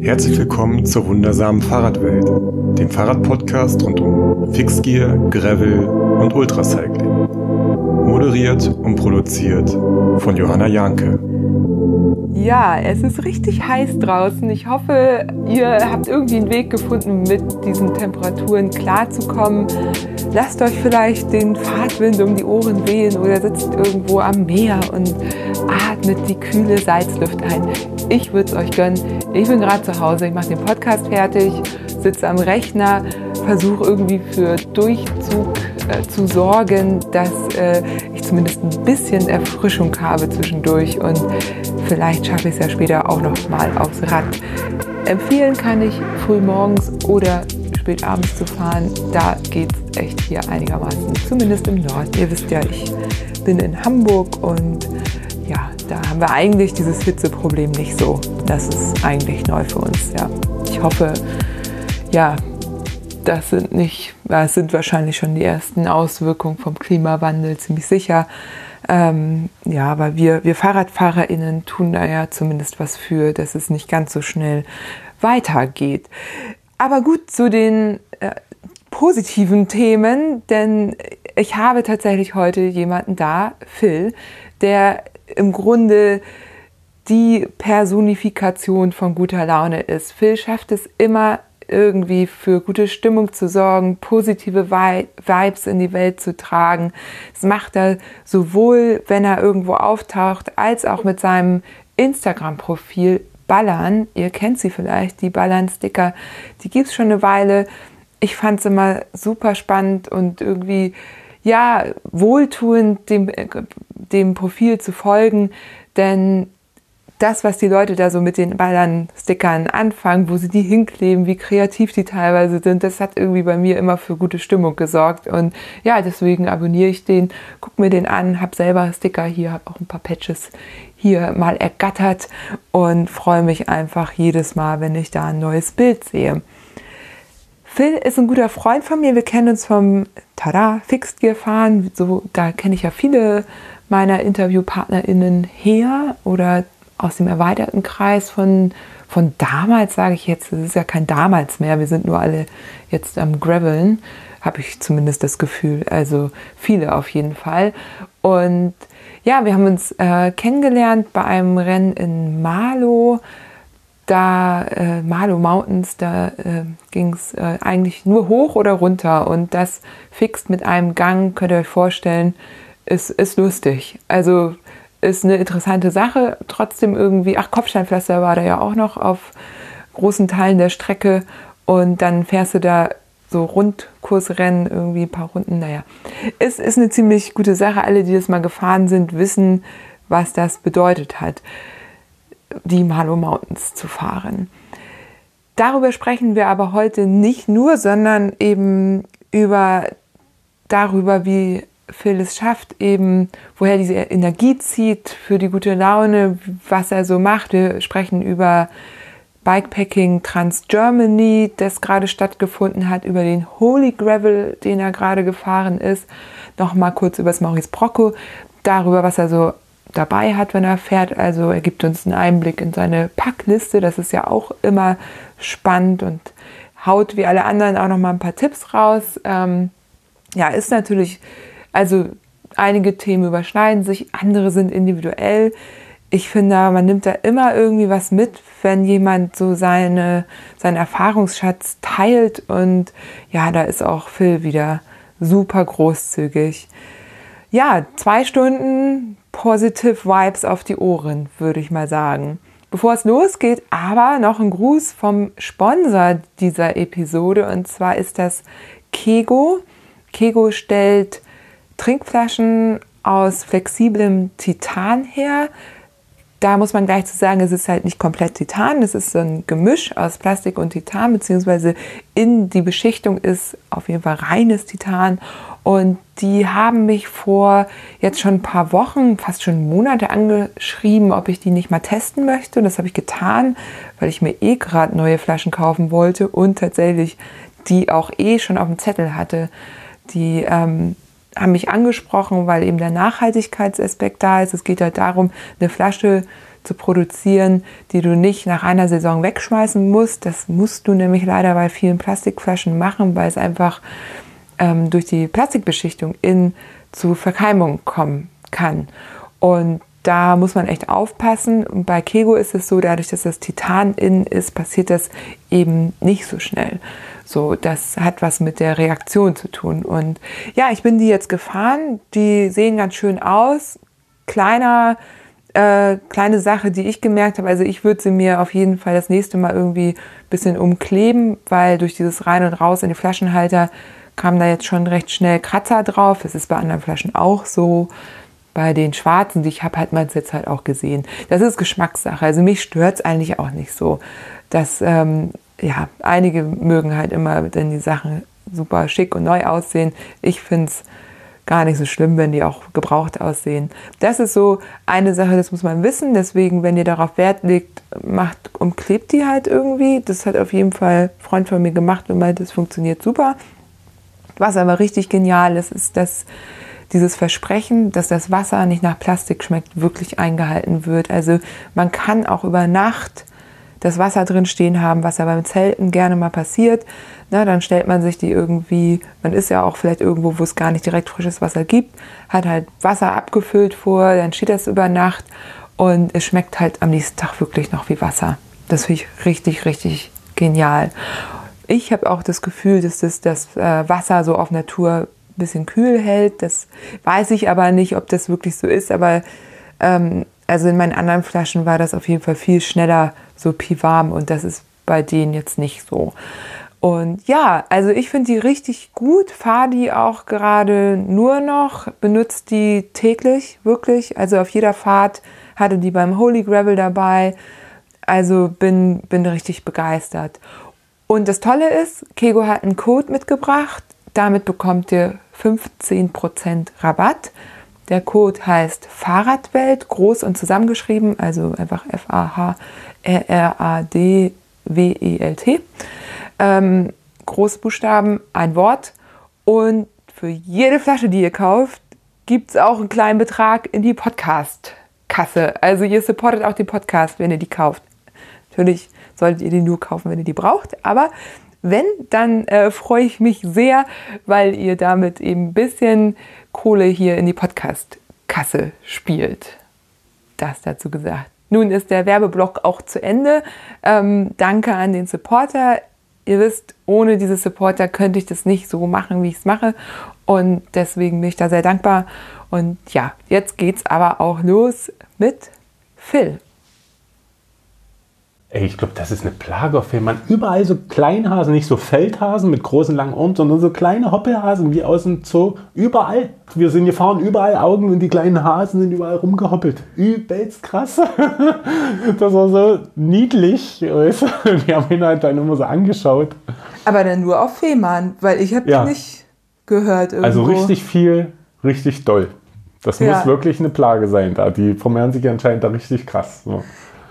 Herzlich willkommen zur wundersamen Fahrradwelt, dem Fahrradpodcast rund um Fixgear, Gravel und Ultracycling. Moderiert und produziert von Johanna Janke. Ja, es ist richtig heiß draußen. Ich hoffe, ihr habt irgendwie einen Weg gefunden, mit diesen Temperaturen klarzukommen. Lasst euch vielleicht den Fahrtwind um die Ohren wehen oder sitzt irgendwo am Meer und atmet die kühle Salzluft ein. Ich würde es euch gönnen. Ich bin gerade zu Hause, ich mache den Podcast fertig, sitze am Rechner, versuche irgendwie für Durchzug äh, zu sorgen, dass äh, zumindest ein bisschen Erfrischung habe zwischendurch und vielleicht schaffe ich es ja später auch noch mal aufs Rad. Empfehlen kann ich früh morgens oder spät abends zu fahren. Da geht es echt hier einigermaßen, zumindest im Norden. Ihr wisst ja, ich bin in Hamburg und ja, da haben wir eigentlich dieses Hitzeproblem nicht so. Das ist eigentlich neu für uns. Ja. Ich hoffe, ja, das sind nicht, das sind wahrscheinlich schon die ersten Auswirkungen vom Klimawandel, ziemlich sicher. Ähm, ja, aber wir, wir FahrradfahrerInnen tun da ja zumindest was für, dass es nicht ganz so schnell weitergeht. Aber gut zu den äh, positiven Themen, denn ich habe tatsächlich heute jemanden da, Phil, der im Grunde die Personifikation von guter Laune ist. Phil schafft es immer irgendwie für gute Stimmung zu sorgen, positive Vibes in die Welt zu tragen. Das macht er sowohl, wenn er irgendwo auftaucht, als auch mit seinem Instagram-Profil Ballern. Ihr kennt sie vielleicht, die Ballern-Sticker. Die gibt es schon eine Weile. Ich fand es immer super spannend und irgendwie, ja, wohltuend dem, dem Profil zu folgen, denn das, was die Leute da so mit den Ballern-Stickern anfangen, wo sie die hinkleben, wie kreativ die teilweise sind, das hat irgendwie bei mir immer für gute Stimmung gesorgt. Und ja, deswegen abonniere ich den, guck mir den an, habe selber Sticker hier, habe auch ein paar Patches hier mal ergattert und freue mich einfach jedes Mal, wenn ich da ein neues Bild sehe. Phil ist ein guter Freund von mir. Wir kennen uns vom Tada Fixed Gear fahren. So, da kenne ich ja viele meiner InterviewpartnerInnen her oder aus dem erweiterten Kreis von, von damals, sage ich jetzt, es ist ja kein damals mehr, wir sind nur alle jetzt am Graveln, habe ich zumindest das Gefühl, also viele auf jeden Fall. Und ja, wir haben uns äh, kennengelernt bei einem Rennen in Malo, da äh, Malo Mountains, da äh, ging es äh, eigentlich nur hoch oder runter. Und das fixt mit einem Gang, könnt ihr euch vorstellen, ist, ist lustig. Also ist eine interessante Sache. Trotzdem irgendwie, ach, Kopfsteinpflaster war da ja auch noch auf großen Teilen der Strecke. Und dann fährst du da so Rundkursrennen, irgendwie ein paar Runden. Naja, es ist eine ziemlich gute Sache. Alle, die das mal gefahren sind, wissen, was das bedeutet hat, die Malo Mountains zu fahren. Darüber sprechen wir aber heute nicht nur, sondern eben über darüber, wie Phil es schafft, eben woher diese Energie zieht für die gute Laune, was er so macht. Wir sprechen über Bikepacking Trans Germany, das gerade stattgefunden hat, über den Holy Gravel, den er gerade gefahren ist. Nochmal kurz über das Maurice Brocco, darüber, was er so dabei hat, wenn er fährt. Also er gibt uns einen Einblick in seine Packliste. Das ist ja auch immer spannend und haut wie alle anderen auch nochmal ein paar Tipps raus. Ähm, ja, ist natürlich also einige Themen überschneiden sich, andere sind individuell. Ich finde, man nimmt da immer irgendwie was mit, wenn jemand so seine, seinen Erfahrungsschatz teilt. Und ja, da ist auch Phil wieder super großzügig. Ja, zwei Stunden positive Vibes auf die Ohren, würde ich mal sagen. Bevor es losgeht, aber noch ein Gruß vom Sponsor dieser Episode und zwar ist das Kego. Kego stellt Trinkflaschen aus flexiblem Titan her. Da muss man gleich zu sagen, es ist halt nicht komplett Titan, es ist so ein Gemisch aus Plastik und Titan, beziehungsweise in die Beschichtung ist auf jeden Fall reines Titan. Und die haben mich vor jetzt schon ein paar Wochen, fast schon Monate angeschrieben, ob ich die nicht mal testen möchte. Und das habe ich getan, weil ich mir eh gerade neue Flaschen kaufen wollte und tatsächlich die auch eh schon auf dem Zettel hatte. Die ähm, haben mich angesprochen, weil eben der Nachhaltigkeitsaspekt da ist. Es geht halt darum, eine Flasche zu produzieren, die du nicht nach einer Saison wegschmeißen musst. Das musst du nämlich leider bei vielen Plastikflaschen machen, weil es einfach ähm, durch die Plastikbeschichtung in zu Verkeimung kommen kann. Und da muss man echt aufpassen. Und bei Kego ist es so, dadurch, dass das Titan innen ist, passiert das eben nicht so schnell. So, das hat was mit der Reaktion zu tun. Und ja, ich bin die jetzt gefahren. Die sehen ganz schön aus. Kleiner, äh, kleine Sache, die ich gemerkt habe. Also ich würde sie mir auf jeden Fall das nächste Mal irgendwie ein bisschen umkleben, weil durch dieses Rein und Raus in die Flaschenhalter kam da jetzt schon recht schnell Kratzer drauf. Das ist bei anderen Flaschen auch so. Bei den schwarzen, die ich habe, hat man es jetzt halt auch gesehen. Das ist Geschmackssache. Also mich stört es eigentlich auch nicht so, dass ähm, ja, einige mögen halt immer, wenn die Sachen super schick und neu aussehen. Ich finde es gar nicht so schlimm, wenn die auch gebraucht aussehen. Das ist so eine Sache, das muss man wissen. Deswegen, wenn ihr darauf Wert legt, macht und klebt die halt irgendwie. Das hat auf jeden Fall ein Freund von mir gemacht und meint, das funktioniert super. Was aber richtig genial ist, ist, dass dieses Versprechen, dass das Wasser nicht nach Plastik schmeckt, wirklich eingehalten wird. Also man kann auch über Nacht das Wasser drin stehen haben, was ja beim Zelten gerne mal passiert. Na, dann stellt man sich die irgendwie, man ist ja auch vielleicht irgendwo, wo es gar nicht direkt frisches Wasser gibt, hat halt Wasser abgefüllt vor, dann steht das über Nacht und es schmeckt halt am nächsten Tag wirklich noch wie Wasser. Das finde ich richtig, richtig genial. Ich habe auch das Gefühl, dass das, das äh, Wasser so auf Natur ein bisschen kühl hält. Das weiß ich aber nicht, ob das wirklich so ist. Aber ähm, also in meinen anderen Flaschen war das auf jeden Fall viel schneller so piwarm und das ist bei denen jetzt nicht so. Und ja, also ich finde die richtig gut, fahre die auch gerade nur noch, benutze die täglich, wirklich. Also auf jeder Fahrt hatte die beim Holy Gravel dabei. Also bin, bin richtig begeistert. Und das Tolle ist, Kego hat einen Code mitgebracht. Damit bekommt ihr 15% Rabatt. Der Code heißt Fahrradwelt, groß und zusammengeschrieben, also einfach F-A-H-R-R-A-D-W-E-L-T. Ähm, Großbuchstaben, ein Wort. Und für jede Flasche, die ihr kauft, gibt es auch einen kleinen Betrag in die Podcast-Kasse. Also ihr supportet auch den Podcast, wenn ihr die kauft. Natürlich solltet ihr die nur kaufen, wenn ihr die braucht. Aber wenn, dann äh, freue ich mich sehr, weil ihr damit eben ein bisschen Kohle hier in die Podcast-Kasse spielt. Das dazu gesagt. Nun ist der Werbeblock auch zu Ende. Ähm, danke an den Supporter. Ihr wisst, ohne diese Supporter könnte ich das nicht so machen, wie ich es mache. Und deswegen bin ich da sehr dankbar. Und ja, jetzt geht's aber auch los mit Phil. Ey, ich glaube, das ist eine Plage auf Fehmarn. Überall so Kleinhasen, nicht so Feldhasen mit großen langen Ohren, sondern so kleine Hoppelhasen wie aus dem Zoo. Überall. Wir sind gefahren, überall Augen und die kleinen Hasen sind überall rumgehoppelt. Übelst krass. das war so niedlich. Wir haben ihn halt dann immer so angeschaut. Aber dann nur auf Fehmarn, weil ich habe ja. nicht gehört irgendwo. Also richtig viel, richtig doll. Das ja. muss wirklich eine Plage sein da. Die vermehren sich anscheinend da richtig krass. So.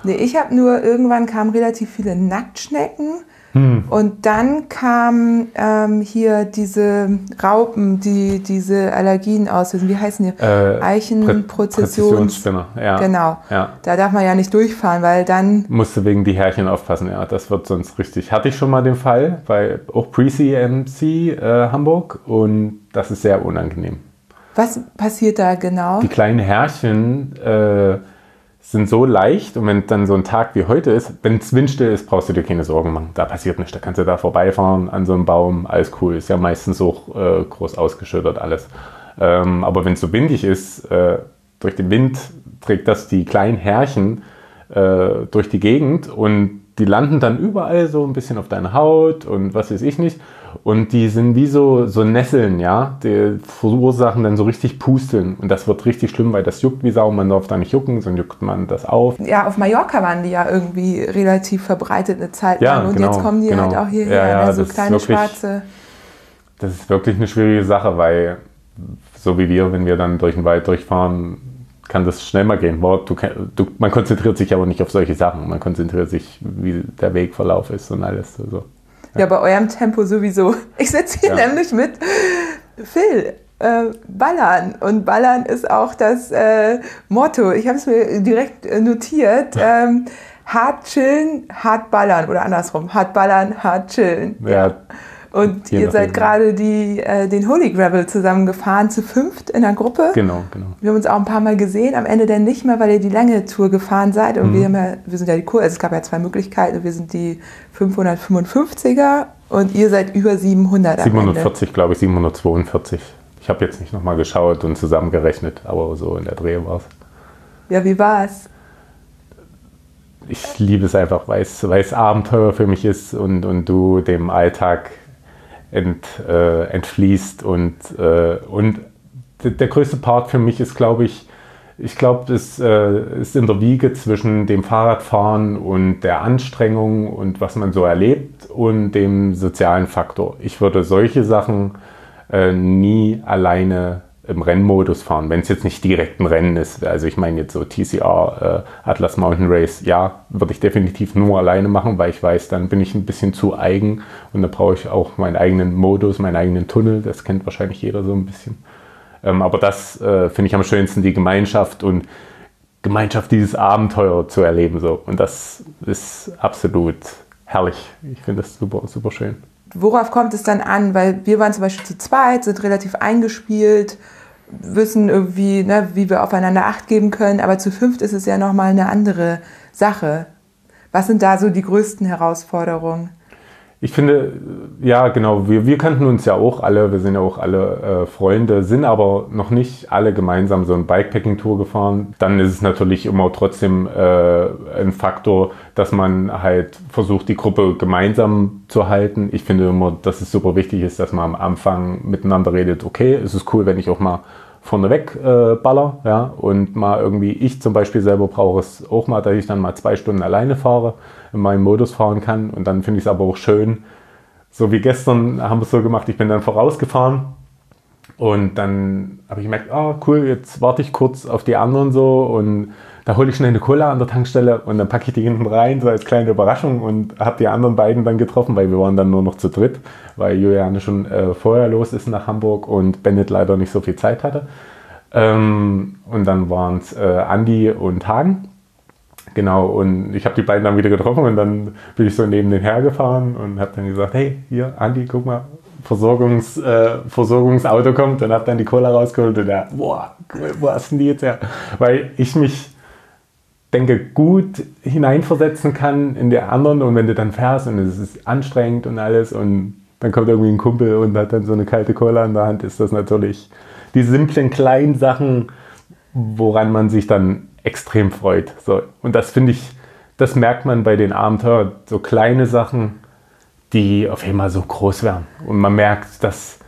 Nee, ich habe nur, irgendwann kamen relativ viele Nacktschnecken. Hm. Und dann kamen ähm, hier diese Raupen, die diese Allergien auslösen. Wie heißen die? Äh, Eichenprozessions... ja. Genau. Ja. Da darf man ja nicht durchfahren, weil dann... Musste wegen die Härchen aufpassen, ja. Das wird sonst richtig. Hatte ich schon mal den Fall bei auch Pre-CMC äh, Hamburg und das ist sehr unangenehm. Was passiert da genau? Die kleinen Härchen... Äh, sind so leicht und wenn dann so ein Tag wie heute ist, wenn es windstill ist, brauchst du dir keine Sorgen machen. Da passiert nichts. Da kannst du da vorbeifahren an so einem Baum, alles cool. Ist ja meistens so äh, groß ausgeschüttet alles. Ähm, aber wenn es so windig ist, äh, durch den Wind trägt das die kleinen Härchen äh, durch die Gegend und die landen dann überall so ein bisschen auf deiner Haut und was weiß ich nicht. Und die sind wie so, so Nesseln, ja. Die verursachen dann so richtig Pusteln. Und das wird richtig schlimm, weil das juckt wie Sau. Man darf da nicht jucken, sondern juckt man das auf. Ja, auf Mallorca waren die ja irgendwie relativ verbreitet eine Zeit lang. Ja, und genau, jetzt kommen die genau. halt auch hierher. Ja, ja, also kleine wirklich, schwarze. Das ist wirklich eine schwierige Sache, weil so wie wir, wenn wir dann durch den Wald durchfahren, kann das schnell mal gehen. Du, du, man konzentriert sich aber nicht auf solche Sachen. Man konzentriert sich, wie der Wegverlauf ist und alles. Also. Ja, bei eurem Tempo sowieso. Ich sitze hier ja. nämlich mit Phil. äh, Ballern. Und Ballern ist auch das äh, Motto. Ich habe es mir direkt äh, notiert. Ähm, hart chillen, hart ballern oder andersrum. Hart ballern, hart chillen. Ja. Und ihr seid gerade die, äh, den Holy Gravel zusammengefahren, zu fünft in der Gruppe. Genau, genau. Wir haben uns auch ein paar Mal gesehen, am Ende dann nicht mehr, weil ihr die lange Tour gefahren seid. Mhm. Und wir, haben ja, wir sind ja die Kur, also es gab ja zwei Möglichkeiten. Wir sind die 555er und ihr seid über 700 am Ende. 740, glaube ich, 742. Ich habe jetzt nicht nochmal geschaut und zusammengerechnet, aber so in der Dreh war es. Ja, wie war's? Ich liebe es einfach, weil es, weil es Abenteuer für mich ist und, und du dem Alltag ent, äh, entfließt. Und, äh, und der größte Part für mich ist, glaube ich, ich glaube, es äh, ist in der Wiege zwischen dem Fahrradfahren und der Anstrengung und was man so erlebt und dem sozialen Faktor. Ich würde solche Sachen äh, nie alleine im Rennmodus fahren, wenn es jetzt nicht direkt ein Rennen ist. Also ich meine jetzt so TCR, äh, Atlas Mountain Race, ja, würde ich definitiv nur alleine machen, weil ich weiß, dann bin ich ein bisschen zu eigen und da brauche ich auch meinen eigenen Modus, meinen eigenen Tunnel. Das kennt wahrscheinlich jeder so ein bisschen. Ähm, aber das äh, finde ich am schönsten, die Gemeinschaft und Gemeinschaft, dieses Abenteuer zu erleben. So. Und das ist absolut herrlich. Ich finde das super, super schön. Worauf kommt es dann an? Weil wir waren zum Beispiel zu zweit, sind relativ eingespielt, wissen irgendwie, ne, wie wir aufeinander Acht geben können, aber zu fünft ist es ja nochmal eine andere Sache. Was sind da so die größten Herausforderungen? Ich finde, ja, genau, wir, wir kannten uns ja auch alle, wir sind ja auch alle äh, Freunde, sind aber noch nicht alle gemeinsam so eine Bikepacking-Tour gefahren. Dann ist es natürlich immer trotzdem äh, ein Faktor, dass man halt versucht, die Gruppe gemeinsam zu halten. Ich finde immer, dass es super wichtig ist, dass man am Anfang miteinander redet, okay, es ist cool, wenn ich auch mal vorneweg äh, baller, ja, und mal irgendwie, ich zum Beispiel selber brauche es auch mal, dass ich dann mal zwei Stunden alleine fahre, in meinem Modus fahren kann. Und dann finde ich es aber auch schön, so wie gestern haben wir es so gemacht, ich bin dann vorausgefahren. Und dann habe ich gemerkt, ah cool, jetzt warte ich kurz auf die anderen so. Und da hole ich schnell eine Cola an der Tankstelle und dann packe ich die hinten rein, so als kleine Überraschung und habe die anderen beiden dann getroffen, weil wir waren dann nur noch zu dritt, weil Juliane schon äh, vorher los ist nach Hamburg und Bennett leider nicht so viel Zeit hatte. Ähm, und dann waren es äh, Andi und Hagen. Genau, und ich habe die beiden dann wieder getroffen und dann bin ich so neben den hergefahren und habe dann gesagt, hey, hier, Andi, guck mal, Versorgungs, äh, Versorgungsauto kommt und habe dann die Cola rausgeholt und er, boah, wo hast denn die jetzt her? Weil ich mich, denke, gut hineinversetzen kann in die anderen und wenn du dann fährst und es ist anstrengend und alles und dann kommt irgendwie ein Kumpel und hat dann so eine kalte Cola in der Hand, ist das natürlich die simplen kleinen Sachen, woran man sich dann extrem freut. So. Und das finde ich, das merkt man bei den Abenteuern, so kleine Sachen, die auf einmal so groß werden. Und man merkt, dass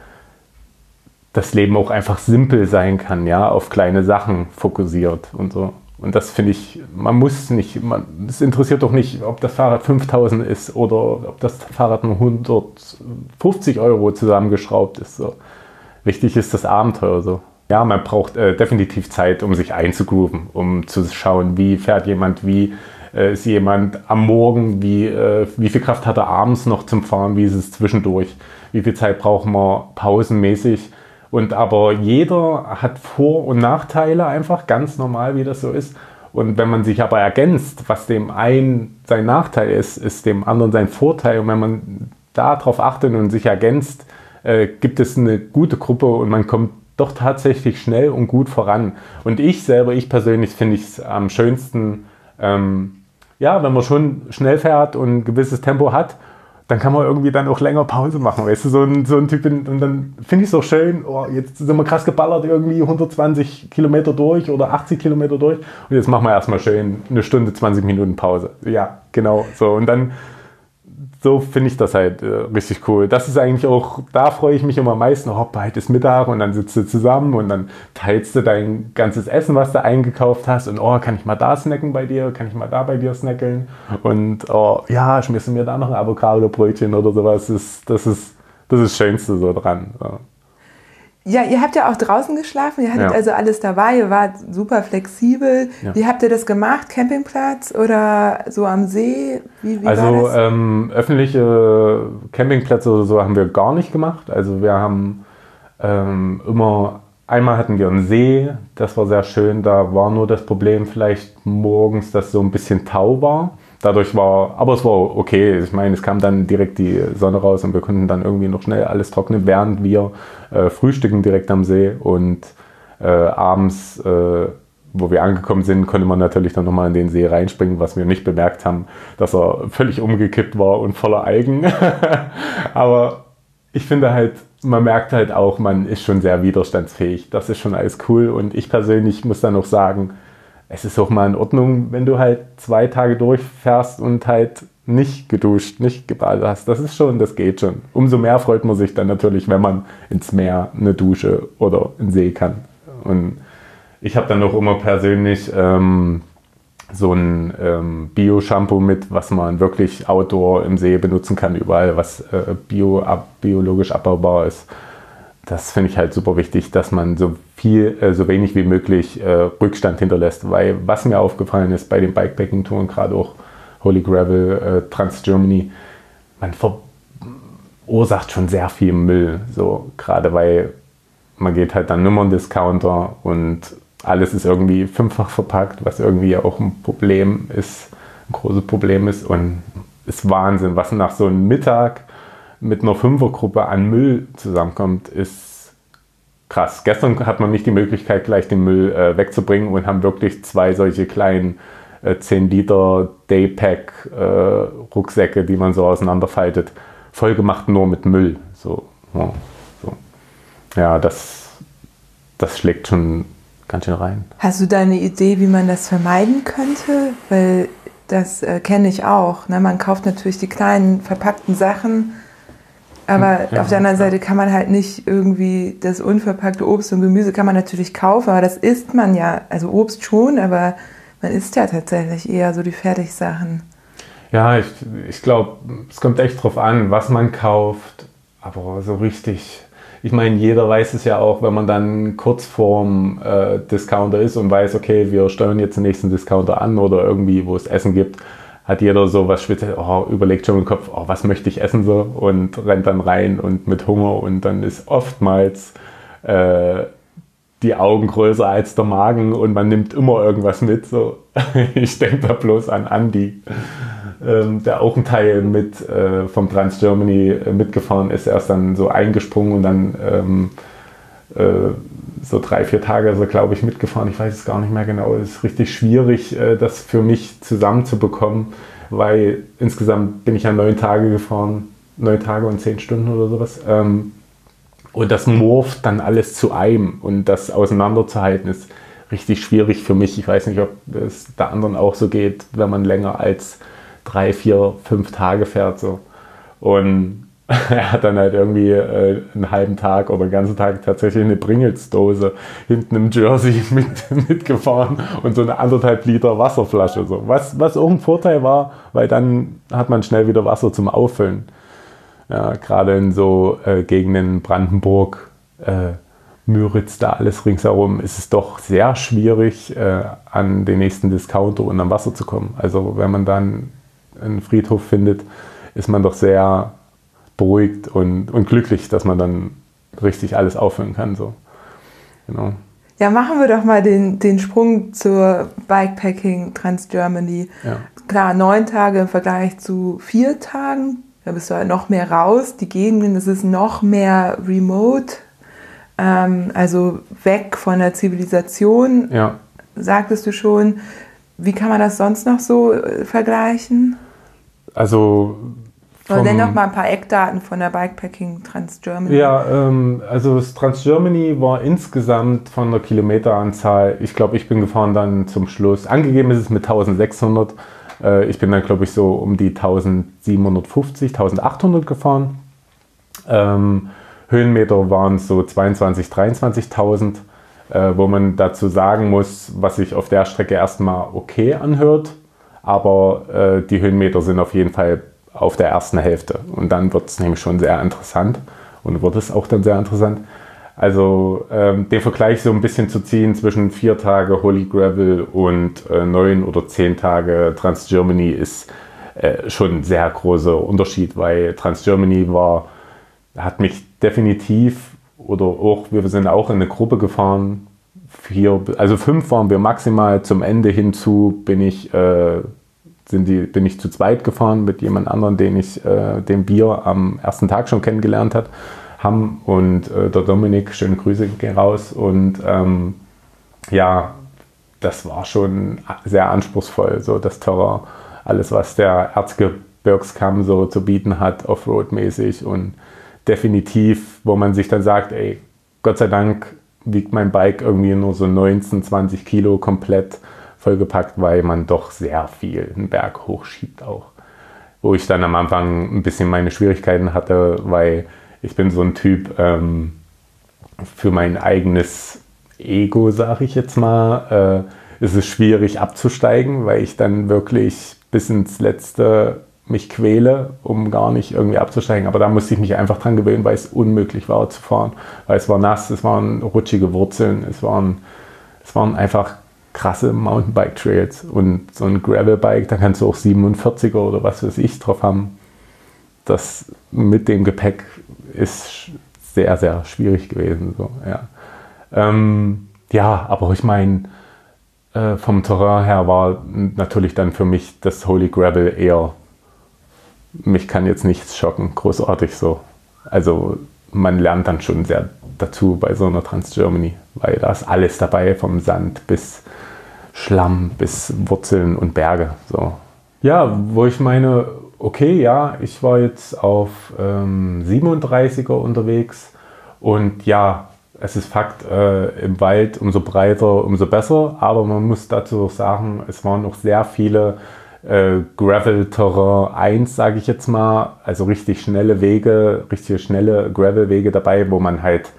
das Leben auch einfach simpel sein kann, ja, auf kleine Sachen fokussiert und so. Und das finde ich, man muss nicht, es interessiert doch nicht, ob das Fahrrad 5000 ist oder ob das Fahrrad nur 150 Euro zusammengeschraubt ist. So. Wichtig ist das Abenteuer so. Ja, man braucht äh, definitiv Zeit, um sich einzugrooven, um zu schauen, wie fährt jemand, wie äh, ist jemand am Morgen, wie, äh, wie viel Kraft hat er abends noch zum Fahren, wie ist es zwischendurch, wie viel Zeit brauchen wir pausenmäßig. Und aber jeder hat Vor- und Nachteile einfach, ganz normal, wie das so ist. Und wenn man sich aber ergänzt, was dem einen sein Nachteil ist, ist dem anderen sein Vorteil. Und wenn man darauf achtet und sich ergänzt, äh, gibt es eine gute Gruppe und man kommt doch tatsächlich schnell und gut voran. Und ich selber, ich persönlich finde es am schönsten, ähm, ja, wenn man schon schnell fährt und ein gewisses Tempo hat, dann kann man irgendwie dann auch länger Pause machen, weißt du, so ein, so ein Typ, und dann finde ich es so schön, oh, jetzt sind wir krass geballert, irgendwie 120 Kilometer durch oder 80 Kilometer durch und jetzt machen wir erstmal schön eine Stunde, 20 Minuten Pause. Ja, genau, so und dann so finde ich das halt äh, richtig cool. Das ist eigentlich auch, da freue ich mich immer am meisten. Oh, bald ist Mittag und dann sitzt du zusammen und dann teilst du dein ganzes Essen, was du eingekauft hast und oh, kann ich mal da snacken bei dir, kann ich mal da bei dir snacken und oh, ja, schmierst du mir da noch ein Avocado-Brötchen oder sowas. Das ist, das ist das, ist Schönste so dran. Ja. Ja, ihr habt ja auch draußen geschlafen, ihr hattet Ja. also alles dabei, ihr wart super flexibel. Ja. Wie habt ihr das gemacht? Campingplatz oder so am See? Wie, wie Also ähm, öffentliche Campingplätze oder so haben wir gar nicht gemacht. Also wir haben ähm, immer, einmal hatten wir einen See, das war sehr schön, da war nur das Problem vielleicht morgens, dass so ein bisschen Tau war. Dadurch war, aber es war okay. Ich meine, es kam dann direkt die Sonne raus und wir konnten dann irgendwie noch schnell alles trocknen, während wir äh, frühstücken direkt am See und äh, abends, äh, wo wir angekommen sind, konnte man natürlich dann nochmal in den See reinspringen, was wir nicht bemerkt haben, dass er völlig umgekippt war und voller Algen. aber ich finde halt, man merkt halt auch, man ist schon sehr widerstandsfähig. Das ist schon alles cool und ich persönlich muss dann noch sagen, es ist auch mal in Ordnung, wenn du halt zwei Tage durchfährst und halt nicht geduscht, nicht gebadet hast. Das ist schon, das geht schon. Umso mehr freut man sich dann natürlich, wenn man ins Meer eine Dusche oder einen See kann. Und ich habe dann auch immer persönlich ähm, so ein ähm, Bio-Shampoo mit, was man wirklich outdoor im See benutzen kann, überall, was äh, bio, ab, biologisch abbaubar ist das finde ich halt super wichtig, dass man so viel, äh, so wenig wie möglich äh, Rückstand hinterlässt. Weil was mir aufgefallen ist bei den Bikepacking-Touren, gerade auch Holy Gravel, äh, Trans Germany, man verursacht schon sehr viel Müll. So, gerade weil man geht halt dann Nummern-Discounter und alles ist irgendwie fünffach verpackt, was irgendwie auch ein Problem ist, ein großes Problem ist. Und ist Wahnsinn, was nach so einem Mittag mit einer Fünfergruppe an Müll zusammenkommt, ist krass. Gestern hat man nicht die Möglichkeit, gleich den Müll äh, wegzubringen und haben wirklich zwei solche kleinen äh, 10 Liter Daypack äh, Rucksäcke, die man so auseinanderfaltet, vollgemacht nur mit Müll. So, ja, so. ja das, das schlägt schon ganz schön rein. Hast du da eine Idee, wie man das vermeiden könnte? Weil das äh, kenne ich auch. Ne? Man kauft natürlich die kleinen verpackten Sachen aber ja. auf der anderen Seite kann man halt nicht irgendwie das unverpackte Obst und Gemüse kann man natürlich kaufen, aber das isst man ja, also Obst schon, aber man isst ja tatsächlich eher so die Fertigsachen. Ja, ich, ich glaube, es kommt echt drauf an, was man kauft, aber so richtig. Ich meine, jeder weiß es ja auch, wenn man dann kurz vorm äh, Discounter ist und weiß, okay, wir steuern jetzt den nächsten Discounter an oder irgendwie, wo es Essen gibt, hat jeder so was Spezielles, oh, überlegt schon im Kopf, oh, was möchte ich essen so und rennt dann rein und mit Hunger und dann ist oftmals äh, die Augen größer als der Magen und man nimmt immer irgendwas mit. So. ich denke da bloß an Andy, ähm, der auch ein Teil mit äh, vom Trans Germany äh, mitgefahren ist. Er ist dann so eingesprungen und dann ähm, äh, so drei, vier Tage so, glaube ich, mitgefahren. Ich weiß es gar nicht mehr genau. Es ist richtig schwierig, äh, das für mich zusammenzubekommen, weil insgesamt bin ich ja neun Tage gefahren, neun Tage und zehn Stunden oder sowas. Ähm, und das morpht dann alles zu einem und das auseinanderzuhalten ist richtig schwierig für mich. Ich weiß nicht, ob es der anderen auch so geht, wenn man länger als drei, vier, fünf Tage fährt. Und er hat dann halt irgendwie äh, einen halben Tag oder einen ganzen Tag tatsächlich eine Pringles-Dose hinten im Jersey mit, mitgefahren und so eine anderthalb Liter Wasserflasche. So. Was, was auch ein Vorteil war, weil dann hat man schnell wieder Wasser zum Auffüllen. Ja, Gerade in so äh, Gegenden Brandenburg, äh, Müritz, da alles ringsherum, ist es doch sehr schwierig, äh, an den nächsten Discounter und am Wasser zu kommen. Also wenn man dann einen Friedhof findet, ist man doch sehr beruhigt und, und glücklich, dass man dann richtig alles auffüllen kann. So. Genau. Ja, machen wir doch mal den, den Sprung zur Bikepacking Trans Germany. Ja. Klar, neun Tage im Vergleich zu vier Tagen. Da bist du halt noch mehr raus. Die Gegenden, das ist noch mehr remote. Ähm, also weg von der Zivilisation, ja. sagtest du schon. Wie kann man das sonst noch so äh, vergleichen? Also oder nenn doch mal ein paar Eckdaten von der Bikepacking Trans Germany. Ja, ähm, also das Trans Germany war insgesamt von der Kilometeranzahl, ich glaube, ich bin gefahren dann zum Schluss, angegeben ist es mit 1600, äh, ich bin dann glaube ich so um die 1750, 1800 gefahren. Ähm, Höhenmeter waren so 22, 23.000, äh, wo man dazu sagen muss, was sich auf der Strecke erstmal okay anhört, aber äh, die Höhenmeter sind auf jeden Fall auf der ersten Hälfte. Und dann wird es nämlich schon sehr interessant und wird es auch dann sehr interessant. Also ähm, den Vergleich so ein bisschen zu ziehen zwischen vier Tage Holy Gravel und äh, neun oder zehn Tage Trans Germany ist äh, schon ein sehr großer Unterschied, weil Trans Germany war, hat mich definitiv oder auch, wir sind auch in eine Gruppe gefahren. Vier, also fünf waren wir maximal. Zum Ende hinzu bin ich, äh, sind die, bin ich zu zweit gefahren mit jemand anderem, den ich, äh, den wir am ersten Tag schon kennengelernt hat, haben. Und äh, der Dominik, schöne Grüße gehen raus. Und ähm, ja, das war schon sehr anspruchsvoll, so das Terrain, alles was der Erzgebirgskamm so zu bieten hat, Offroad-mäßig und definitiv, wo man sich dann sagt, ey, Gott sei Dank wiegt mein Bike irgendwie nur so 19, 20 Kilo komplett vollgepackt, weil man doch sehr viel einen Berg hochschiebt auch. Wo ich dann am Anfang ein bisschen meine Schwierigkeiten hatte, weil ich bin so ein Typ ähm, für mein eigenes Ego, sage ich jetzt mal, äh, ist es schwierig abzusteigen, weil ich dann wirklich bis ins letzte mich quäle, um gar nicht irgendwie abzusteigen. Aber da musste ich mich einfach dran gewöhnen, weil es unmöglich war zu fahren. Weil es war nass, es waren rutschige Wurzeln, es waren, es waren einfach krasse Mountainbike-Trails. Und so ein Gravelbike, da kannst du auch 47er oder was weiß ich drauf haben. Das mit dem Gepäck ist sehr, sehr schwierig gewesen. So, ja. Ähm, ja, aber ich meine, äh, vom Terrain her war natürlich dann für mich das Holy Gravel eher mich kann jetzt nichts schocken, großartig so. Also man lernt dann schon sehr dazu bei so einer Trans Germany, weil da ist alles dabei, vom Sand bis Schlamm bis Wurzeln und Berge. So. Ja, wo ich meine, okay, ja, ich war jetzt auf ähm, 37er unterwegs und ja, es ist Fakt, äh, im Wald umso breiter, umso besser, aber man muss dazu auch sagen, es waren noch sehr viele äh, Gravel-Terrain 1, sage ich jetzt mal. Also richtig schnelle Wege, richtig schnelle Gravel-Wege dabei, wo man halt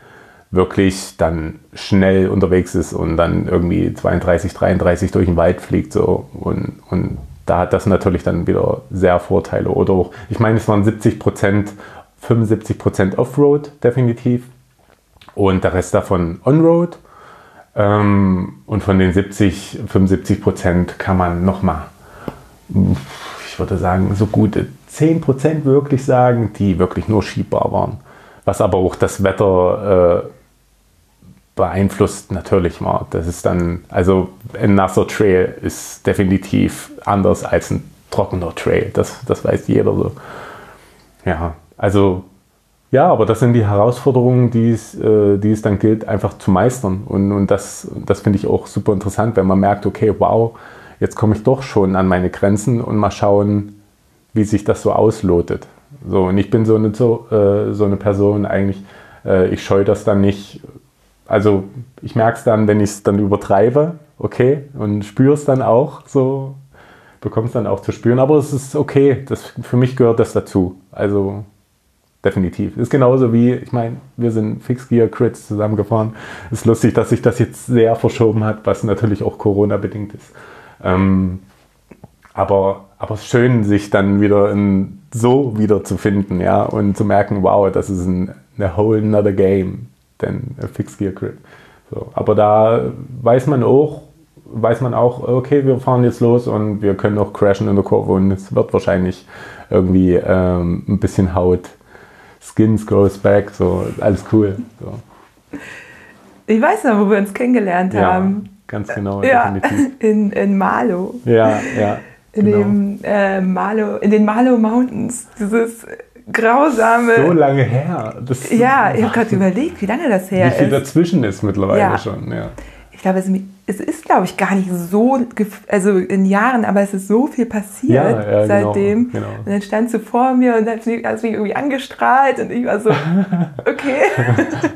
wirklich dann schnell unterwegs ist und dann irgendwie 32, 33 durch den Wald fliegt. So. Und, und da hat das natürlich dann wieder sehr Vorteile. Oder auch, ich meine, es waren 70 Prozent, 75 Prozent Offroad definitiv und der Rest davon Onroad. Ähm, und von den 70, 75 Prozent kann man nochmal ich würde sagen, so gute 10% wirklich sagen, die wirklich nur schiebbar waren. Was aber auch das Wetter äh, beeinflusst natürlich war. Das ist dann, also ein nasser Trail ist definitiv anders als ein trockener Trail. Das, das weiß jeder so. Ja, also ja, aber das sind die Herausforderungen, die es, äh, die es dann gilt, einfach zu meistern. Und, und das, das finde ich auch super interessant, wenn man merkt, okay, wow, jetzt komme ich doch schon an meine Grenzen und mal schauen, wie sich das so auslotet. So, und ich bin so eine, so, äh, so eine Person eigentlich, äh, ich scheue das dann nicht. Also ich merke es dann, wenn ich es dann übertreibe, okay, und spüre es dann auch so, bekomme es dann auch zu spüren. Aber es ist okay, das, für mich gehört das dazu. Also definitiv. Ist genauso wie, ich meine, wir sind Fix Gear Crits zusammengefahren. Ist lustig, dass sich das jetzt sehr verschoben hat, was natürlich auch Corona-bedingt ist. Ähm, aber, aber schön, sich dann wieder in, so wieder zu finden, ja, und zu merken, wow, das ist ein, eine whole another game a Fixed Gear Crit. So, aber da weiß man auch, weiß man auch, okay, wir fahren jetzt los und wir können auch crashen in der Kurve und es wird wahrscheinlich irgendwie ähm, ein bisschen Haut. Skins goes back, so alles cool. So. Ich weiß noch, wo wir uns kennengelernt Ja. haben. Ganz genau, Ja, definitiv. in, in Malo. Ja, ja. In, genau. dem, äh, Malo, in den Malo Mountains. Dieses grausame. so lange her. Das, ja, ich habe gerade überlegt, wie lange das wie her viel ist. dazwischen ist mittlerweile Ja. schon. Ja. Ich glaube, es, es ist, glaube ich, gar nicht so, also in Jahren, aber es ist so viel passiert Ja, ja, genau, seitdem. genau. Und dann stand sie vor mir und hat mich, irgendwie angestrahlt und ich war so, okay.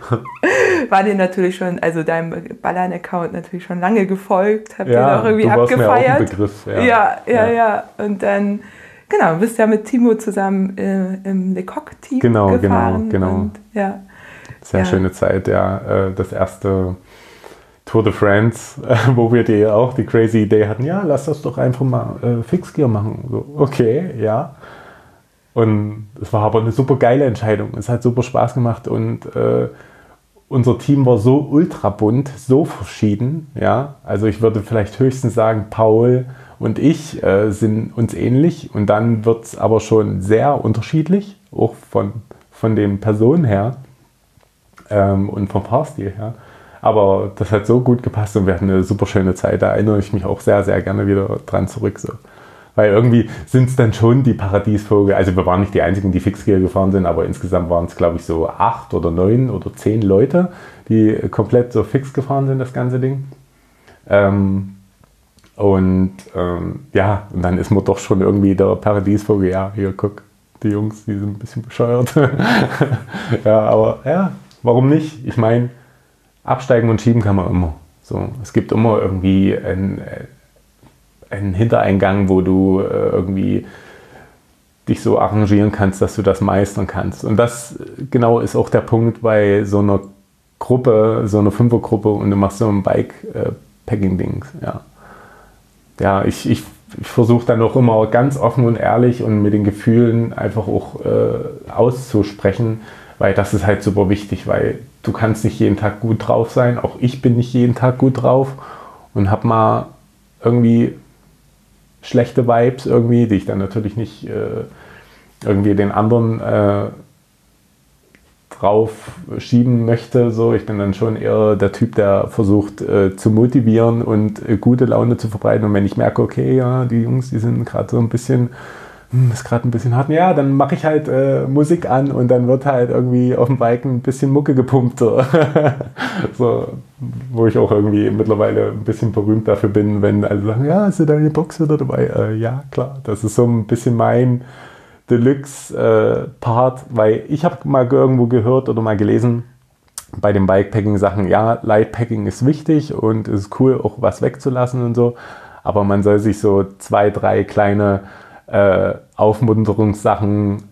war dir natürlich schon, also deinem Ballern-Account natürlich schon lange gefolgt, hab Ja, den auch irgendwie du warst mir auch ein abgefeiert. Begriff, ja, ja, Ja. ja. Und dann, genau, bist ja mit Timo zusammen äh, im Lecoq-Team Genau, genau, gefahren. genau. Und, ja. Sehr Ja. schöne Zeit, ja. Äh, Das erste Tour de France, wo wir die auch die crazy Idee hatten, ja, lass das doch einfach mal äh, Fixgear machen. So, okay, ja. Und es war aber eine super geile Entscheidung. Es hat super Spaß gemacht und äh, unser Team war so ultra bunt, so verschieden. Ja, also ich würde vielleicht höchstens sagen, Paul und ich äh, sind uns ähnlich und dann wird es aber schon sehr unterschiedlich, auch von, von den Personen her. ähm, und vom Fahrstil her. Aber das hat so gut gepasst und wir hatten eine super schöne Zeit. Da erinnere ich mich auch sehr, sehr gerne wieder dran zurück. So. Weil irgendwie sind es dann schon die Paradiesvogel. Also wir waren nicht die einzigen, die Fixgear gefahren sind, aber insgesamt waren es, glaube ich, so acht oder neun oder zehn Leute, die komplett so fix gefahren sind, das ganze Ding. Ähm, und ähm, ja, und dann ist man doch schon irgendwie der Paradiesvogel. Ja, hier guck, die Jungs, die sind ein bisschen bescheuert. ja, aber ja, warum nicht? Ich meine, absteigen und schieben kann man immer. So, es gibt immer irgendwie ein, einen Hintereingang, wo du äh, irgendwie dich so arrangieren kannst, dass du das meistern kannst. Und das genau ist auch der Punkt bei so einer Gruppe, so einer Fünfergruppe und du machst so ein Bike-Packing-Ding. Ja, ja ich, ich, ich versuche dann auch immer ganz offen und ehrlich und mit den Gefühlen einfach auch äh, auszusprechen, weil das ist halt super wichtig, weil du kannst nicht jeden Tag gut drauf sein. Auch ich bin nicht jeden Tag gut drauf und habe mal irgendwie schlechte Vibes irgendwie, die ich dann natürlich nicht äh, irgendwie den anderen äh, drauf schieben möchte. So, ich bin dann schon eher der Typ, der versucht äh, zu motivieren und äh, gute Laune zu verbreiten. Und wenn ich merke, okay, ja, die Jungs, die sind gerade so ein bisschen hm, ist gerade ein bisschen hart. Ja, dann mache ich halt äh, Musik an und dann wird halt irgendwie auf dem Bike ein bisschen Mucke gepumpt. So. so. wo ich auch irgendwie mittlerweile ein bisschen berühmt dafür bin, wenn alle sagen, ja, ist da deine Box wieder dabei? Äh, ja, klar. Das ist so ein bisschen mein Deluxe-Part, äh, weil ich habe mal irgendwo gehört oder mal gelesen, bei den Bikepacking-Sachen, ja, Lightpacking ist wichtig und es ist cool, auch was wegzulassen und so. Aber man soll sich so zwei, drei kleine äh, Aufmunterungssachen,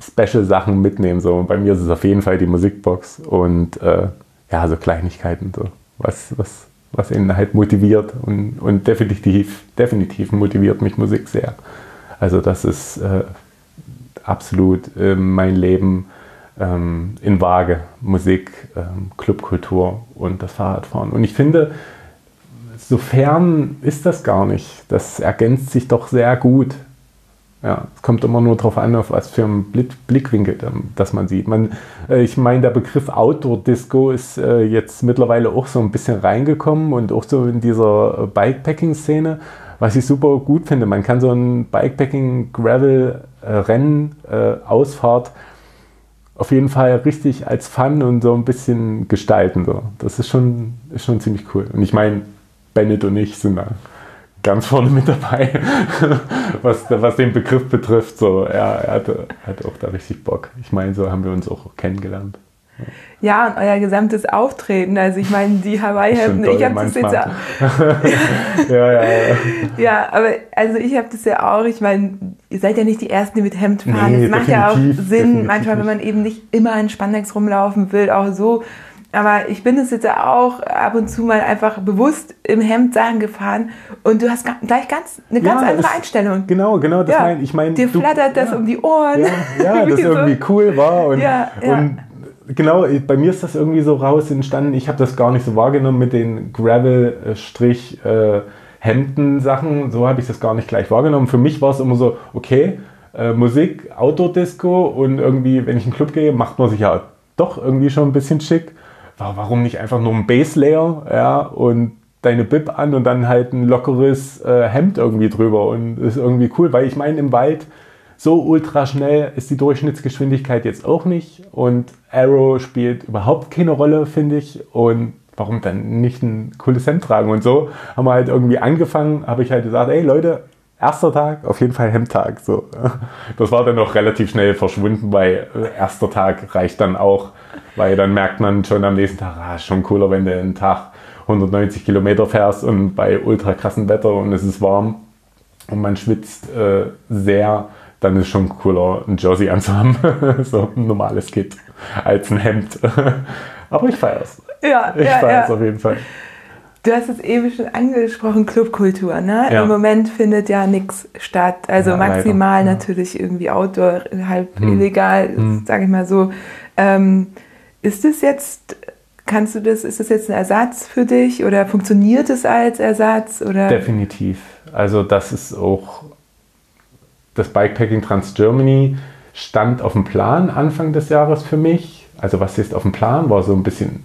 Special-Sachen mitnehmen. So. Und bei mir ist es auf jeden Fall die Musikbox und äh, ja, so Kleinigkeiten, so. was, was, was ihn halt motiviert und, und definitiv, definitiv motiviert mich Musik sehr. Also das ist äh, absolut äh, mein Leben ähm, in Waage. Musik, ähm, Clubkultur und das Fahrradfahren. Und ich finde, sofern ist das gar nicht. Das ergänzt sich doch sehr gut. Ja, es kommt immer nur darauf an, auf was für einen Blickwinkel das man sieht. Man, äh, ich meine, der Begriff Outdoor-Disco ist äh, jetzt mittlerweile auch so ein bisschen reingekommen und auch so in dieser Bikepacking-Szene, was ich super gut finde. Man kann so ein Bikepacking-Gravel-Rennen, äh, Ausfahrt auf jeden Fall richtig als Fun und so ein bisschen gestalten. So. Das ist schon, ist schon ziemlich cool. Und ich meine, Bennett und ich sind da ganz vorne mit dabei, was, was den Begriff betrifft. So, ja, er hatte, hatte auch da richtig Bock. Ich meine, so haben wir uns auch kennengelernt. Ja, und euer gesamtes Auftreten. Also ich meine, die Hawaii-Hemden, ich habe das jetzt ja. ja, ja, ja. Ja, aber also ich habe das ja auch, ich meine, ihr seid ja nicht die Ersten, die mit Hemd fahren. Nee, das macht ja auch Sinn, manchmal, wenn man eben nicht immer in Spandex rumlaufen will, auch so aber ich bin es jetzt auch ab und zu mal einfach bewusst im Hemd Sachen gefahren und du hast gleich ganz, eine ganz ja, andere das, Einstellung. Genau, genau, das ja, mein, ich meine. Dir du, flattert das ja, um die Ohren. Ja, das irgendwie cool war und, und genau, bei mir ist das irgendwie so raus entstanden. Ich habe das gar nicht so wahrgenommen mit den Gravel-Strich- äh, Hemden-Sachen. So habe ich das gar nicht gleich wahrgenommen. Für mich war es immer so, okay, äh, Musik, Outdoor-Disco und irgendwie, wenn ich in den Club gehe, macht man sich ja doch irgendwie schon ein bisschen schick warum nicht einfach nur ein Base Layer ja, und deine Bib an und dann halt ein lockeres äh, Hemd irgendwie drüber und ist irgendwie cool, weil ich meine, im Wald so ultra schnell ist die Durchschnittsgeschwindigkeit jetzt auch nicht und Arrow spielt überhaupt keine Rolle, finde ich. Und warum dann nicht ein cooles Hemd tragen? Und so haben wir halt irgendwie angefangen, habe ich halt gesagt, ey Leute, erster Tag, auf jeden Fall Hemdtag. So. Das war dann noch relativ schnell verschwunden, weil äh, erster Tag reicht dann auch weil dann merkt man schon am nächsten Tag, ah, schon cooler, wenn du einen Tag 190 Kilometer fährst und bei ultra krassem Wetter und es ist warm und man schwitzt äh, sehr, dann ist schon cooler, ein Jersey anzuhaben, so ein normales Kit, als ein Hemd. Aber ich feiere es. Ja, ich ja, feiere es ja. auf jeden Fall. Du hast es eben schon angesprochen, Clubkultur. Ne? Ja. Im Moment findet ja nichts statt. Also ja, maximal leider. natürlich irgendwie Outdoor, halb hm. illegal, hm. sage ich mal so. Ähm, ist es jetzt, kannst du das, ist das jetzt ein Ersatz für dich oder funktioniert es als Ersatz? Oder? Definitiv. Also das ist auch das Bikepacking Trans Germany stand auf dem Plan Anfang des Jahres für mich. Also was ist auf dem Plan, war so ein bisschen,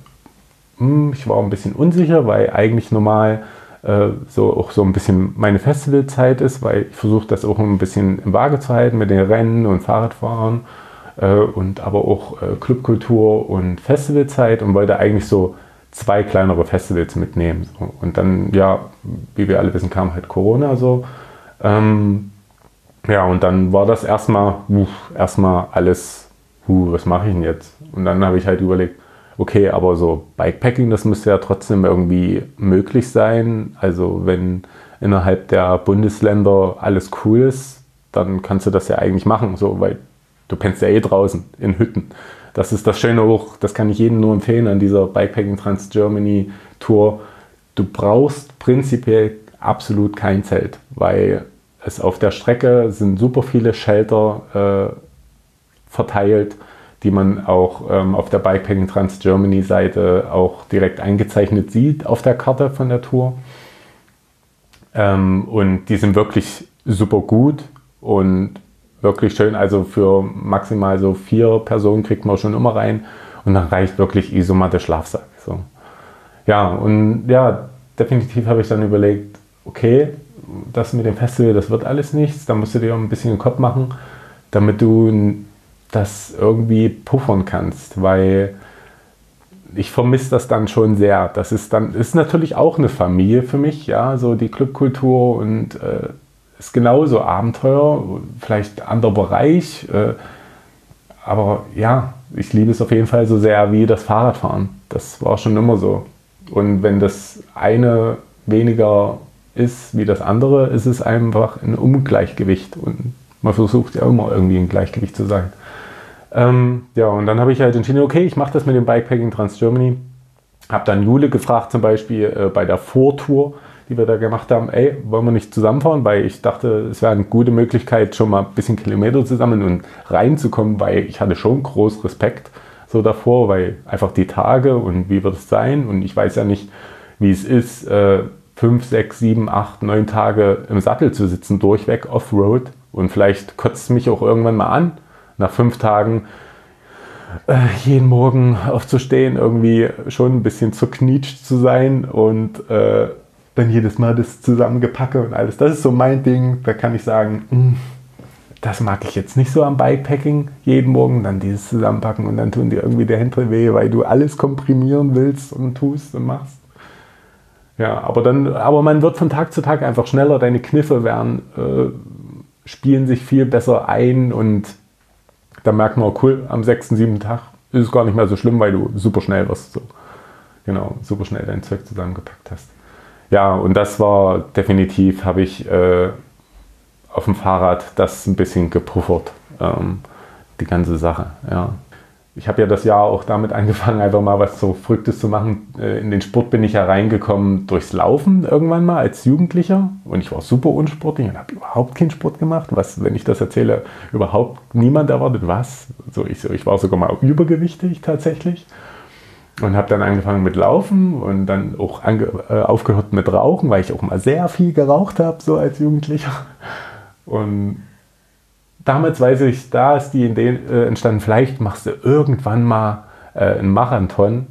hm, ich war ein bisschen unsicher, weil eigentlich normal äh, so auch so ein bisschen meine Festivalzeit ist, weil ich versuche das auch ein bisschen im Waage zu halten mit den Rennen und Fahrradfahren äh, und aber auch äh, Clubkultur und Festivalzeit und wollte eigentlich so zwei kleinere Festivals mitnehmen. Und dann, ja, wie wir alle wissen, kam halt Corona so. Ähm, ja, und dann war das erstmal, erstmal alles, uh, was mache ich denn jetzt? Und dann habe ich halt überlegt, okay, aber so Bikepacking, das müsste ja trotzdem irgendwie möglich sein. Also wenn innerhalb der Bundesländer alles cool ist, dann kannst du das ja eigentlich machen, so, weil du pennst ja eh draußen in Hütten. Das ist das Schöne auch, das kann ich jedem nur empfehlen an dieser Bikepacking Trans Germany Tour. Du brauchst prinzipiell absolut kein Zelt, weil es auf der Strecke sind super viele Shelter äh, verteilt die man auch ähm, auf der Bikepacking Trans Germany Seite auch direkt eingezeichnet sieht auf der Karte von der Tour. Ähm, und die sind wirklich super gut und wirklich schön. Also für maximal so vier Personen kriegt man schon immer rein und dann reicht wirklich Isomatte Schlafsack. So. Ja, und ja, definitiv habe ich dann überlegt, okay, das mit dem Festival, das wird alles nichts. Da musst du dir ein bisschen den Kopf machen, damit du das irgendwie puffern kannst, weil ich vermisse das dann schon sehr. Das ist dann ist natürlich auch eine Familie für mich, ja, so die Clubkultur und äh, ist genauso Abenteuer, vielleicht anderer Bereich, äh, aber ja, ich liebe es auf jeden Fall so sehr wie das Fahrradfahren. Das war schon immer so. Und wenn das eine weniger ist wie das andere, ist es einfach ein Ungleichgewicht und man versucht ja immer irgendwie ein Gleichgewicht zu sein. Ähm, ja, und dann habe ich halt entschieden, okay, ich mache das mit dem Bikepacking Trans Germany. Habe dann Jule gefragt, zum Beispiel äh, bei der Vortour, die wir da gemacht haben, ey, wollen wir nicht zusammenfahren? Weil ich dachte, es wäre eine gute Möglichkeit, schon mal ein bisschen Kilometer zu sammeln und reinzukommen, weil ich hatte schon groß Respekt so davor, weil einfach die Tage und wie wird es sein? Und ich weiß ja nicht, wie es ist, äh, fünf, sechs, sieben, acht, neun Tage im Sattel zu sitzen, durchweg Offroad. Und vielleicht kotzt es mich auch irgendwann mal an nach fünf Tagen äh, jeden Morgen aufzustehen, irgendwie schon ein bisschen zerknietscht zu sein und äh, dann jedes Mal das Zusammengepacke und alles. Das ist so mein Ding. Da kann ich sagen, mh, hm, das mag ich jetzt nicht so am Bikepacking. Jeden Morgen dann dieses Zusammenpacken und dann tun dir irgendwie die Hände weh, weil du alles komprimieren willst und tust und machst. Ja, aber dann, aber man wird von Tag zu Tag einfach schneller. Deine Kniffe werden, äh, spielen sich viel besser ein und da merkt man, cool, am sechsten, siebten Tag ist es gar nicht mehr so schlimm, weil du super schnell wirst. So. Genau, super schnell dein Zeug zusammengepackt hast. Ja, und das war definitiv, habe ich äh, auf dem Fahrrad das ein bisschen gepuffert, ähm, die ganze Sache. Ja ich habe ja das Jahr auch damit angefangen, einfach mal was so Verrücktes zu machen. Äh, in den Sport bin ich ja reingekommen durchs Laufen irgendwann mal als Jugendlicher. Und ich war super unsportlich und habe überhaupt keinen Sport gemacht. Was, wenn ich das erzähle, überhaupt niemand erwartet. Was? So, ich, ich war sogar mal übergewichtig tatsächlich. Und habe dann angefangen mit Laufen und dann auch ange, äh, aufgehört mit Rauchen, weil ich auch mal sehr viel geraucht habe, so als Jugendlicher. Und damals weiß ich, da ist die Idee äh, entstanden, vielleicht machst du irgendwann mal äh, einen Marathon.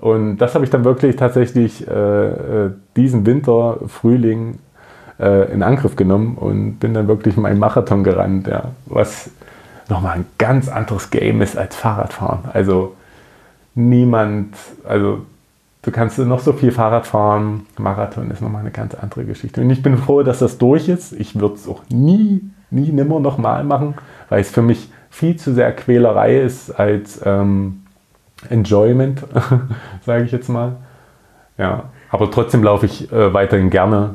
Und das habe ich dann wirklich tatsächlich äh, äh diesen Winter, Frühling äh, in Angriff genommen und bin dann wirklich meinen Marathon gerannt, ja, was nochmal ein ganz anderes Game ist als Fahrradfahren. Also niemand, also du kannst noch so viel Fahrrad fahren, Marathon ist nochmal eine ganz andere Geschichte. Und ich bin froh, dass das durch ist. Ich würde es auch nie nie nimmer nochmal machen, weil es für mich viel zu sehr Quälerei ist als ähm, Enjoyment, sage ich jetzt mal. Ja, aber trotzdem laufe ich äh, weiterhin gerne.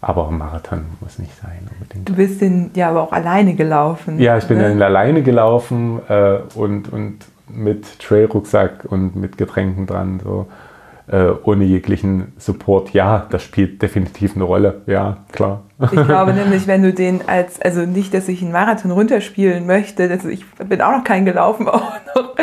Aber Marathon muss nicht sein unbedingt. Du bist den ja aber auch alleine gelaufen. Ja, ich bin ne? dann alleine gelaufen äh, und, und mit Trailrucksack und mit Getränken dran. So äh, ohne jeglichen Support, ja, das spielt definitiv eine Rolle, ja, klar. Ich glaube nämlich, wenn du den als, also nicht, dass ich einen Marathon runterspielen möchte, also ich bin auch noch keinen gelaufen, auch noch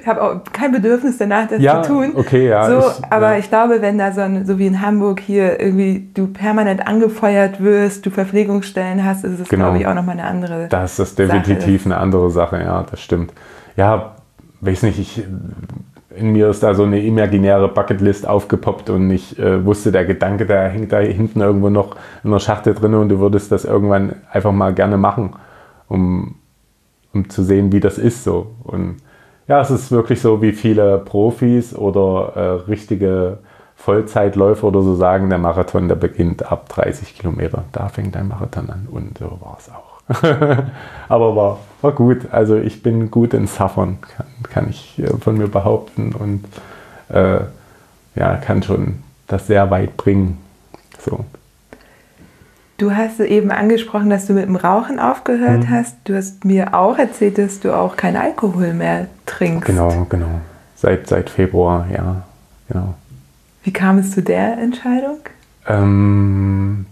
Ich habe auch kein Bedürfnis danach, das Ja, zu tun. okay, ja, So, ich- aber ja. ich glaube, wenn da so, ein, so wie in Hamburg hier irgendwie du permanent angefeuert wirst, du Verpflegungsstellen hast, ist es, Genau. glaube ich, auch nochmal eine andere. Ist das Sache definitiv eine andere Sache, ja, das stimmt. Ja, weiß nicht, ich, in mir ist da so eine imaginäre Bucketlist aufgepoppt und ich äh, wusste, der Gedanke, der hängt da hinten irgendwo noch in der Schachtel drin und du würdest das irgendwann einfach mal gerne machen, um, um zu sehen, wie das ist so. Und ja, es ist wirklich so, wie viele Profis oder äh, richtige Vollzeitläufer oder so sagen, der Marathon, der beginnt ab 30 Kilometer. Da fängt ein Marathon an und so war es auch. Aber war, war gut. Also ich bin gut in Suffern, kann, kann ich äh, von mir behaupten und äh, ja, kann schon das sehr weit bringen. So. Du hast eben angesprochen, dass du mit dem Rauchen aufgehört Mhm. hast. Du hast mir auch erzählt, dass du auch keinen Alkohol mehr trinkst. Genau, genau. Seit, seit Februar, ja, genau. Wie kam es zu der Entscheidung? Ähm,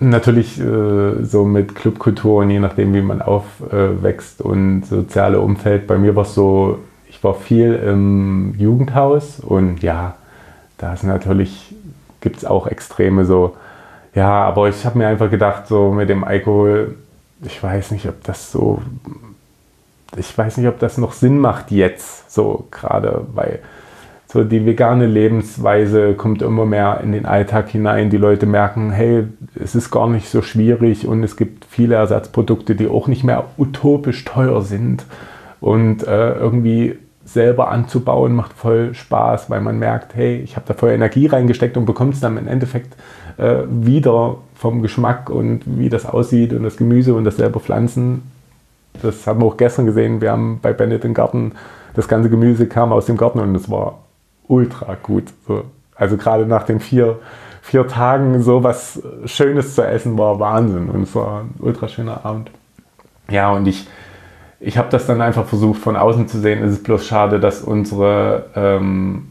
natürlich äh, so mit Clubkultur und je nachdem, wie man aufwächst und soziale Umfeld. Bei mir war es so, ich war viel im Jugendhaus und ja, da ist natürlich, gibt es auch Extreme so. Ja, aber ich habe mir einfach gedacht, so mit dem Alkohol, ich weiß nicht, ob das so, ich weiß nicht, ob das noch Sinn macht jetzt, so gerade, weil so die vegane Lebensweise kommt immer mehr in den Alltag hinein. Die Leute merken, hey, es ist gar nicht so schwierig und es gibt viele Ersatzprodukte, die auch nicht mehr utopisch teuer sind. Und äh, irgendwie selber anzubauen macht voll Spaß, weil man merkt, hey, ich habe da voll Energie reingesteckt und bekommt es dann im Endeffekt äh, wieder vom Geschmack und wie das aussieht und das Gemüse und das selber pflanzen. Das haben wir auch gestern gesehen. Wir haben bei Bennett im Garten, das ganze Gemüse kam aus dem Garten und es war ultra gut. So. Also gerade nach den vier, vier Tagen so was Schönes zu essen war Wahnsinn und es war ein ultra schöner Abend. Ja, und ich, ich habe das dann einfach versucht von außen zu sehen. Es ist bloß schade, dass unsere, ähm,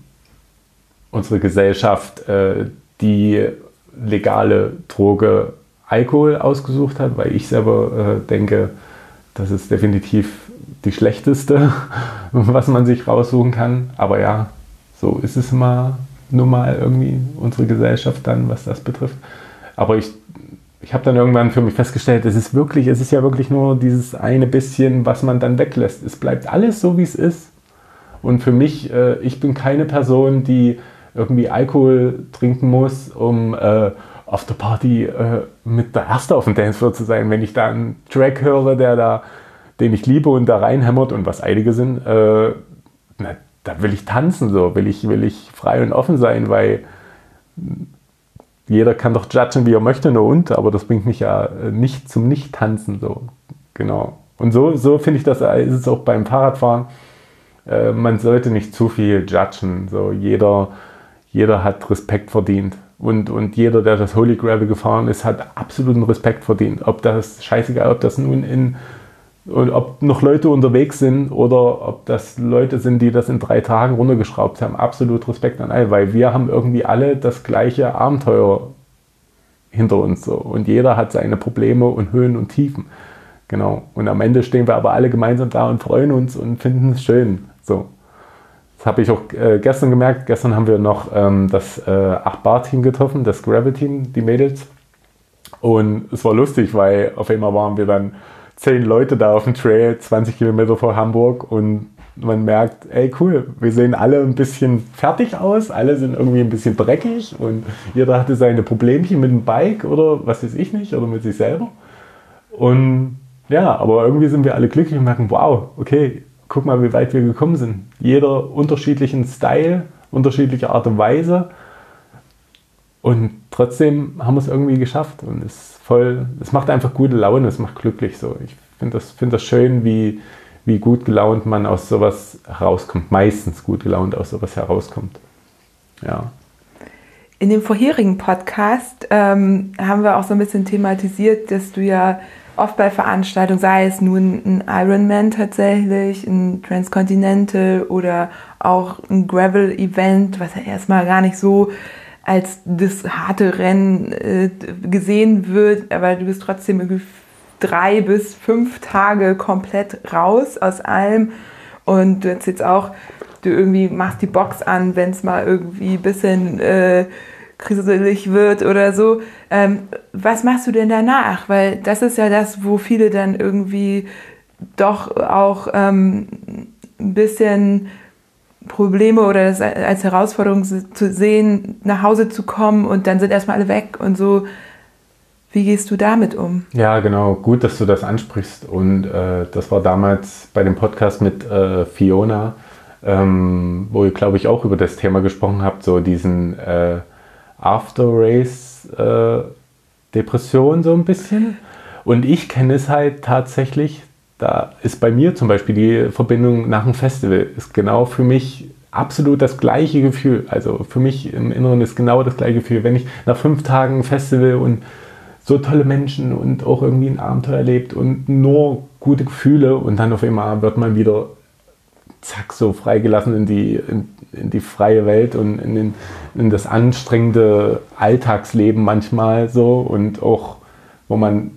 unsere Gesellschaft äh, die legale Droge Alkohol ausgesucht hat, weil ich selber äh, denke, das ist definitiv die schlechteste, was man sich raussuchen kann. Aber ja, so ist es mal nun mal irgendwie unsere Gesellschaft dann, was das betrifft. Aber ich, ich habe dann irgendwann für mich festgestellt, es ist wirklich, es ist ja wirklich nur dieses eine bisschen, was man dann weglässt. Es bleibt alles so, wie es ist. Und für mich, äh, ich bin keine Person, die irgendwie Alkohol trinken muss, um äh, auf der Party äh, mit der Erste auf dem Dancefloor zu sein. Wenn ich da einen Track höre, der da, den ich liebe und da reinhämmert und was einige sind, äh, na, da will ich tanzen, so will ich, will ich frei und offen sein, weil jeder kann doch judgen, wie er möchte, nur und, aber das bringt mich ja äh, nicht zum Nicht-Tanzen, so, genau. Und so, so finde ich das, äh, ist es auch beim Fahrradfahren. Äh, man sollte nicht zu viel judgen, so, jeder, jeder hat Respekt verdient. Und, und jeder, der das Holy Gravel gefahren ist, hat absoluten Respekt verdient. Ob das, scheißegal, ob das nun in, und ob noch Leute unterwegs sind oder ob das Leute sind, die das in drei Tagen runtergeschraubt haben, absolut Respekt an alle, weil wir haben irgendwie alle das gleiche Abenteuer hinter uns so und jeder hat seine Probleme und Höhen und Tiefen. Genau. Und am Ende stehen wir aber alle gemeinsam da und freuen uns und finden es schön. So. Das habe ich auch äh, gestern gemerkt. Gestern haben wir noch ähm, das äh, 8-Bar-Team getroffen, das Gravel-Team, die Mädels. Und es war lustig, weil auf einmal waren wir dann zehn Leute da auf dem Trail, 20 Kilometer vor Hamburg und man merkt, ey cool, wir sehen alle ein bisschen fertig aus, alle sind irgendwie ein bisschen dreckig und jeder hatte seine Problemchen mit dem Bike oder was weiß ich nicht oder mit sich selber. Und ja, aber irgendwie sind wir alle glücklich und merken, wow, okay, guck mal, wie weit wir gekommen sind. Jeder unterschiedlichen Style, unterschiedliche Art und Weise. Und trotzdem haben wir es irgendwie geschafft und es ist voll, es macht einfach gute Laune, es macht glücklich so. Ich finde das, find das schön, wie, wie gut gelaunt man aus sowas herauskommt. Meistens gut gelaunt aus sowas herauskommt. Ja. In dem vorherigen Podcast ähm, haben wir auch so ein bisschen thematisiert, dass du ja oft bei Veranstaltungen, sei es nun ein Ironman tatsächlich, ein Transcontinental oder auch ein Gravel-Event, was ja erstmal gar nicht so als das harte Rennen äh, gesehen wird, aber du bist trotzdem drei bis fünf Tage komplett raus aus allem Und du hast jetzt auch, du irgendwie machst die Box an, wenn es mal irgendwie ein bisschen äh, kriselig wird oder so. Ähm, was machst du denn danach? Weil das ist ja das, wo viele dann irgendwie doch auch ähm, ein bisschen Probleme oder das als Herausforderung zu sehen, nach Hause zu kommen und dann sind erstmal alle weg und so. Wie gehst du damit um? Ja, genau. Gut, dass du das ansprichst. Und äh, das war damals bei dem Podcast mit äh, Fiona, ähm, wo ihr, glaube ich, auch über das Thema gesprochen habt, so diesen äh, After-Race-Depression äh, so ein bisschen. Und ich kenne es halt tatsächlich, da ist bei mir zum Beispiel die Verbindung nach einem Festival, ist genau für mich absolut das gleiche Gefühl. Also für mich im Inneren ist genau das gleiche Gefühl. Wenn ich nach fünf Tagen Festival und so tolle Menschen und auch irgendwie ein Abenteuer erlebt und nur gute Gefühle und dann auf einmal wird man wieder zack so freigelassen in die, in, in die freie Welt und in, den, in das anstrengende Alltagsleben manchmal so und auch wo man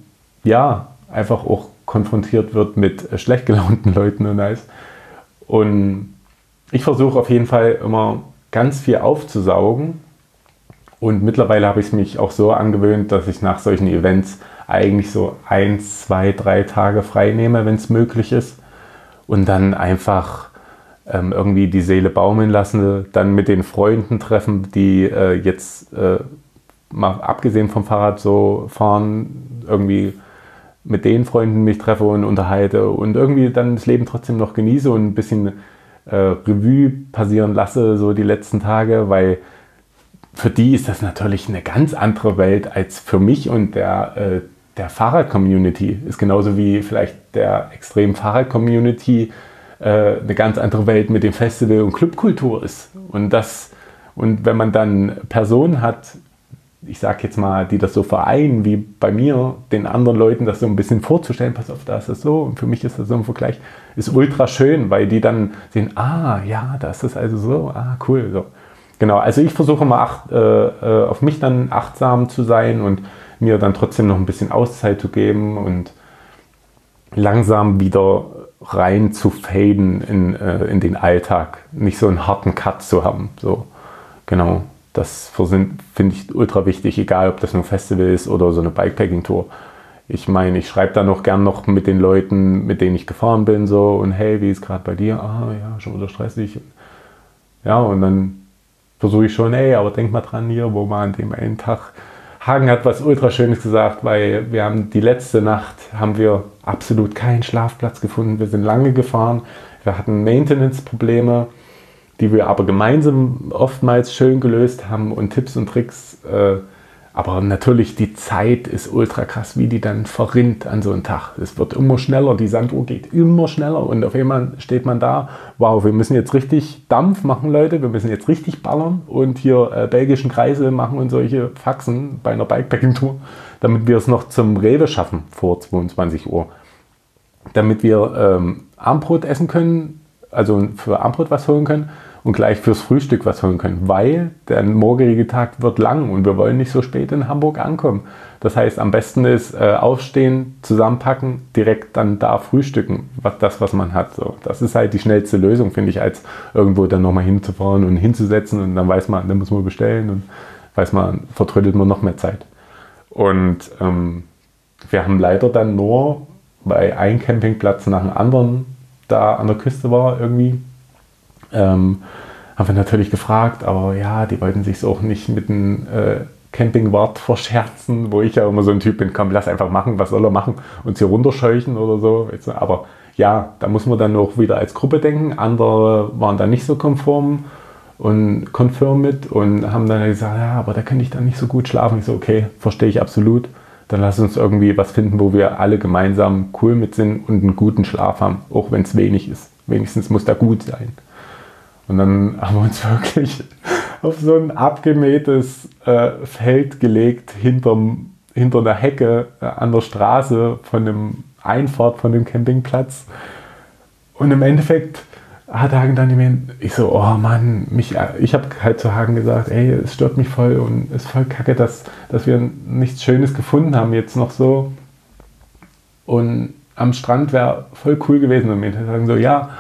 ja einfach auch konfrontiert wird mit schlecht gelaunten Leuten und alles. Und ich versuche auf jeden Fall immer ganz viel aufzusaugen und mittlerweile habe ich mich auch so angewöhnt, dass ich nach solchen Events eigentlich so ein, zwei, drei Tage frei nehme, wenn es möglich ist. Und dann einfach ähm, irgendwie die Seele baumeln lassen, dann mit den Freunden treffen, die äh, jetzt äh, mal abgesehen vom Fahrrad so fahren, irgendwie mit den Freunden mich treffe und unterhalte und irgendwie dann das Leben trotzdem noch genieße und ein bisschen äh, Revue passieren lasse, so die letzten Tage, weil für die ist das natürlich eine ganz andere Welt als für mich und der, äh, der Fahrrad-Community. Ist genauso wie vielleicht der extremen Fahrrad-Community äh, eine ganz andere Welt mit dem Festival und Clubkultur ist. Und, das, und wenn man dann Personen hat, ich sag jetzt mal, die das so vereinen, wie bei mir, den anderen Leuten das so ein bisschen vorzustellen, pass auf, da ist das so und für mich ist das so ein Vergleich, ist ultra schön, weil die dann sehen, ah, ja, da ist das also so, ah, cool, so. Genau, also ich versuche mal acht, äh, äh, auf mich dann achtsam zu sein und mir dann trotzdem noch ein bisschen Auszeit zu geben und langsam wieder rein zu faden in, äh, in den Alltag. Nicht so einen harten Cut zu haben. So, genau. Das finde ich ultra wichtig, egal ob das nur ein Festival ist oder so eine Bikepacking-Tour. Ich meine, ich schreibe da noch gern noch mit den Leuten, mit denen ich gefahren bin, so und hey, wie ist gerade bei dir? Ah ja, schon wieder stressig. Ja, und dann versuche ich schon, ey, aber denk mal dran hier, wo man an dem einen Tag Hagen hat was ultra schönes gesagt, weil wir haben die letzte Nacht haben wir absolut keinen Schlafplatz gefunden. Wir sind lange gefahren. Wir hatten Maintenance-Probleme, die wir aber gemeinsam oftmals schön gelöst haben und Tipps und Tricks äh, aber natürlich, die Zeit ist ultra krass, wie die dann verrinnt an so einem Tag. Es wird immer schneller, die Sanduhr geht immer schneller und auf einmal steht man da, wow, wir müssen jetzt richtig Dampf machen, Leute, wir müssen jetzt richtig ballern und hier äh, belgischen Kreise machen und solche Faxen bei einer Bikepacking-Tour, damit wir es noch zum Rewe schaffen vor 22 Uhr. Damit wir ähm, Armbrot essen können, also für Armbrot was holen können und gleich fürs Frühstück was holen können, weil der morgige Tag wird lang und wir wollen nicht so spät in Hamburg ankommen. Das heißt, am besten ist äh, aufstehen, zusammenpacken, direkt dann da frühstücken, was, das, was man hat. So, das ist halt die schnellste Lösung, finde ich, als irgendwo dann nochmal hinzufahren und hinzusetzen und dann weiß man, dann muss man bestellen und weiß man, vertrödelt man noch mehr Zeit. Und ähm, wir haben leider dann nur, weil ein Campingplatz nach dem anderen da an der Küste war, irgendwie ähm, haben wir natürlich gefragt, aber ja, die wollten sich auch nicht mit einem äh, Campingwart verscherzen, wo ich ja immer so ein Typ bin, komm, lass einfach machen, was soll er machen? Uns hier runterscheuchen oder so. Aber ja, da muss man dann auch wieder als Gruppe denken. Andere waren da nicht so konform und konfirm mit und haben dann gesagt, ja, aber da kann ich dann nicht so gut schlafen. Ich so, okay, verstehe ich absolut. Dann lass uns irgendwie was finden, wo wir alle gemeinsam cool mit sind und einen guten Schlaf haben, auch wenn es wenig ist. Wenigstens muss da gut sein. Und dann haben wir uns wirklich auf so ein abgemähtes äh, Feld gelegt, hinterm, hinter einer Hecke äh, an der Straße von dem Einfahrt von dem Campingplatz. Und im Endeffekt hat Hagen dann gemeint, ich so, oh Mann, mich, äh, ich habe halt zu Hagen gesagt, ey, es stört mich voll und es ist voll kacke, dass, dass wir nichts Schönes gefunden haben jetzt noch so. Und am Strand wäre voll cool gewesen. Und mir sagen so, ja,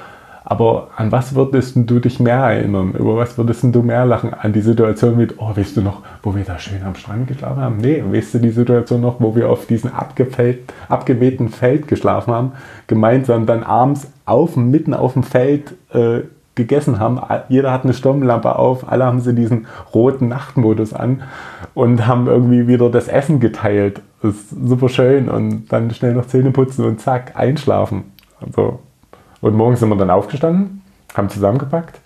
Aber an was würdest du dich mehr erinnern? Über was würdest du mehr lachen? An die Situation mit, oh, weißt du noch, wo wir da schön am Strand geschlafen haben? Nee, weißt du die Situation noch, wo wir auf diesem abgemähten Feld geschlafen haben, gemeinsam dann abends auf, mitten auf dem Feld äh, gegessen haben. Jeder hat eine Stirnlampe auf, alle haben sie diesen roten Nachtmodus an und haben irgendwie wieder das Essen geteilt. Das ist super schön und dann schnell noch Zähne putzen und zack, einschlafen. Also, und morgens sind wir dann aufgestanden, haben zusammengepackt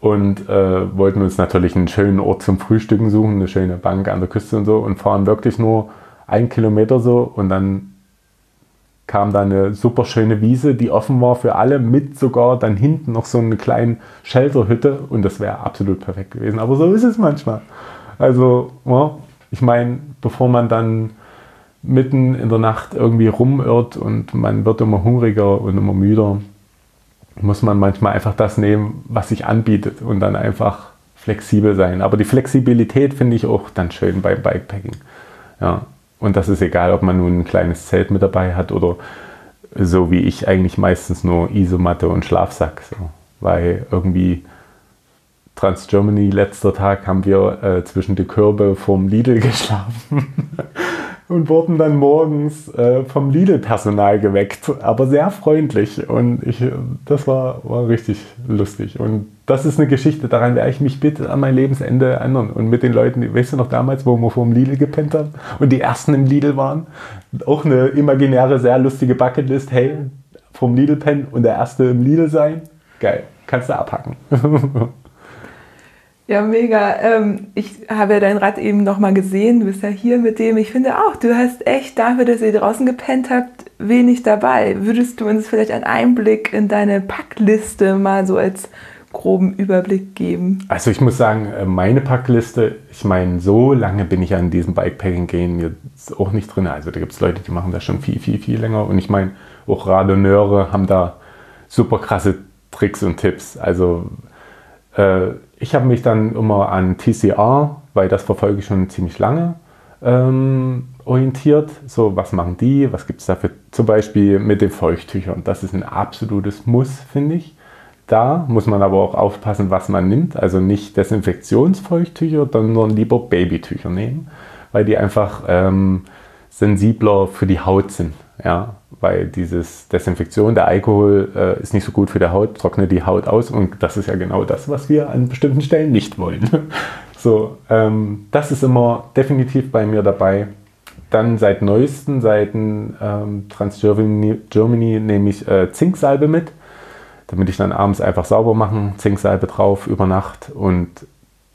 und äh, wollten uns natürlich einen schönen Ort zum Frühstücken suchen, eine schöne Bank an der Küste und so und fahren wirklich nur einen Kilometer so und dann kam da eine super schöne Wiese, die offen war für alle, mit sogar dann hinten noch so eine kleine Shelterhütte und das wäre absolut perfekt gewesen. Aber so ist es manchmal. Also, ja, ich meine, bevor man dann mitten in der Nacht irgendwie rumirrt und man wird immer hungriger und immer müder, muss man manchmal einfach das nehmen, was sich anbietet und dann einfach flexibel sein. Aber die Flexibilität finde ich auch dann schön beim Bikepacking. Ja, und das ist egal, ob man nun ein kleines Zelt mit dabei hat oder so wie ich eigentlich meistens nur Isomatte und Schlafsack. So. Weil irgendwie Trans Germany letzter Tag haben wir äh, zwischen die Körbe vom Lidl geschlafen und wurden dann morgens äh, vom Lidl-Personal geweckt, aber sehr freundlich. Und ich, das war, war richtig lustig. Und das ist eine Geschichte, daran werde ich mich bitte an mein Lebensende erinnern. Und mit den Leuten, weißt du noch damals, wo wir vom Lidl gepennt haben und die ersten im Lidl waren? Auch eine imaginäre, sehr lustige Bucketlist. Hey, vom Lidl pennen und der Erste im Lidl sein. Geil, kannst du abhacken. Ja, mega. Ähm, ich habe ja dein Rad eben nochmal gesehen. Du bist ja hier mit dem. Ich finde auch, du hast echt dafür, dass ihr draußen gepennt habt, wenig dabei. Würdest du uns vielleicht einen Einblick in deine Packliste mal so als groben Überblick geben? Also ich muss sagen, äh, meine Packliste, ich meine, so lange bin ich an diesem Bikepacking-Gehen jetzt auch nicht drin. Also da gibt es Leute, die machen das schon viel, viel, viel länger. Und ich meine, auch Radoneure haben da super krasse Tricks und Tipps. Also äh, ich habe mich dann immer an TCR, weil das verfolge ich schon ziemlich lange, ähm, orientiert. So, was machen die? Was gibt es dafür? Zum Beispiel mit den Feuchttüchern. Das ist ein absolutes Muss, finde ich. Da muss man aber auch aufpassen, was man nimmt. Also nicht Desinfektionsfeuchttücher, sondern lieber Babytücher nehmen, weil die einfach ähm, sensibler für die Haut sind. Ja, weil dieses Desinfektion, der Alkohol äh, ist nicht so gut für die Haut, trocknet die Haut aus und das ist ja genau das, was wir an bestimmten Stellen nicht wollen. so, ähm, das ist immer definitiv bei mir dabei. Dann seit neuesten, seit ähm, Trans Germany, Germany nehme ich äh, Zinksalbe mit, damit ich dann abends einfach sauber machen, Zinksalbe drauf über Nacht und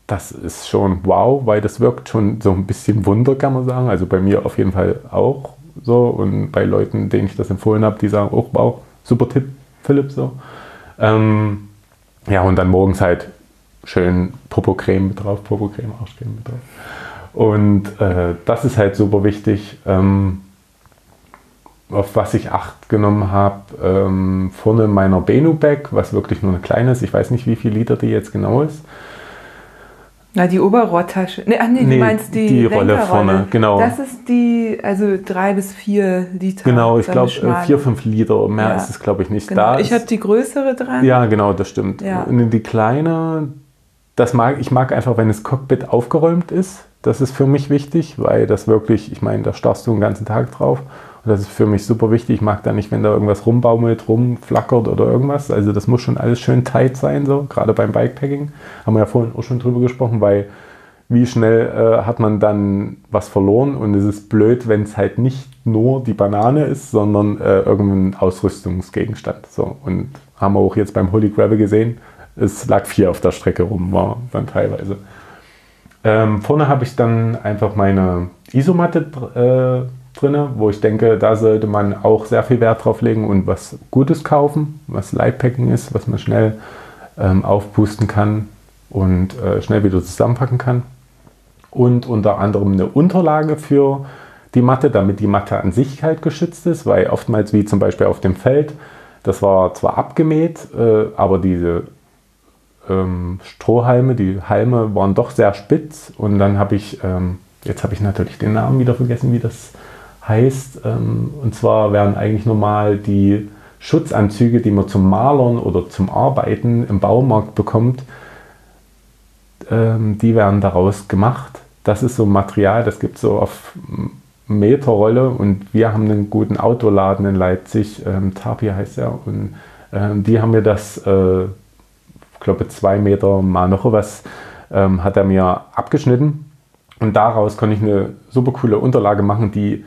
das ist schon wow, weil das wirkt schon so ein bisschen Wunder, kann man sagen. Also bei mir auf jeden Fall auch so und bei Leuten, denen ich das empfohlen habe, die sagen, oh wow, super Tipp, Philipp so. Ähm, ja, und dann morgens halt schön Popocreme mit drauf, Popocreme, Arschcreme mit drauf. Und äh, das ist halt super wichtig. Ähm, auf was ich Acht genommen habe, ähm, vorne meiner Benu-Bag, was wirklich nur eine kleine ist, ich weiß nicht, wie viel Liter die jetzt genau ist, na, die Oberrohrtasche. Nee, ach nee, nee, du meinst die, die Rolle vorne, genau. Das ist die, also drei bis vier Liter. Genau, ich glaube äh, vier, fünf Liter, mehr ja. ist es glaube ich nicht. Genau. Da ich habe die größere dran. Ja, genau, das stimmt. Ja. Und die kleine, das mag, ich mag einfach, wenn das Cockpit aufgeräumt ist. Das ist für mich wichtig, weil das wirklich, ich meine, da starrst du den ganzen Tag drauf. Und das ist für mich super wichtig. Ich mag da nicht, wenn da irgendwas rumbaumelt, rumflackert oder irgendwas. Also das muss schon alles schön tight sein, so gerade beim Bikepacking. Haben wir ja vorhin auch schon drüber gesprochen, weil wie schnell äh, hat man dann was verloren und es ist blöd, wenn es halt nicht nur die Banane ist, sondern äh, irgendein Ausrüstungsgegenstand. So, und haben wir auch jetzt beim Holy Gravel gesehen, es lag vier auf der Strecke rum, war dann teilweise. Ähm, vorne habe ich dann einfach meine Isomatte äh, drin, wo ich denke, da sollte man auch sehr viel Wert drauf legen und was Gutes kaufen, was Lightpacking ist, was man schnell ähm, aufpusten kann und äh, schnell wieder zusammenpacken kann. Und unter anderem eine Unterlage für die Matte, damit die Matte an sich halt geschützt ist, weil oftmals wie zum Beispiel auf dem Feld, das war zwar abgemäht, äh, aber diese ähm, Strohhalme, die Halme waren doch sehr spitz und dann habe ich, ähm, jetzt habe ich natürlich den Namen wieder vergessen, wie das heißt. Ähm, und zwar werden eigentlich normal die Schutzanzüge, die man zum Malern oder zum Arbeiten im Baumarkt bekommt, ähm, die werden daraus gemacht. Das ist so ein Material, das gibt es so auf Meterrolle und wir haben einen guten Autoladen in Leipzig, ähm, Tapir heißt er, und ähm, die haben mir das, äh, ich glaube, zwei Meter mal noch was, ähm, hat er mir abgeschnitten und daraus konnte ich eine super coole Unterlage machen, die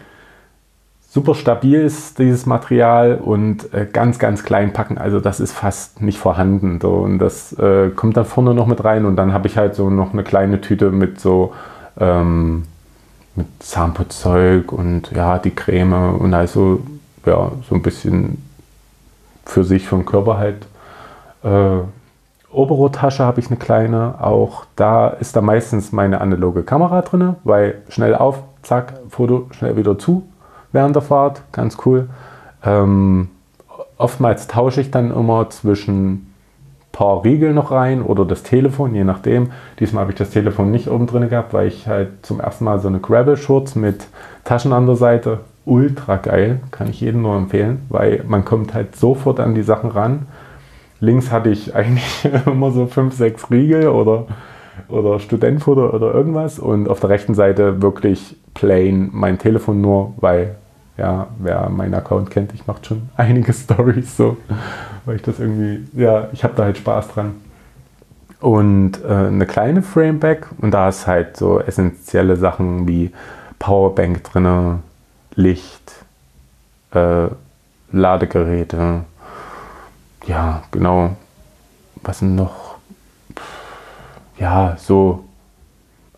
super stabil ist, dieses Material und äh, ganz, ganz klein packen. Also das ist fast nicht vorhanden. So. Und das äh, kommt dann vorne noch mit rein und dann habe ich halt so noch eine kleine Tüte mit so ähm, mit Zahnputzzeug und ja, die Creme und also ja, so ein bisschen für sich, vom Körper halt. Äh, Oberrohrtasche habe ich eine kleine. Auch da ist da meistens meine analoge Kamera drin, weil schnell auf, zack, Foto, schnell wieder zu während der Fahrt, ganz cool. Ähm, oftmals tausche ich dann immer zwischen ein paar Riegel noch rein oder das Telefon, je nachdem. Diesmal habe ich das Telefon nicht oben drin gehabt, weil ich halt zum ersten Mal so eine Gravel-Shorts mit Taschen an der Seite, ultra geil, kann ich jedem nur empfehlen, weil man kommt halt sofort an die Sachen ran. Links hatte ich eigentlich immer so fünf, sechs Riegel oder, oder Studentfutter oder irgendwas und auf der rechten Seite wirklich plain mein Telefon nur, weil ja, wer meinen Account kennt, ich mache schon einige Stories so, weil ich das irgendwie, ja, ich habe da halt Spaß dran. Und äh, eine kleine Frameback und da ist halt so essentielle Sachen wie Powerbank drin, Licht, äh, Ladegeräte, ja, genau. Was noch? Ja, so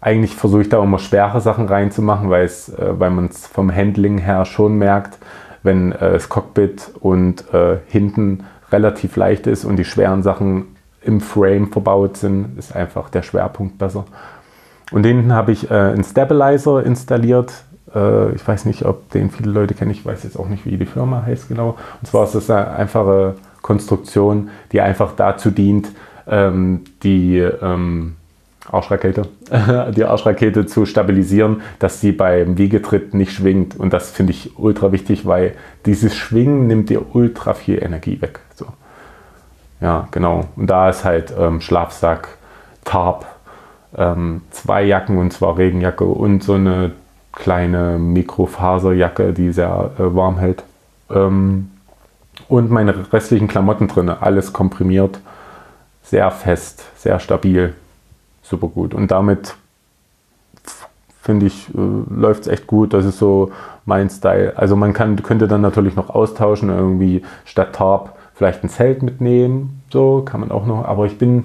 eigentlich versuche ich da immer schwere Sachen reinzumachen, weil, äh, weil man es vom Handling her schon merkt, wenn äh, das Cockpit und äh, hinten relativ leicht ist und die schweren Sachen im Frame verbaut sind, ist einfach der Schwerpunkt besser. Und hinten habe ich äh, einen Stabilizer installiert. Äh, ich weiß nicht, ob den viele Leute kennen. Ich weiß jetzt auch nicht, wie die Firma heißt genau. Und zwar ist das eine einfache Konstruktion, die einfach dazu dient, ähm, die ähm, Arschrakete, die Arschrakete zu stabilisieren, dass sie beim Wiegetritt nicht schwingt. Und das finde ich ultra wichtig, weil dieses Schwingen nimmt dir ultra viel Energie weg. So. Ja, genau. Und da ist halt ähm, Schlafsack, Tarp, ähm, zwei Jacken und zwar Regenjacke und so eine kleine Mikrofaserjacke, die sehr äh, warm hält. Ähm, und meine restlichen Klamotten drin, alles komprimiert, sehr fest, sehr stabil super gut. Und damit finde ich, äh, läuft es echt gut. Das ist so mein Style. Also man kann, könnte dann natürlich noch austauschen, irgendwie statt Tarp vielleicht ein Zelt mitnehmen. So kann man auch noch. Aber ich bin,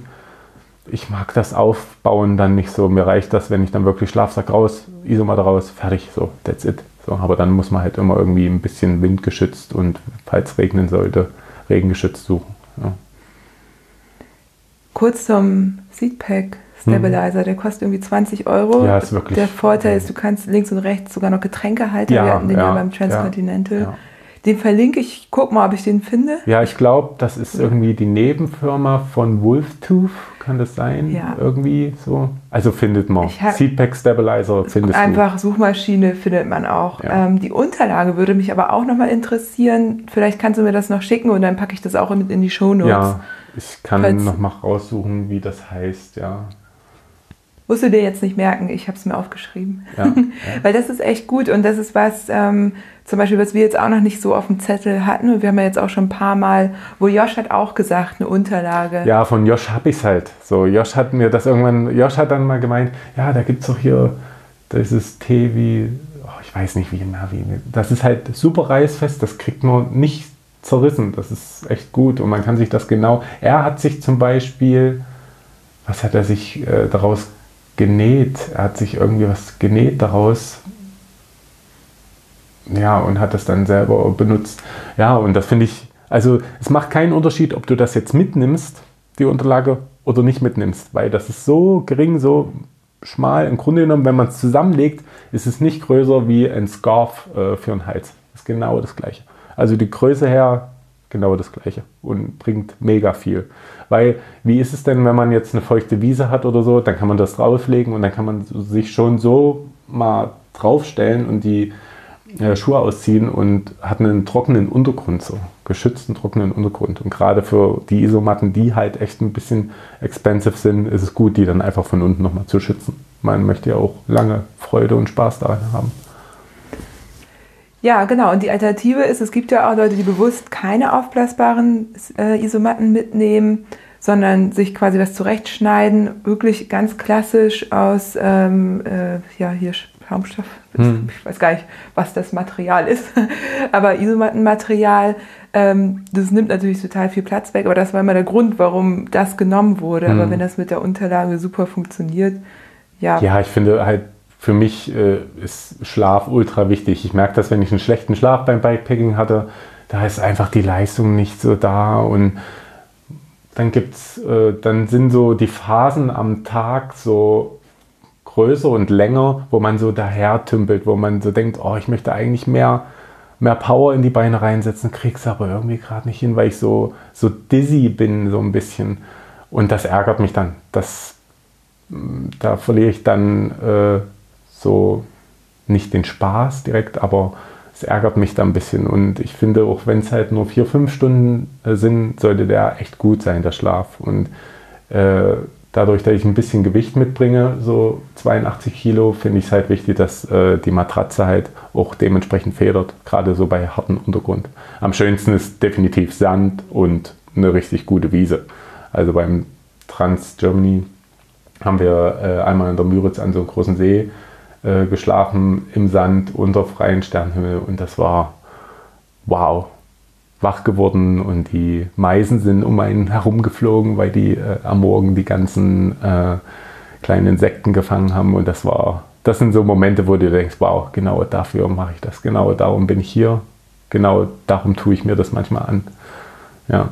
ich mag das Aufbauen dann nicht so. Mir reicht das, wenn ich dann wirklich Schlafsack raus, Isomatte raus, fertig. So, that's it. So, aber dann muss man halt immer irgendwie ein bisschen windgeschützt und falls regnen sollte, regengeschützt suchen. Ja. Kurz zum Seatpack Stabilizer, der kostet irgendwie 20 Euro. Ja, ist wirklich. Der Vorteil ist, du kannst links und rechts sogar noch Getränke halten. Ja, Wir hatten den ja, ja beim Transcontinental. Ja, den verlinke ich, guck mal, ob ich den finde. Ja, ich glaube, das ist irgendwie die Nebenfirma von Wolftooth, kann das sein? Ja. Irgendwie so. Also findet man. Seatpack Stabilizer findest einfach du. Einfach Suchmaschine findet man auch. Ja. Ähm, die Unterlage würde mich aber auch nochmal interessieren. Vielleicht kannst du mir das noch schicken und dann packe ich das auch mit in die Show Notes. Ja, ich kann noch mal raussuchen, wie das heißt, ja. Musst du dir jetzt nicht merken, ich habe es mir aufgeschrieben. Ja, ja. Weil das ist echt gut und das ist was, ähm, zum Beispiel, was wir jetzt auch noch nicht so auf dem Zettel hatten und wir haben ja jetzt auch schon ein paar Mal, wo Josh hat auch gesagt, eine Unterlage. Ja, von Josh habe ich es halt. So, Josh hat mir das irgendwann, Josh hat dann mal gemeint, ja, da gibt es doch hier dieses Tee wie, oh, ich weiß nicht wie, na, wie, das ist halt super reißfest, das kriegt man nicht zerrissen, das ist echt gut und man kann sich das genau, er hat sich zum Beispiel, was hat er sich äh, daraus genäht. Er hat sich irgendwie was genäht daraus. Ja, und hat das dann selber benutzt. Ja, und das finde ich, also es macht keinen Unterschied, ob du das jetzt mitnimmst, die Unterlage, oder nicht mitnimmst, weil das ist so gering, so schmal. Im Grunde genommen, wenn man es zusammenlegt, ist es nicht größer wie ein Scarf äh, für einen Hals. Das ist genau das gleiche. Also die Größe her genau das gleiche und bringt mega viel. Weil, wie ist es denn, wenn man jetzt eine feuchte Wiese hat oder so, dann kann man das drauflegen und dann kann man sich schon so mal draufstellen und die äh, Schuhe ausziehen und hat einen trockenen Untergrund, so geschützten trockenen Untergrund. Und gerade für die Isomatten, die halt echt ein bisschen expensive sind, ist es gut, die dann einfach von unten nochmal zu schützen. Man möchte ja auch lange Freude und Spaß daran haben. Ja, genau. Und die Alternative ist, es gibt ja auch Leute, die bewusst keine aufblasbaren äh, Isomatten mitnehmen, sondern sich quasi was zurechtschneiden, wirklich ganz klassisch aus, ähm, äh, ja, hier Schaumstoff, hm. ich weiß gar nicht, was das Material ist, aber Isomattenmaterial, ähm, das nimmt natürlich total viel Platz weg, aber das war immer der Grund, warum das genommen wurde. Hm. Aber wenn das mit der Unterlage super funktioniert, ja. Ja, ich finde halt, für mich äh, ist Schlaf ultra wichtig. Ich merke das, wenn ich einen schlechten Schlaf beim Bikepacking hatte, da ist einfach die Leistung nicht so da und dann gibt's, äh, dann sind so die Phasen am Tag so größer und länger, wo man so daher tümpelt, wo man so denkt, oh, ich möchte eigentlich mehr, mehr Power in die Beine reinsetzen, krieg's aber irgendwie gerade nicht hin, weil ich so, so dizzy bin, so ein bisschen. Und das ärgert mich dann. Das, mm, da verliere ich dann äh, so nicht den Spaß direkt, aber es ärgert mich da ein bisschen. Und ich finde, auch wenn es halt nur vier, fünf Stunden äh, sind, sollte der echt gut sein, der Schlaf. Und äh, dadurch, dass ich ein bisschen Gewicht mitbringe, so 82 Kilo, finde ich es halt wichtig, dass äh, die Matratze halt auch dementsprechend federt, gerade so bei hartem Untergrund. Am schönsten ist definitiv Sand und eine richtig gute Wiese. Also beim Trans Germany haben wir äh, einmal in der Müritz an so einem großen See äh, geschlafen im Sand unter freiem Sternhimmel und das war wow. Wach geworden und die Meisen sind um einen herumgeflogen, weil die äh, am Morgen die ganzen äh, kleinen Insekten gefangen haben und das war, das sind so Momente, wo du denkst, wow, genau dafür mache ich das, genau darum bin ich hier, genau darum tue ich mir das manchmal an. Ja,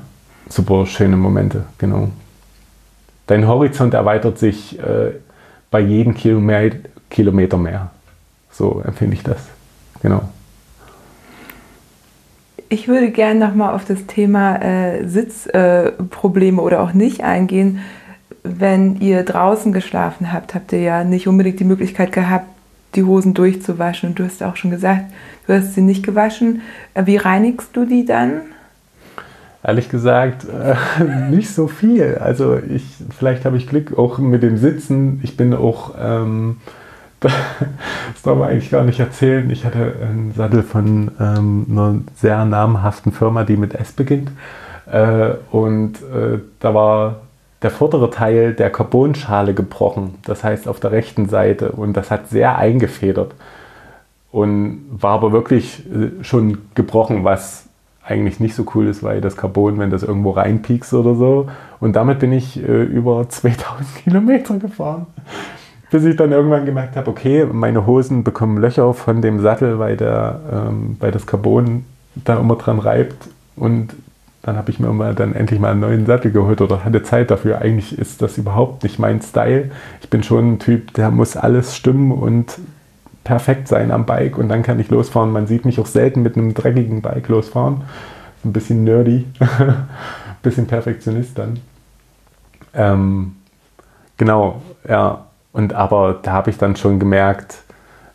super schöne Momente, genau. Dein Horizont erweitert sich äh, bei jedem Kilometer, Kilometer mehr. So empfinde ich das. Genau. Ich würde gerne nochmal auf das Thema äh, Sitzprobleme äh, oder auch nicht eingehen. Wenn ihr draußen geschlafen habt, habt ihr ja nicht unbedingt die Möglichkeit gehabt, die Hosen durchzuwaschen. Und du hast auch schon gesagt, du hast sie nicht gewaschen. Äh, wie reinigst du die dann? Ehrlich gesagt, äh, nicht so viel. Also ich, vielleicht habe ich Glück auch mit dem Sitzen. Ich bin auch ähm, das darf man eigentlich gar nicht erzählen. Ich hatte einen Sattel von ähm, einer sehr namhaften Firma, die mit S beginnt. Äh, und äh, da war der vordere Teil der Carbonschale gebrochen. Das heißt auf der rechten Seite. Und das hat sehr eingefedert. Und war aber wirklich äh, schon gebrochen, was eigentlich nicht so cool ist, weil das Carbon, wenn das irgendwo reinpiekst oder so. Und damit bin ich äh, über 2000 Kilometer gefahren bis ich dann irgendwann gemerkt habe, okay, meine Hosen bekommen Löcher von dem Sattel, weil, der, ähm, weil das Carbon da immer dran reibt. Und dann habe ich mir mal dann endlich mal einen neuen Sattel geholt oder hatte Zeit dafür. Eigentlich ist das überhaupt nicht mein Style. Ich bin schon ein Typ, der muss alles stimmen und perfekt sein am Bike und dann kann ich losfahren. Man sieht mich auch selten mit einem dreckigen Bike losfahren. Ein bisschen nerdy, ein bisschen Perfektionist dann. Ähm, genau, ja. Und aber da habe ich dann schon gemerkt,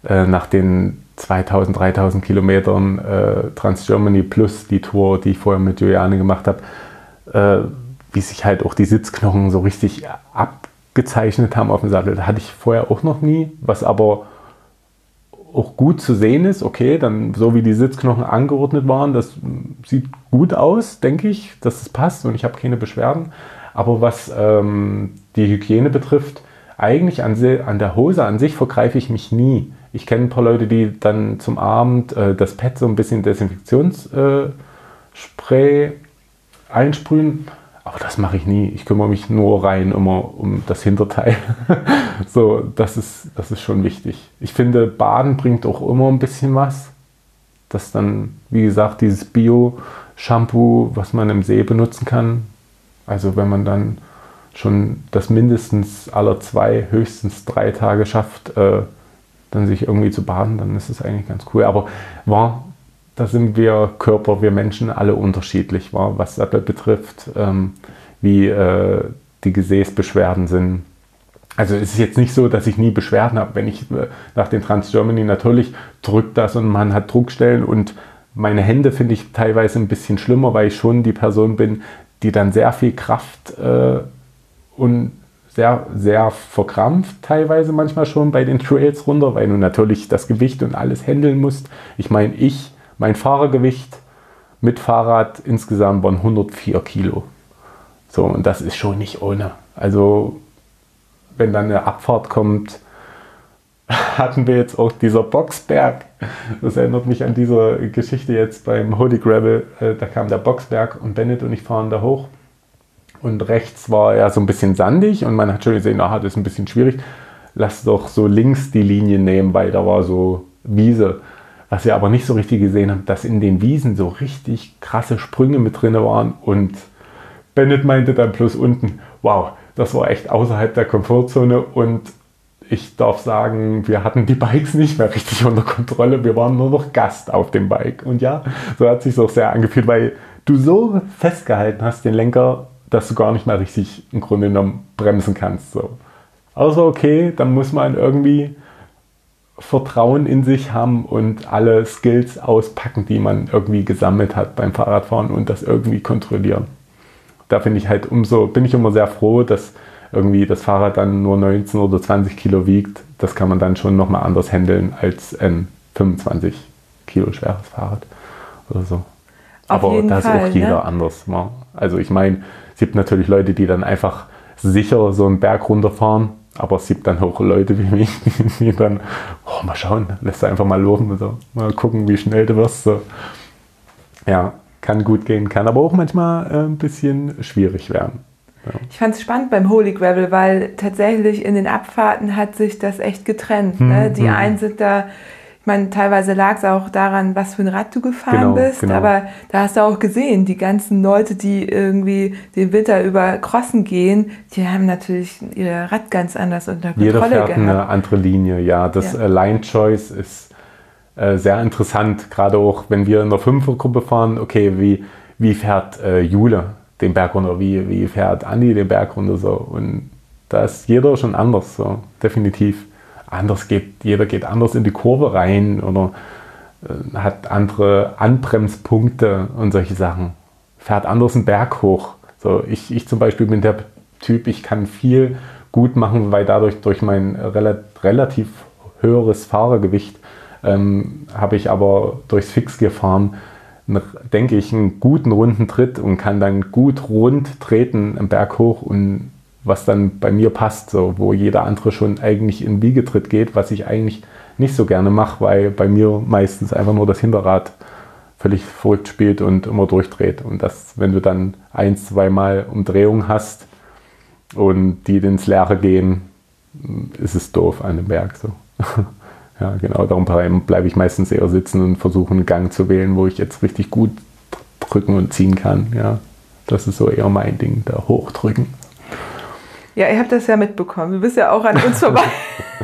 äh, nach den 2000, 3000 Kilometern äh, Trans-Germany plus die Tour, die ich vorher mit Juliane gemacht habe, äh, wie sich halt auch die Sitzknochen so richtig abgezeichnet haben auf dem Sattel. Da hatte ich vorher auch noch nie, was aber auch gut zu sehen ist. Okay, dann so wie die Sitzknochen angeordnet waren, das sieht gut aus, denke ich, dass es passt und ich habe keine Beschwerden. Aber was ähm, die Hygiene betrifft, eigentlich an, an, der Hose an sich vergreife ich mich nie. Ich kenne ein paar Leute, die dann zum Abend äh, das Pad so ein bisschen Desinfektionsspray äh, einsprühen. Aber das mache ich nie. Ich kümmere mich nur rein immer um das Hinterteil. so, das ist, das ist schon wichtig. Ich finde, Baden bringt auch immer ein bisschen was. Das dann, wie gesagt, dieses Bio-Shampoo, was man im See benutzen kann. Also wenn man dann schon das mindestens alle zwei, höchstens drei Tage schafft, äh, dann sich irgendwie zu baden, dann ist es eigentlich ganz cool. Aber war, da sind wir Körper, wir Menschen alle unterschiedlich, war, was Sattel betrifft, ähm, wie äh, die Gesäßbeschwerden sind. also es ist jetzt nicht so, dass ich nie Beschwerden habe. Wenn ich äh, nach den Trans Germany natürlich drückt das und man hat Druckstellen und meine Hände finde ich teilweise ein bisschen schlimmer, weil ich schon die Person bin, die dann sehr viel Kraft äh, und sehr, sehr verkrampft teilweise manchmal schon bei den Trails runter, weil du natürlich das Gewicht und alles handeln musst. Ich meine, ich, mein Fahrergewicht mit Fahrrad insgesamt waren 104 Kilo. So, und das ist schon nicht ohne. Also, wenn dann eine Abfahrt kommt, hatten wir jetzt auch dieser Boxberg. Das erinnert mich an diese Geschichte jetzt beim Holy Gravel. Äh, da kam der Boxberg und Bennett und ich fahren da hoch. Und rechts war er so ein bisschen sandig und man hat schon gesehen, aha, das ist ein bisschen schwierig. Lass doch so links die Linie nehmen, weil da war so Wiese. Was wir aber nicht so richtig gesehen haben, dass in den Wiesen so richtig krasse Sprünge mit drin waren. Und Bennett meinte dann plus unten, wow, das war echt außerhalb der Komfortzone und ich darf sagen, wir hatten die Bikes nicht mehr richtig unter Kontrolle. Wir waren nur noch Gast auf dem Bike. Und ja, so hat sich auch sehr angefühlt, weil du so festgehalten hast, den Lenker, dass du gar nicht mehr richtig im Grunde genommen bremsen kannst. So. Also okay, dann muss man irgendwie Vertrauen in sich haben und alle Skills auspacken, die man irgendwie gesammelt hat beim Fahrradfahren und das irgendwie kontrollieren. Da finde ich halt umso, bin ich immer sehr froh, dass irgendwie das Fahrrad dann nur 19 oder 20 Kilo wiegt, das kann man dann schon nochmal anders handeln als ein 25 Kilo schweres Fahrrad oder so. Auf Aber da ist Fall, auch jeder ne? anders. Also ich meine, es gibt natürlich Leute, die dann einfach sicher so einen Berg runterfahren, aber es gibt dann auch Leute wie mich, die dann, oh, mal schauen, lässt einfach mal laufen und so, mal gucken, wie schnell du wirst. So. Ja, kann gut gehen, kann aber auch manchmal äh, ein bisschen schwierig werden. Ich fand es spannend beim Holy Gravel, weil tatsächlich in den Abfahrten hat sich das echt getrennt. Ne? Die hm. einen sind da, ich meine, teilweise lag es auch daran, was für ein Rad du gefahren Genau, bist, genau. aber da hast du auch gesehen, die ganzen Leute, die irgendwie den Winter über Crossen gehen, die haben natürlich ihr Rad ganz anders unter Jeder Kontrolle fährt eine gehabt. andere Linie, ja. Das Ja. äh, Line Choice ist äh, sehr interessant, gerade auch wenn wir in der Fünfergruppe fahren, okay, wie, wie fährt äh, Jule den Berg runter, wie, wie fährt Andi den Berg runter so. Und da ist jeder schon anders, so definitiv. Anders geht, jeder geht anders in die Kurve rein oder äh, hat andere Anbremspunkte und solche Sachen. Fährt anders einen Berg hoch. So, ich, ich zum Beispiel bin der Typ, ich kann viel gut machen, weil dadurch durch mein rela relativ höheres Fahrergewicht ähm, habe ich aber durchs Fixgefahren, denke ich, einen guten runden Tritt und kann dann gut rund treten im Berg hoch und was dann bei mir passt, so, wo jeder andere schon eigentlich in Wiegetritt geht, was ich eigentlich nicht so gerne mache, weil bei mir meistens einfach nur das Hinterrad völlig verrückt spielt und immer durchdreht. Und das, wenn du dann ein, zweimal Umdrehungen hast und die ins Leere gehen, ist es doof an dem Berg. So. ja, genau, darum bleibe ich meistens eher sitzen und versuche einen Gang zu wählen, wo ich jetzt richtig gut drücken und ziehen kann. Ja, das ist so eher mein Ding, da hochdrücken. Ja, ihr habt das ja mitbekommen. Du bist ja auch an uns vorbei.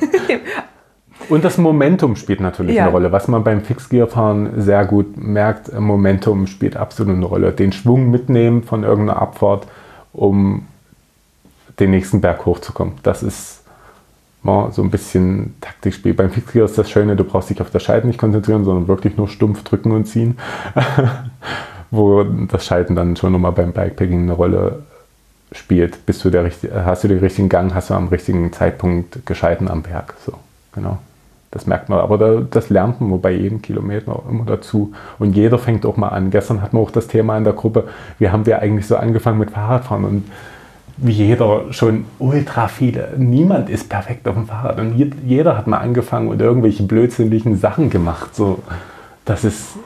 Und das Momentum spielt natürlich Ja. eine Rolle. Was man beim Fixgear-Fahren sehr gut merkt, Momentum spielt absolut eine Rolle. Den Schwung mitnehmen von irgendeiner Abfahrt, um den nächsten Berg hochzukommen. Das ist mal so ein bisschen Taktikspiel. Beim Fixgear ist das Schöne, du brauchst dich auf das Schalten nicht konzentrieren, sondern wirklich nur stumpf drücken und ziehen. Wo das Schalten dann schon nochmal beim Bikepacking eine Rolle spielt. Bist du der, richtig- hast du den richtigen Gang, hast du am richtigen Zeitpunkt geschalten am Berg. So, genau. Das merkt man, aber da, das lernt man bei jedem Kilometer immer dazu. Und jeder fängt auch mal an. Gestern hatten wir auch das Thema in der Gruppe, wie haben wir eigentlich so angefangen mit Fahrradfahren und wie jeder schon ultra viele, niemand ist perfekt auf dem Fahrrad und je- jeder hat mal angefangen und irgendwelche blödsinnigen Sachen gemacht. So, das ist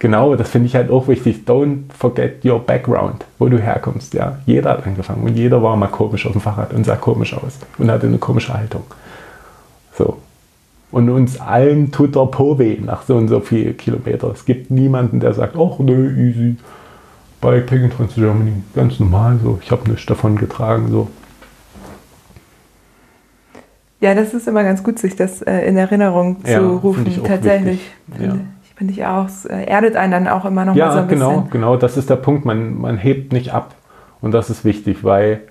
genau, das finde ich halt auch wichtig. Don't forget your background, wo du herkommst. Ja, jeder hat angefangen und jeder war mal komisch auf dem Fahrrad und sah komisch aus und hatte eine komische Haltung. So. Und uns allen tut der Po weh nach so und so viel Kilometer. Es gibt niemanden, der sagt, ach nö, easy. Bikepacking Trans Germany, ganz normal so. Ich habe nichts davon getragen so. Ja, das ist immer ganz gut, sich das äh, in Erinnerung zu Ja, rufen. Tatsächlich. Ja. Finde ich auch. Es äh, erdet einen dann auch immer noch mal Ja, so ein genau, bisschen. genau. Das ist der Punkt. Man, man hebt nicht ab. Und das ist wichtig, weil,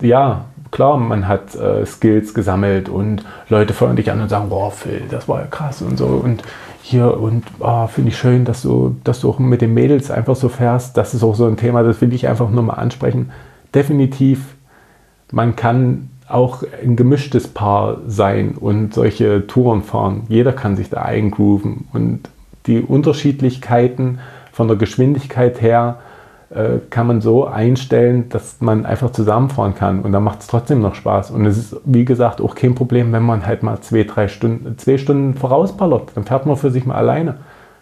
ja, klar, man hat äh, Skills gesammelt und Leute feuern dich an und sagen, boah, Phil, das war ja krass und so und hier und oh, finde ich schön, dass du, dass du auch mit den Mädels einfach so fährst. Das ist auch so ein Thema, das will ich einfach nur mal ansprechen. Definitiv, man kann auch ein gemischtes Paar sein und solche Touren fahren. Jeder kann sich da eingrooven und die Unterschiedlichkeiten von der Geschwindigkeit her äh, kann man so einstellen, dass man einfach zusammenfahren kann und dann macht es trotzdem noch Spaß. Und es ist, wie gesagt, auch kein Problem, wenn man halt mal zwei, drei Stunden, zwei Stunden vorausballert. Dann fährt man für sich mal alleine.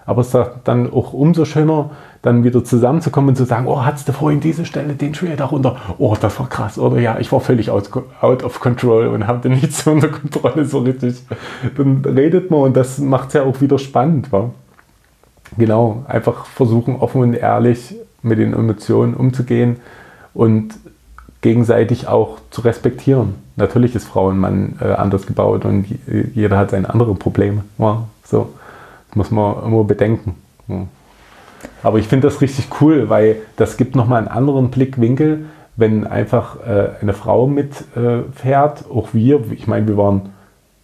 Aber es ist dann auch umso schöner, dann wieder zusammenzukommen und zu sagen, oh, hattest du vorhin diese Stelle, den Trail darunter? Oh, das war krass. Oder ja, ich war völlig out, out of control und habe nichts unter Kontrolle so richtig. Dann redet man und das macht es ja auch wieder spannend. Wa? Genau, einfach versuchen, offen und ehrlich mit den Emotionen umzugehen und gegenseitig auch zu respektieren. Natürlich ist Frau und Mann äh, anders gebaut und jeder hat seine anderen Probleme. Ja, so. Muss man immer bedenken. Aber ich finde das richtig cool, weil das gibt nochmal einen anderen Blickwinkel, wenn einfach äh, eine Frau mitfährt, äh, auch wir, ich meine, wir waren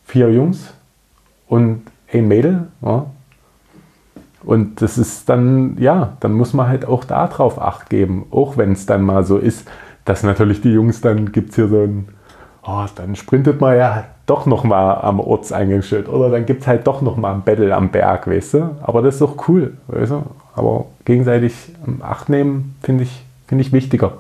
vier Jungs und ein Mädel, ja, und das ist dann, ja, dann muss man halt auch darauf Acht geben. Auch wenn es dann mal so ist, dass natürlich die Jungs, dann gibt es hier so ein, oh, dann sprintet man ja doch nochmal am Ortseingangsschild. Oder dann gibt es halt doch nochmal ein Battle am Berg, weißt du. Aber das ist doch cool, weißt du. Aber gegenseitig Acht nehmen, finde ich, find ich wichtiger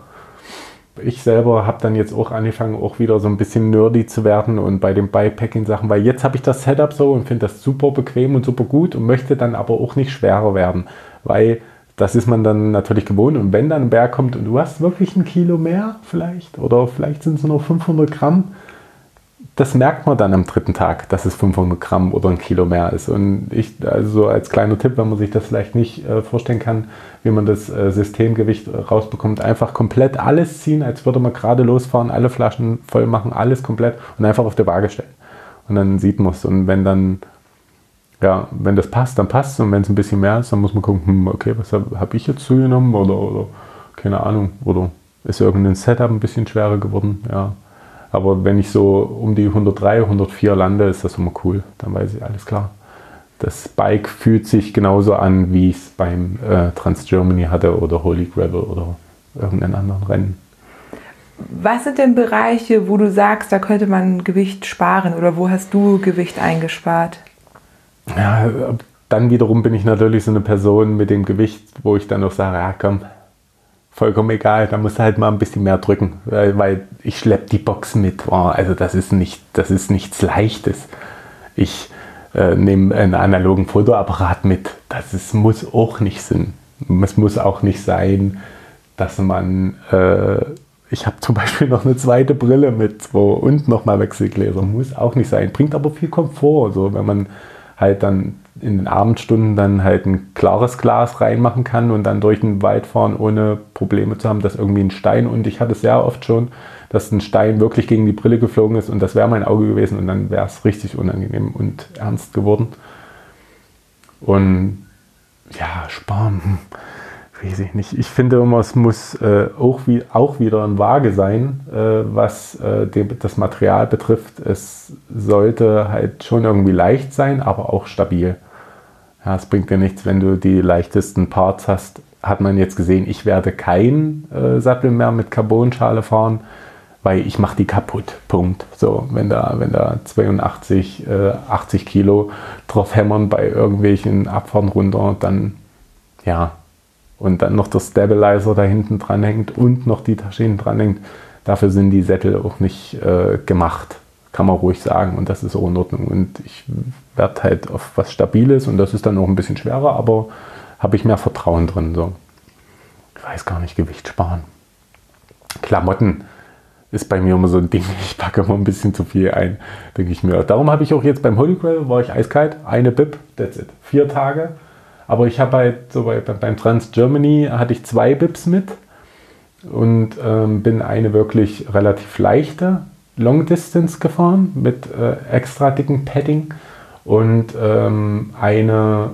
ich selber habe dann jetzt auch angefangen, auch wieder so ein bisschen nerdy zu werden und bei den Bikepacking-Sachen, weil jetzt habe ich das Setup so und finde das super bequem und super gut und möchte dann aber auch nicht schwerer werden, weil das ist man dann natürlich gewohnt und wenn dann ein Berg kommt und du hast wirklich ein Kilo mehr vielleicht oder vielleicht sind es nur 500 Gramm, das merkt man dann am dritten Tag, dass es 500 Gramm oder ein Kilo mehr ist. Und ich, also als kleiner Tipp, wenn man sich das vielleicht nicht äh, vorstellen kann, wie man das äh, Systemgewicht rausbekommt, einfach komplett alles ziehen, als würde man gerade losfahren, alle Flaschen voll machen, alles komplett und einfach auf der Waage stellen. Und dann sieht man es. Und wenn dann, ja, wenn das passt, dann passt es. Und wenn es ein bisschen mehr ist, dann muss man gucken, hm, okay, was habe hab ich jetzt zugenommen oder, oder keine Ahnung, oder ist irgendein Setup ein bisschen schwerer geworden, ja aber wenn ich so um die 103, 104 lande, ist das immer cool. Dann weiß ich, alles klar. Das Bike fühlt sich genauso an, wie ich es beim äh, Trans Germany hatte oder Holy Gravel oder irgendeinen anderen Rennen. Was sind denn Bereiche, wo du sagst, da könnte man Gewicht sparen oder wo hast du Gewicht eingespart? Ja, dann wiederum bin ich natürlich so eine Person mit dem Gewicht, wo ich dann noch sage, ja komm, vollkommen egal, da musst du halt mal ein bisschen mehr drücken, weil, ich schleppe die Box mit. Oh, also das ist nicht, das ist nichts Leichtes. Ich äh, nehme einen analogen Fotoapparat mit. Das ist, muss auch nicht sein. Es muss auch nicht sein, dass man äh, ich habe zum Beispiel noch eine zweite Brille mit wo, und nochmal Wechselgläser. Muss auch nicht sein. Bringt aber viel Komfort. So, wenn man halt dann in den Abendstunden dann halt ein klares Glas reinmachen kann und dann durch den Wald fahren, ohne Probleme zu haben, dass irgendwie ein Stein, und ich hatte es sehr oft schon, dass ein Stein wirklich gegen die Brille geflogen ist und das wäre mein Auge gewesen und dann wäre es richtig unangenehm und ernst geworden. Und ja, sparen, hm, weiß ich nicht. Ich finde immer, es muss äh, auch, wie, auch wieder ein Waage sein, äh, was äh, dem, das Material betrifft. Es sollte halt schon irgendwie leicht sein, aber auch stabil. Ja, es bringt dir nichts, wenn du die leichtesten Parts hast. Hat man jetzt gesehen, ich werde kein äh, Sattel mehr mit Carbonschale fahren, weil ich mache die kaputt. Punkt. So, wenn da, wenn da 82, äh, 80 Kilo drauf hämmern bei irgendwelchen Abfahren runter, dann ja. Und dann noch der Stabilizer da hinten dran hängt und noch die Tasche hinten dran hängt. Dafür sind die Sättel auch nicht äh, gemacht kann man ruhig sagen und das ist auch in Ordnung. Und ich werde halt auf was Stabiles und das ist dann auch ein bisschen schwerer, aber habe ich mehr Vertrauen drin. So. Ich weiß gar nicht, Gewicht sparen. Klamotten ist bei mir immer so ein Ding, ich packe immer ein bisschen zu viel ein, denke ich mir. Darum habe ich auch jetzt beim Holy Grail, war ich eiskalt, eine Bib, that's it, vier Tage. Aber ich habe halt so bei, beim Trans Germany hatte ich zwei Bibs mit und ähm, bin eine wirklich relativ leichte Long Distance gefahren mit äh, extra dicken Padding und ähm, eine,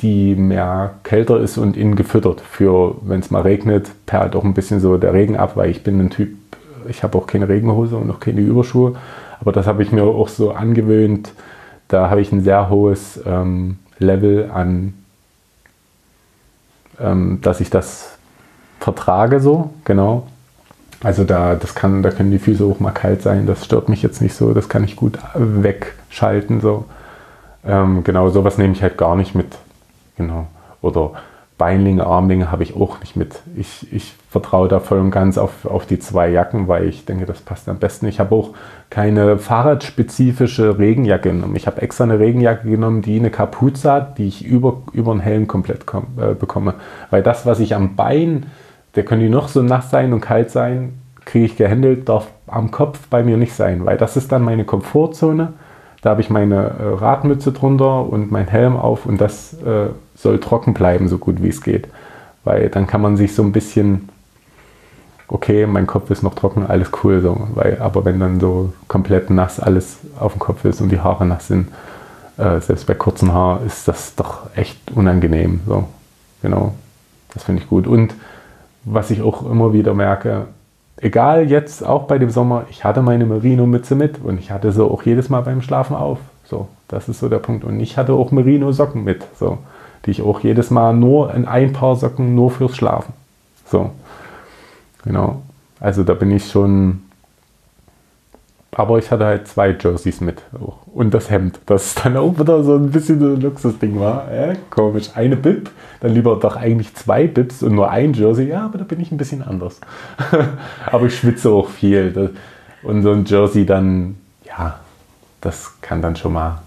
die mehr kälter ist und innen gefüttert. Für, wenn es mal regnet, perlt auch ein bisschen so der Regen ab, weil ich bin ein Typ, ich habe auch keine Regenhose und auch keine Überschuhe. Aber das habe ich mir auch so angewöhnt. Da habe ich ein sehr hohes ähm, Level an, ähm, dass ich das vertrage so, genau. Also da, das kann, da können die Füße auch mal kalt sein, das stört mich jetzt nicht so, das kann ich gut wegschalten. So. Ähm, genau, sowas nehme ich halt gar nicht mit. Genau. Oder Beinlinge, Armlinge habe ich auch nicht mit. Ich, ich vertraue da voll und ganz auf, auf die zwei Jacken, weil ich denke, das passt am besten. Ich habe auch keine fahrradspezifische Regenjacke genommen. Ich habe extra eine Regenjacke genommen, die eine Kapuze hat, die ich über, über den Helm komplett komm, äh, bekomme. Weil das, was ich am Bein, der können die noch so nass sein und kalt sein, kriege ich gehandelt, darf am Kopf bei mir nicht sein, weil das ist dann meine Komfortzone. Da habe ich meine äh, Radmütze drunter und mein Helm auf und das äh, soll trocken bleiben, so gut wie es geht. Weil dann kann man sich so ein bisschen, okay, mein Kopf ist noch trocken, alles cool. So. Weil, aber wenn dann so komplett nass alles auf dem Kopf ist und die Haare nass sind, äh, selbst bei kurzen Haaren, ist das doch echt unangenehm. So. Genau, das finde ich gut. Und was ich auch immer wieder merke, egal jetzt auch bei dem Sommer, ich hatte meine Merino-Mütze mit und ich hatte sie auch jedes Mal beim Schlafen auf. So, das ist so der Punkt. Und ich hatte auch Merino-Socken mit. So die ich auch jedes Mal nur in ein paar Socken nur fürs Schlafen. So, genau. Also da bin ich schon. Aber ich hatte halt zwei Jerseys mit. Und das Hemd. Das dann auch wieder so ein bisschen so ein Luxusding war. Äh, komisch. Eine Bib, dann lieber doch eigentlich zwei Bibs und nur ein Jersey. Ja, aber da bin ich ein bisschen anders. aber ich schwitze auch viel. Und so ein Jersey dann, ja, das kann dann schon mal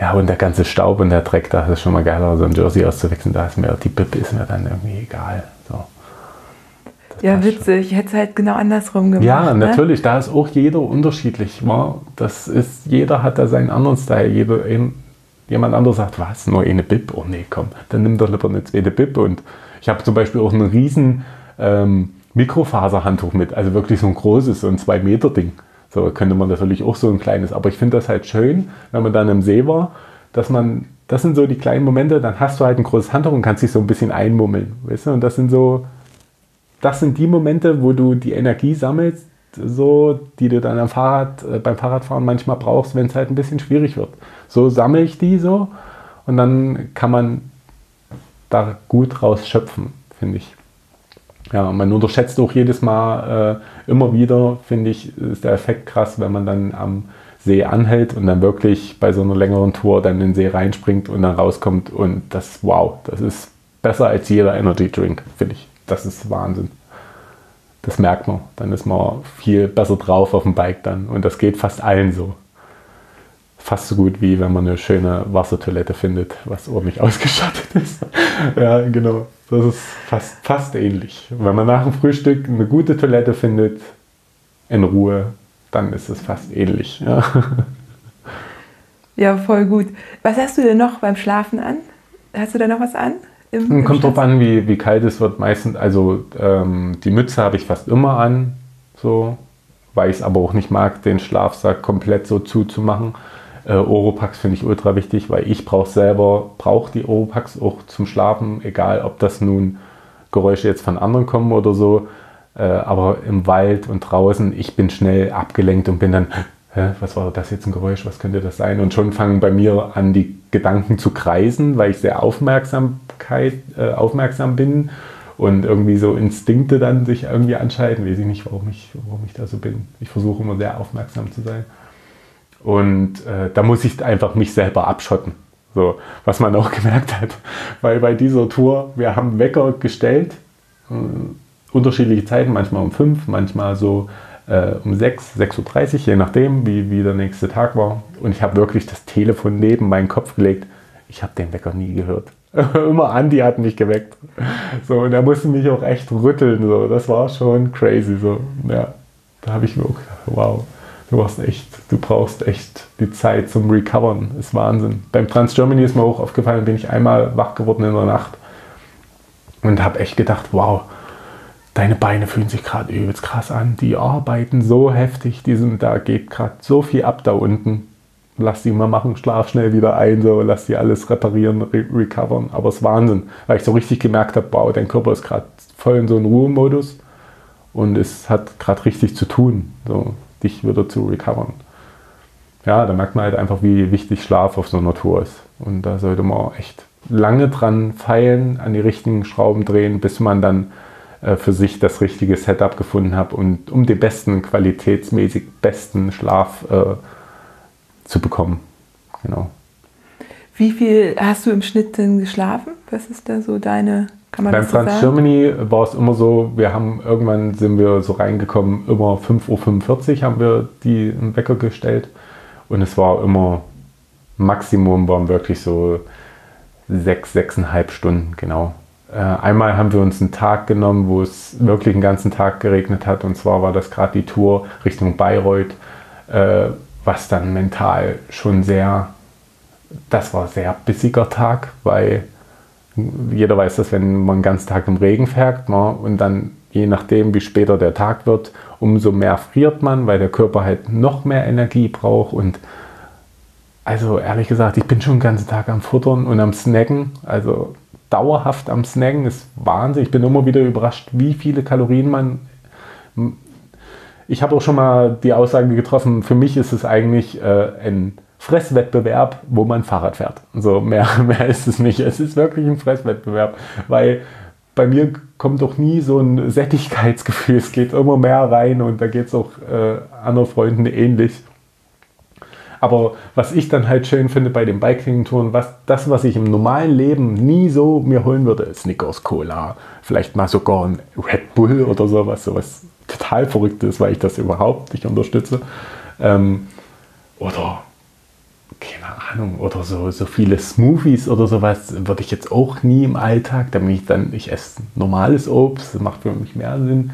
ja, und der ganze Staub und der Dreck, da ist schon mal geiler, so ein Jersey auszuwechseln. Da ist mir die Bib ist mir dann irgendwie egal. Ja, witzig. Ich hätte es halt genau andersrum gemacht. Ja, ne? natürlich. Da ist auch jeder unterschiedlich. Das ist, jeder hat da seinen anderen Style. Jeder, jemand anderes sagt, was, nur eine Bib? Oh nee, komm, dann nimm doch lieber eine zweite Bib. Und ich habe zum Beispiel auch ein riesen ähm, Mikrofaserhandtuch mit. Also wirklich so ein großes, so ein 2-Meter-Ding. So könnte man natürlich auch so ein kleines, aber ich finde das halt schön, wenn man dann im See war, dass man, das sind so die kleinen Momente, dann hast du halt ein großes Handtuch und kannst dich so ein bisschen einmummeln, weißt du? Und das sind so, das sind die Momente, wo du die Energie sammelst, so, die du dann am Fahrrad, äh, beim Fahrradfahren manchmal brauchst, wenn es halt ein bisschen schwierig wird. So sammle ich die so und dann kann man da gut raus schöpfen, finde ich. Ja, man unterschätzt auch jedes Mal äh, immer wieder, finde ich, ist der Effekt krass, wenn man dann am See anhält und dann wirklich bei so einer längeren Tour dann in den See reinspringt und dann rauskommt und das, wow, das ist besser als jeder Energy Drink, finde ich. Das ist Wahnsinn. Das merkt man. Dann ist man viel besser drauf auf dem Bike dann und das geht fast allen so. Fast so gut wie wenn man eine schöne Wassertoilette findet, was ordentlich ausgestattet ist. ja, genau. Das ist fast, fast ähnlich. Wenn man nach dem Frühstück eine gute Toilette findet, in Ruhe, dann ist es fast ähnlich. Ja, ja voll gut. Was hast du denn noch beim Schlafen an? Hast du da noch was an? Im Kommt drauf an, wie, wie kalt es wird. Meistens, also ähm, die Mütze habe ich fast immer an, so, weil ich es aber auch nicht mag, den Schlafsack komplett so zuzumachen. Äh, Oropax finde ich ultra wichtig, weil ich brauche selber, brauche die Oropax auch zum Schlafen, egal ob das nun Geräusche jetzt von anderen kommen oder so. Äh, aber im Wald und draußen, ich bin schnell abgelenkt und bin dann, Hä, was war das jetzt ein Geräusch, was könnte das sein? Und schon fangen bei mir an, die Gedanken zu kreisen, weil ich sehr Aufmerksamkeit, äh, aufmerksam bin und irgendwie so Instinkte dann sich irgendwie anschalten. Weiß ich nicht, warum ich, warum ich da so bin. Ich versuche immer sehr aufmerksam zu sein. Und äh, da muss ich einfach mich selber abschotten. So, was man auch gemerkt hat. Weil bei dieser Tour, wir haben Wecker gestellt, äh, unterschiedliche Zeiten, manchmal um 5, manchmal so äh, um 6, 6.30 Uhr, je nachdem, wie, wie der nächste Tag war. Und ich habe wirklich das Telefon neben meinen Kopf gelegt. Ich habe den Wecker nie gehört. Immer Andi hat mich geweckt. So, und er musste mich auch echt rütteln. So. Das war schon crazy. So. Ja, da habe ich mir auch gedacht, wow du echt, du brauchst echt die Zeit zum Recovern. Ist Wahnsinn. Beim Trans Germany ist mir auch aufgefallen, bin ich einmal wach geworden in der Nacht und habe echt gedacht, wow, deine Beine fühlen sich gerade übelst krass an. Die arbeiten so heftig, die sind, da geht gerade so viel ab da unten. Lass die mal machen, schlaf schnell wieder ein, so, lass die alles reparieren, re recovern. Aber es ist Wahnsinn, weil ich so richtig gemerkt habe, wow, dein Körper ist gerade voll in so einem Ruhemodus und es hat gerade richtig zu tun, so dich wieder zu recovern. Ja, da merkt man halt einfach, wie wichtig Schlaf auf so einer Tour ist. Und da sollte man echt lange dran feilen, an die richtigen Schrauben drehen, bis man dann für sich das richtige Setup gefunden hat und um den besten, qualitätsmäßig besten Schlaf äh, zu bekommen. Genau. Wie viel hast du im Schnitt denn geschlafen? Was ist da so deine, kann man Beim das so Trans Germany war es immer so, wir haben irgendwann sind wir so reingekommen, immer 5.45 Uhr haben wir die Wecker gestellt und es war immer Maximum waren wirklich so sechs, sechseinhalb Stunden, genau. Äh, einmal haben wir uns einen Tag genommen, wo es wirklich einen ganzen Tag geregnet hat. Und zwar war das gerade die Tour Richtung Bayreuth, äh, was dann mental schon sehr, das war ein sehr bissiger Tag, weil jeder weiß dass wenn man einen ganzen Tag im Regen fährt ne, und dann je nachdem, wie später der Tag wird, umso mehr friert man, weil der Körper halt noch mehr Energie braucht und also ehrlich gesagt, ich bin schon den ganzen Tag am Futtern und am Snacken. Also dauerhaft am Snacken ist Wahnsinn. Ich bin immer wieder überrascht, wie viele Kalorien man. Ich habe auch schon mal die Aussage getroffen, für mich ist es eigentlich äh, ein Fresswettbewerb, wo man Fahrrad fährt. So mehr, mehr ist es nicht. Es ist wirklich ein Fresswettbewerb, weil bei mir kommt doch nie so ein Sättigkeitsgefühl. Es geht immer mehr rein und da geht es auch äh, anderen Freunden ähnlich. Aber was ich dann halt schön finde bei den Biking-Touren, was, das, was ich im normalen Leben nie so mir holen würde, Snickers, Cola, vielleicht mal sogar ein Red Bull oder sowas, sowas total verrücktes, weil ich das überhaupt nicht unterstütze. Ähm, oder keine Ahnung, oder so, so viele Smoothies oder sowas würde ich jetzt auch nie im Alltag, damit ich dann, ich esse normales Obst, das macht für mich mehr Sinn.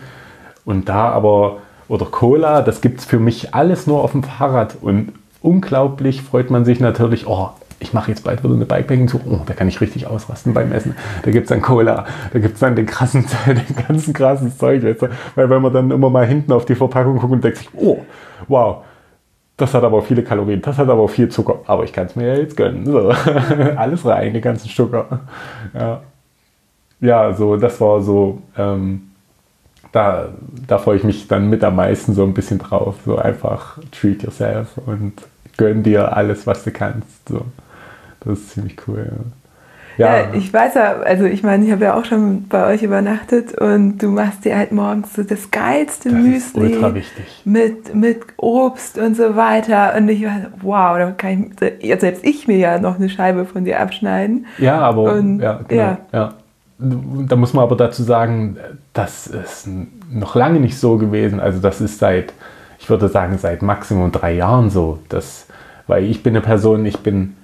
Und da aber, oder Cola, das gibt es für mich alles nur auf dem Fahrrad und unglaublich freut man sich natürlich, oh, ich mache jetzt bald wieder eine Bikepacking-Tour, oh, da kann ich richtig ausrasten beim Essen. Da gibt es dann Cola, da gibt es dann den, krassen, den ganzen krassen Zeug, weißt du? weil wenn man dann immer mal hinten auf die Verpackung guckt und denkt sich, oh, wow, das hat aber viele Kalorien, das hat aber viel Zucker, aber ich kann es mir ja jetzt gönnen. So. Alles rein, die ganzen Zucker. Ja. ja, so, das war so, ähm, da, da freue ich mich dann mit am meisten so ein bisschen drauf. So einfach treat yourself und gönn dir alles, was du kannst. So. Das ist ziemlich cool. Ja. ja. ich weiß ja, also ich meine, ich habe ja auch schon bei euch übernachtet und du machst dir halt morgens so das geilste das Müsli mit, mit Obst und so weiter. Und ich war, wow, da kann ich, selbst ich mir ja noch eine Scheibe von dir abschneiden. Ja, aber und, ja, genau, ja. ja. Da muss man aber dazu sagen, das ist noch lange nicht so gewesen. Also das ist seit, ich würde sagen, seit Maximum drei Jahren so. Das, weil ich bin eine Person, ich bin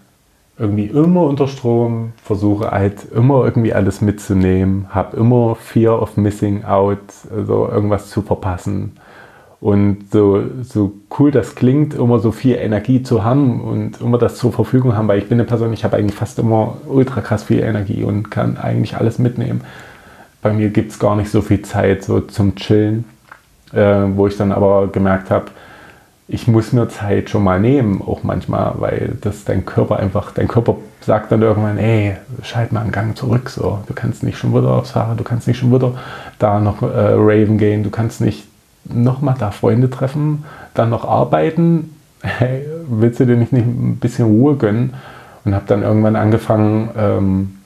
irgendwie immer unter Strom, versuche halt immer irgendwie alles mitzunehmen, habe immer Fear of Missing Out, also irgendwas zu verpassen. Und so, so cool das klingt, immer so viel Energie zu haben und immer das zur Verfügung haben, weil ich bin eine Person, ich habe eigentlich fast immer ultra krass viel Energie und kann eigentlich alles mitnehmen. Bei mir gibt es gar nicht so viel Zeit so zum Chillen, äh, wo ich dann aber gemerkt habe, ich muss mir Zeit schon mal nehmen, auch manchmal, weil das dein Körper einfach, dein Körper sagt dann irgendwann, ey, schalt mal einen Gang zurück, so, du kannst nicht schon wieder aufs Fahrrad, du kannst nicht schon wieder da noch äh, raven gehen, du kannst nicht nochmal da Freunde treffen, dann noch arbeiten. Hey, willst du dir nicht, nicht ein bisschen Ruhe gönnen? Und habe dann irgendwann angefangen, ähm,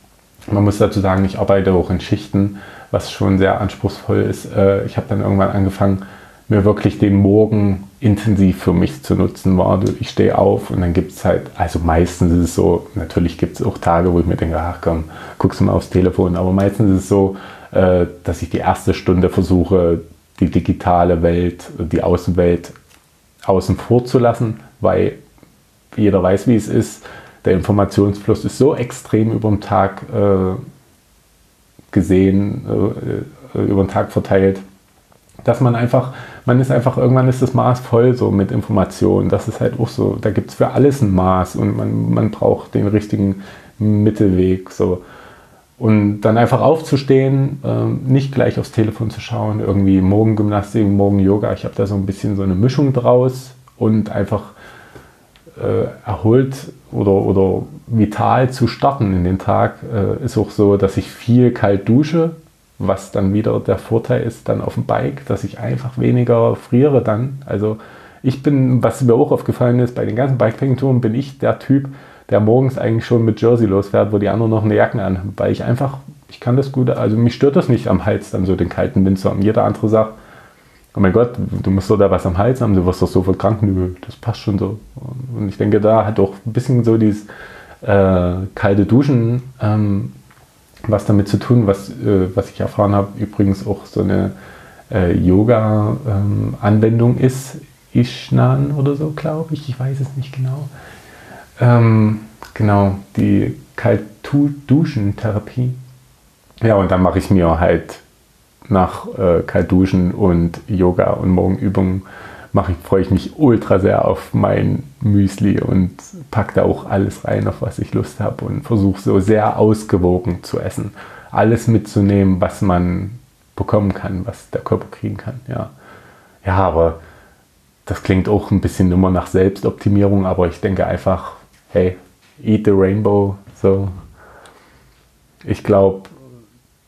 man muss dazu sagen, ich arbeite auch in Schichten, was schon sehr anspruchsvoll ist. Äh, ich habe dann irgendwann angefangen, mir wirklich den Morgen intensiv für mich zu nutzen war. Ich stehe auf und dann gibt es halt, also meistens ist es so, natürlich gibt es auch Tage, wo ich mir denke, ach komm, guckst du mal aufs Telefon, aber meistens ist es so, äh, dass ich die erste Stunde versuche, die digitale Welt, die Außenwelt außen vor zu lassen, weil jeder weiß, wie es ist. Der Informationsfluss ist so extrem über den Tag äh, gesehen, äh, über den Tag verteilt, dass man einfach, man ist einfach, irgendwann ist das Maß voll so mit Informationen. Das ist halt auch so, da gibt es für alles ein Maß und man, man braucht den richtigen Mittelweg. So. Und dann einfach aufzustehen, ähm, nicht gleich aufs Telefon zu schauen, irgendwie morgen Gymnastik, morgen Yoga. Ich habe da so ein bisschen so eine Mischung draus und einfach äh, erholt oder, oder vital zu starten in den Tag. Äh, ist auch so, dass ich viel kalt dusche. was dann wieder der Vorteil ist dann auf dem Bike, dass ich einfach weniger friere dann. Also ich bin, was mir auch aufgefallen ist, bei den ganzen Bikepacking-Touren bin ich der Typ, der morgens eigentlich schon mit Jersey losfährt, wo die anderen noch eine Jacke anhaben, weil ich einfach, ich kann das gut, also mich stört das nicht am Hals dann so den kalten Wind haben. Jeder andere sagt, oh mein Gott, du musst doch da was am Hals haben, du wirst doch so krank. Nö, das passt schon so. Und ich denke, da hat auch ein bisschen so dieses äh, kalte Duschen ähm, was damit zu tun, was, äh, was ich erfahren habe, übrigens auch so eine äh, Yoga-Anwendung ähm, ist. Ishnan oder so, glaube ich. Ich weiß es nicht genau. Ähm, genau, die Kaltduschen-Therapie. Ja, und dann mache ich mir halt nach äh, Kaltduschen und Yoga und Morgenübungen mache ich, freue ich mich ultra sehr auf mein Müsli und packe da auch alles rein, auf was ich Lust habe und versuche so sehr ausgewogen zu essen. Alles mitzunehmen, was man bekommen kann, was der Körper kriegen kann. Ja, ja aber das klingt auch ein bisschen immer nach Selbstoptimierung, aber ich denke einfach, hey, eat the rainbow. So. Ich glaube,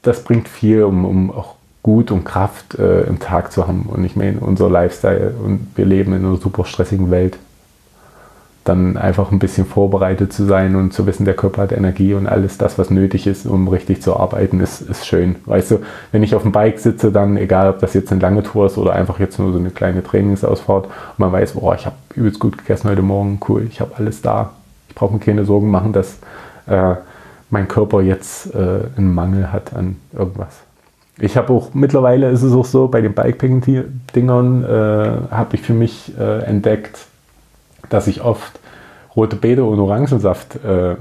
das bringt viel, um, um auch gut und Kraft äh, im Tag zu haben. Und ich meine, unser Lifestyle und wir leben in einer super stressigen Welt. Dann einfach ein bisschen vorbereitet zu sein und zu wissen, der Körper hat Energie und alles das, was nötig ist, um richtig zu arbeiten, ist, ist schön. Weißt du, wenn ich auf dem Bike sitze, dann, egal ob das jetzt eine lange Tour ist oder einfach jetzt nur so eine kleine Trainingsausfahrt, und man weiß, boah, ich habe übelst gut gegessen heute Morgen, cool, ich habe alles da. Ich brauche mir keine Sorgen machen, dass äh, mein Körper jetzt äh, einen Mangel hat an irgendwas. Ich habe auch, mittlerweile ist es auch so, bei den Bikepacking-Dingern äh, habe ich für mich äh, entdeckt, dass ich oft rote Beete und Orangensaft äh,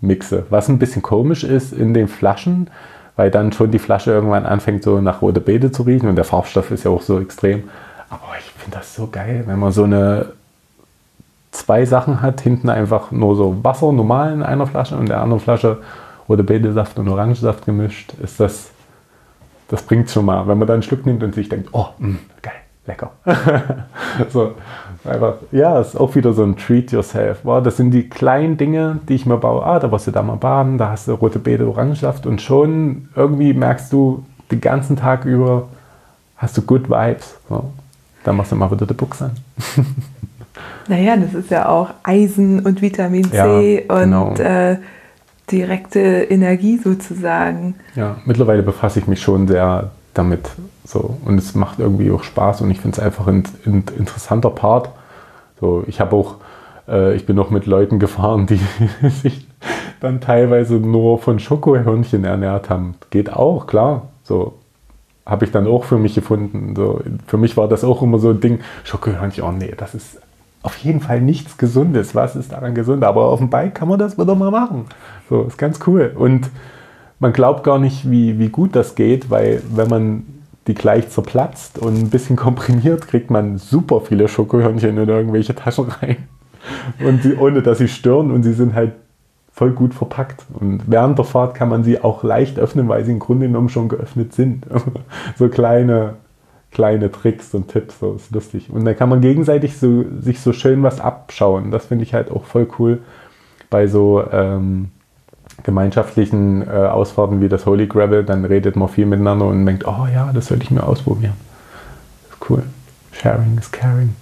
mixe. Was ein bisschen komisch ist in den Flaschen, weil dann schon die Flasche irgendwann anfängt so nach rote Beete zu riechen und der Farbstoff ist ja auch so extrem. Aber ich finde das so geil, wenn man so eine zwei Sachen hat, hinten einfach nur so Wasser normal in einer Flasche und in der anderen Flasche rote Beete-Saft und Orangensaft gemischt, ist das das bringt schon mal, wenn man da einen Schluck nimmt und sich denkt, oh, mh, mm, geil, lecker. so, einfach, ja, ist auch wieder so ein Treat yourself. Wow, das sind die kleinen Dinge, die ich mir baue. Ah, da warst du da mal baden, da hast du rote Beete, Orangensaft und schon irgendwie merkst du den ganzen Tag über, hast du good Vibes. So, dann machst du mal wieder die Buchse an. naja, das ist ja auch Eisen und Vitamin C ja, genau. und äh, direkte Energie sozusagen. Ja, mittlerweile befasse ich mich schon sehr damit. So. Und es macht irgendwie auch Spaß und ich finde es einfach ein, ein, interessanter Part. So, ich habe auch, äh, ich bin auch mit Leuten gefahren, die sich dann teilweise nur von Schokohörnchen ernährt haben. Geht auch, klar. So habe ich dann auch für mich gefunden. So, für mich war das auch immer so ein Ding, Schokohörnchen, oh nee, das ist auf jeden Fall nichts Gesundes. Was ist daran gesund? Aber auf dem Bike kann man das wieder mal machen. So, ist ganz cool. Und man glaubt gar nicht, wie, wie gut das geht, weil wenn man die gleich zerplatzt und ein bisschen komprimiert, kriegt man super viele Schokohörnchen in irgendwelche Taschen rein. Und sie, ohne dass sie stören und sie sind halt voll gut verpackt. Und während der Fahrt kann man sie auch leicht öffnen, weil sie im Grunde genommen schon geöffnet sind. so kleine kleine Tricks und Tipps, so ist lustig. Und dann kann man gegenseitig so, sich so schön was abschauen. Das finde ich halt auch voll cool bei so ähm, gemeinschaftlichen äh, Ausfahrten wie das Holy Gravel. Dann redet man viel miteinander und denkt, oh ja, das sollte ich mir ausprobieren. Ist cool. Sharing is caring.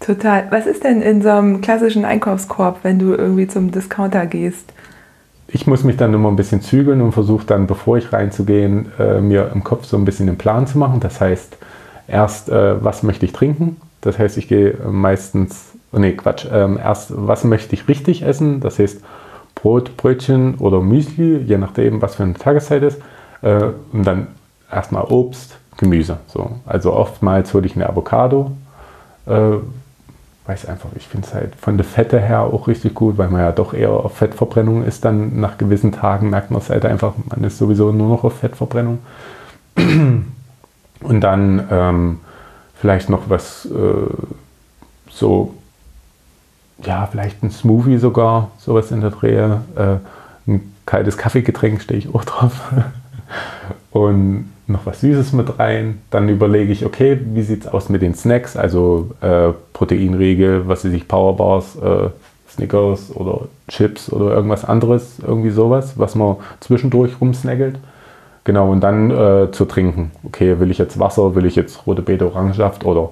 Total. Was ist denn in so einem klassischen Einkaufskorb, wenn du irgendwie zum Discounter gehst? ich muss mich dann immer ein bisschen zügeln und versuche dann, bevor ich reinzugehen, äh, mir im Kopf so ein bisschen den Plan zu machen. Das heißt, erst, äh, was möchte ich trinken? Das heißt, ich gehe meistens, oh nee, Quatsch, ähm, erst, was möchte ich richtig essen? Das heißt, Brot, Brötchen oder Müsli, je nachdem, was für eine Tageszeit ist. Äh, und dann erstmal Obst, Gemüse. So. Also oftmals hole ich eine Avocado, äh, weiß einfach, ich finde es halt von der Fette her auch richtig gut, weil man ja doch eher auf Fettverbrennung ist. Dann nach gewissen Tagen merkt man es halt einfach, man ist sowieso nur noch auf Fettverbrennung. Und dann ähm, vielleicht noch was äh, so, ja, vielleicht ein Smoothie sogar, sowas in der Drehe. Äh, ein kaltes Kaffeegetränk stehe ich auch drauf. Und noch was Süßes mit rein. Dann überlege ich, okay, wie sieht es aus mit den Snacks, also äh, Proteinriegel, was weiß ich, Powerbars, äh, Snickers oder Chips oder irgendwas anderes, irgendwie sowas, was man zwischendurch rumsnaggelt. Genau, und dann äh, zu trinken. Okay, will ich jetzt Wasser, will ich jetzt rote Beete, Orangensaft oder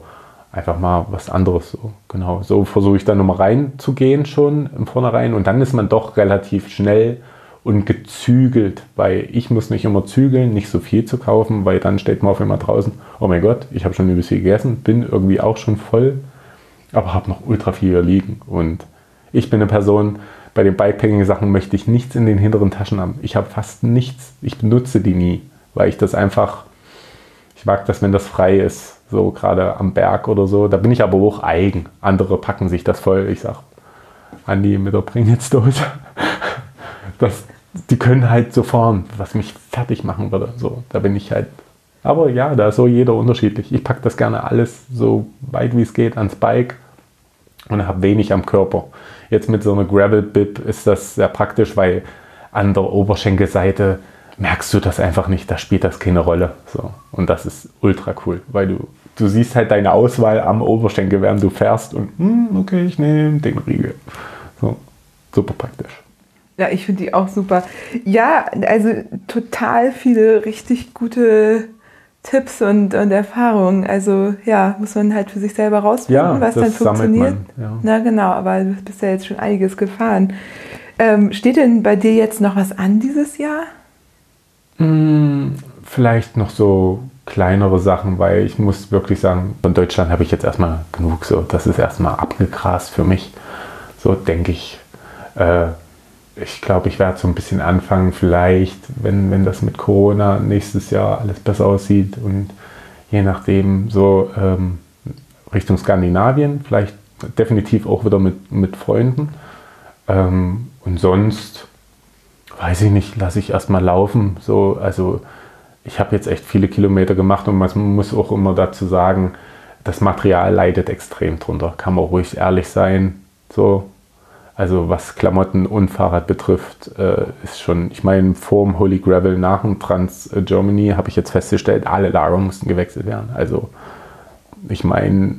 einfach mal was anderes. So, genau, so versuche ich dann nochmal reinzugehen schon im Vornherein und dann ist man doch relativ schnell und gezügelt, weil ich muss nicht immer zügeln, nicht so viel zu kaufen, weil dann steht man auf einmal draußen, oh mein Gott, ich habe schon übelst viel gegessen, bin irgendwie auch schon voll, aber habe noch ultra viel liegen und ich bin eine Person, bei den Bikepacking-Sachen möchte ich nichts in den hinteren Taschen haben. Ich habe fast nichts, ich benutze die nie, weil ich das einfach, ich mag das, wenn das frei ist, so gerade am Berg oder so. Da bin ich aber auch eigen. Andere packen sich das voll. Ich sage, Andi mit der Bringitzdose, das, die können halt so fahren, was mich fertig machen würde. So, da bin ich halt. Aber ja, da ist so jeder unterschiedlich. Ich packe das gerne alles so weit wie es geht ans Bike und habe wenig am Körper. Jetzt mit so einer Gravel-Bib ist das sehr praktisch, weil an der Oberschenkelseite merkst du das einfach nicht, da spielt das keine Rolle. So. Und das ist ultra cool, weil du, du siehst halt deine Auswahl am Oberschenkel, während du fährst und hm, okay, ich nehme den Riegel. So, super praktisch. Ja, ich finde die auch super. Ja, also total viele richtig gute Tipps und, und Erfahrungen. Also ja, muss man halt für sich selber rausfinden, Ja, was dann funktioniert. man, ja. Na genau, aber du bist ja jetzt schon einiges gefahren. Ähm, steht denn bei dir jetzt noch was an dieses Jahr? Hm, Vielleicht noch so kleinere Sachen, weil ich muss wirklich sagen, von Deutschland habe ich jetzt erstmal genug. So, das ist erstmal abgegrast für mich. So denke ich. Äh, ich glaube, ich werde so ein bisschen anfangen, vielleicht, wenn, wenn das mit Corona nächstes Jahr alles besser aussieht und je nachdem so ähm, Richtung Skandinavien, vielleicht definitiv auch wieder mit, mit Freunden. Ähm, und sonst weiß ich nicht, lasse ich erstmal laufen. So, also ich habe jetzt echt viele Kilometer gemacht und man muss auch immer dazu sagen, das Material leidet extrem drunter. Kann man ruhig ehrlich sein. So, also was Klamotten und Fahrrad betrifft, äh, ist schon, ich meine, vor dem Holy Gravel nach dem Trans Germany habe ich jetzt festgestellt, alle Lagerungen mussten gewechselt werden. Also ich meine,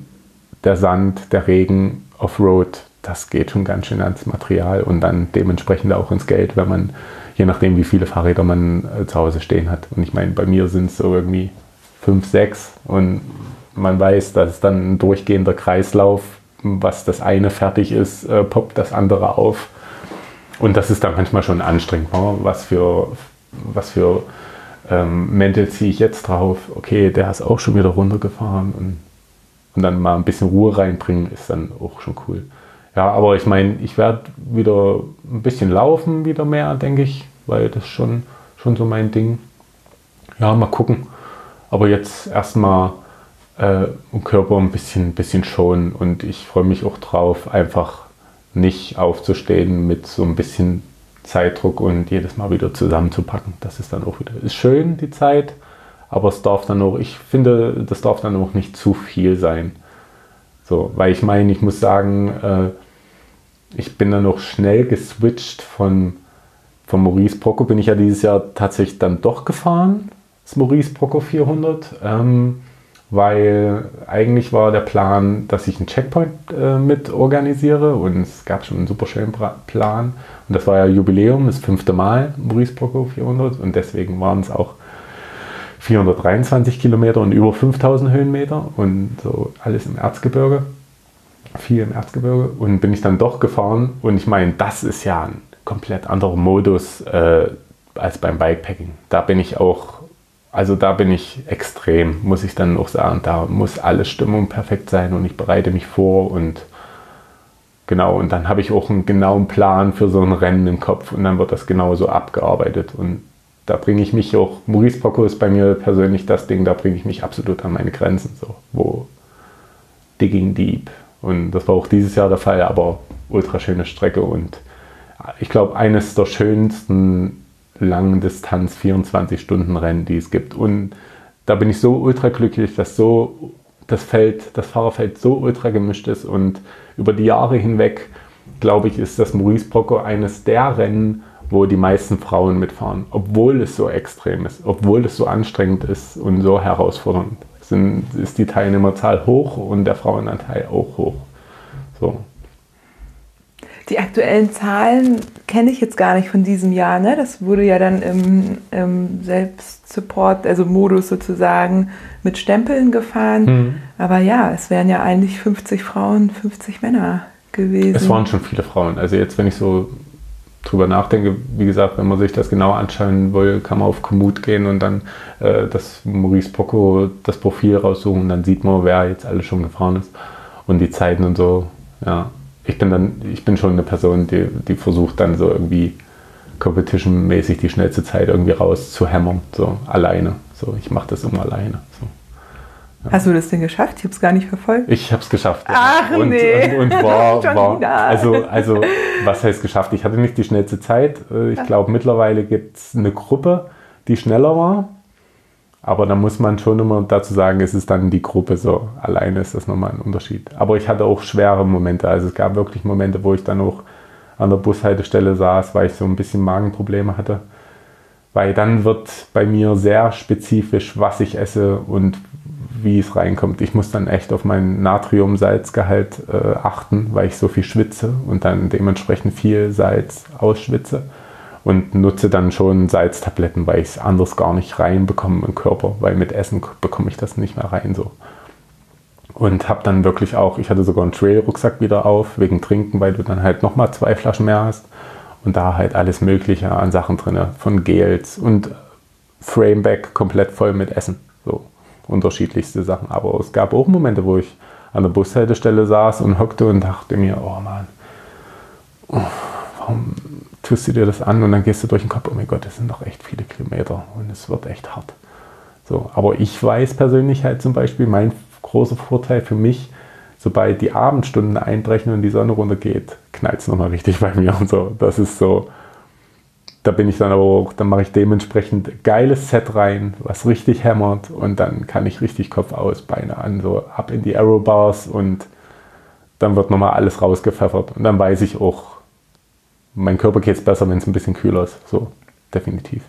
der Sand, der Regen, Offroad, das geht schon ganz schön ans Material und dann dementsprechend auch ins Geld, wenn man, je nachdem wie viele Fahrräder man äh, zu Hause stehen hat. Und ich meine, bei mir sind es so irgendwie fünf, sechs und man weiß, dass es dann ein durchgehender Kreislauf, was das eine fertig ist, äh, poppt das andere auf. Und das ist dann manchmal schon anstrengend. ne? Was für, was für ähm, Mäntel ziehe ich jetzt drauf? Okay, der ist auch schon wieder runtergefahren und, und dann mal ein bisschen Ruhe reinbringen, ist dann auch schon cool. Ja, aber ich meine, ich werde wieder ein bisschen laufen, wieder mehr, denke ich, weil das schon, schon so mein Ding. Ja, mal gucken. Aber jetzt erstmal äh, Körper ein bisschen, bisschen schonen und ich freue mich auch drauf, einfach nicht aufzustehen mit so ein bisschen Zeitdruck und jedes Mal wieder zusammenzupacken. Das ist dann auch wieder, ist schön, die Zeit, aber es darf dann auch, ich finde, das darf dann auch nicht zu viel sein. So, weil ich meine, ich muss sagen, äh, ich bin dann noch schnell geswitcht von, von Maurice Procco, bin ich ja dieses Jahr tatsächlich dann doch gefahren, das Maurice Procco 400, ähm, weil eigentlich war der Plan, dass ich einen Checkpoint äh, mit organisiere und es gab schon einen super schönen Plan. Und das war ja Jubiläum, das fünfte Mal Maurice Procco 400 und deswegen waren es auch 423 Kilometer und über 5000 Höhenmeter und so alles im Erzgebirge viel im Erzgebirge und bin ich dann doch gefahren. Und ich meine, das ist ja ein komplett anderer Modus äh, als beim Bikepacking. Da bin ich auch, also da bin ich extrem, muss ich dann auch sagen. Da muss alles Stimmung perfekt sein und ich bereite mich vor und genau, und dann habe ich auch einen genauen Plan für so ein Rennen im Kopf und dann wird das genauso abgearbeitet. Und da bringe ich mich auch, Maurice Pocco ist bei mir persönlich das Ding, da bringe ich mich absolut an meine Grenzen, so, wo Digging Deep. Und das war auch dieses Jahr der Fall, aber ultra schöne Strecke und ich glaube, eines der schönsten langen Distanz 24-Stunden-Rennen, die es gibt. Und da bin ich so ultra glücklich, dass so das Feld, das Fahrerfeld so ultra gemischt ist und über die Jahre hinweg, glaube ich, ist das Maurice Procco eines der Rennen, wo die meisten Frauen mitfahren, obwohl es so extrem ist, obwohl es so anstrengend ist und so herausfordernd. Sind, ist die Teilnehmerzahl hoch und der Frauenanteil auch hoch. So. Die aktuellen Zahlen kenne ich jetzt gar nicht von diesem Jahr. Ne? Das wurde ja dann im, im Selbstsupport, also Modus sozusagen, mit Stempeln gefahren. Mhm. Aber ja, es wären ja eigentlich 50 Frauen, 50 Männer gewesen. Es waren schon viele Frauen. Also jetzt, wenn ich so drüber nachdenke, wie gesagt, wenn man sich das genau anschauen will, kann man auf Komoot gehen und dann äh, das Maurice Poco das Profil raussuchen und dann sieht man, wer jetzt alles schon gefahren ist und die Zeiten und so. Ja, ich bin dann, ich bin schon eine Person, die, die versucht dann so irgendwie competition-mäßig die schnellste Zeit irgendwie rauszuhämmern, so alleine. So, ich mache das immer alleine. So. Hast du das denn geschafft? Ich habe es gar nicht verfolgt. Ich habe es geschafft. ja. Ach, und, nee. Und, und war, war also, also, was heißt geschafft? Ich hatte nicht die schnellste Zeit. Äh, Ich glaube, mittlerweile gibt es eine Gruppe, die schneller war. Aber da muss man schon immer dazu sagen, es ist dann die Gruppe so. Alleine ist das nochmal ein Unterschied. Aber ich hatte auch schwere Momente. Also es gab wirklich Momente, wo ich dann auch an der Bushaltestelle saß, weil ich so ein bisschen Magenprobleme hatte. Weil dann wird bei mir sehr spezifisch, was ich esse und wie es reinkommt. Ich muss dann echt auf meinen Natriumsalzgehalt äh, achten, weil ich so viel schwitze und dann dementsprechend viel Salz ausschwitze und nutze dann schon Salztabletten, weil ich es anders gar nicht reinbekomme im Körper, weil mit Essen bekomme ich das nicht mehr rein so. Und habe dann wirklich auch, ich hatte sogar einen Trail-Rucksack wieder auf, wegen Trinken, weil du dann halt nochmal zwei Flaschen mehr hast. Und da halt alles Mögliche an Sachen drin, von Gels und Frameback komplett voll mit Essen. So unterschiedlichste Sachen. Aber es gab auch Momente, wo ich an der Bushaltestelle saß und hockte und dachte mir, oh Mann, warum tust du dir das an? Und dann gehst du durch den Kopf, oh mein Gott, das sind doch echt viele Kilometer und es wird echt hart. So, aber ich weiß persönlich halt zum Beispiel, mein großer Vorteil für mich, sobald die Abendstunden einbrechen und die Sonne runtergeht, knallt es nochmal richtig bei mir und so. Das ist so, da bin ich dann aber auch, dann mache ich dementsprechend geiles Set rein, was richtig hämmert und dann kann ich richtig Kopf aus, Beine an, so ab in die Arrow Bars und dann wird nochmal alles rausgepfeffert und dann weiß ich auch, mein Körper geht es besser, wenn es ein bisschen kühler ist, so definitiv.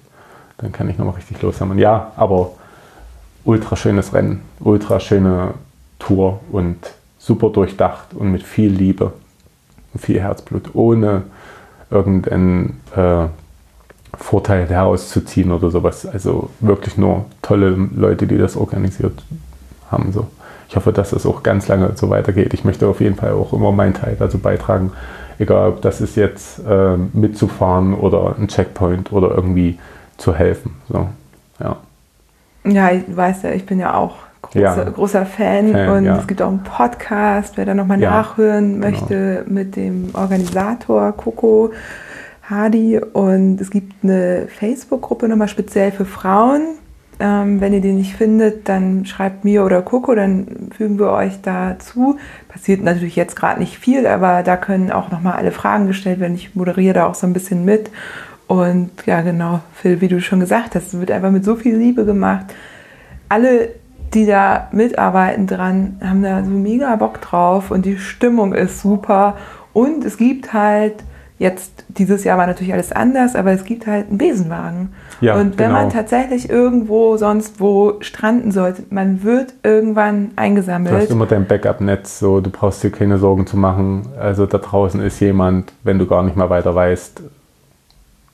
Dann kann ich nochmal richtig loshämmern. Ja, aber ultra schönes Rennen, ultra schöne Tour und super durchdacht und mit viel Liebe und viel Herzblut, ohne irgendeinen äh, Vorteil herauszuziehen oder sowas. Also wirklich nur tolle Leute, die das organisiert haben. So. Ich hoffe, dass das auch ganz lange so weitergeht. Ich möchte auf jeden Fall auch immer meinen Teil dazu beitragen, egal ob das ist jetzt äh, mitzufahren oder ein Checkpoint oder irgendwie zu helfen. So. Ja. Ja, ich weiß ja, ich bin ja auch großer, Ja. großer Fan, Fan, und ja. es gibt auch einen Podcast, wer da nochmal Ja, nachhören genau. möchte mit dem Organisator Coco Hardy und es gibt eine Facebook-Gruppe nochmal speziell für Frauen. Ähm, wenn ihr die nicht findet, dann schreibt mir oder Coco, dann fügen wir euch dazu. Passiert natürlich jetzt gerade nicht viel, aber da können auch nochmal alle Fragen gestellt werden. Ich moderiere da auch so ein bisschen mit. Und ja, genau, Phil, wie du schon gesagt hast, es wird einfach mit so viel Liebe gemacht. Alle, die da mitarbeiten dran, haben da so mega Bock drauf und die Stimmung ist super. Und es gibt halt, jetzt, dieses Jahr war natürlich alles anders, aber es gibt halt einen Besenwagen. Ja, und wenn genau. man tatsächlich irgendwo sonst wo stranden sollte, man wird irgendwann Du hast eingesammelt. immer dein Backup-Netz, so du brauchst dir keine Sorgen zu machen. Also da draußen ist jemand, wenn du gar nicht mehr weiter weißt,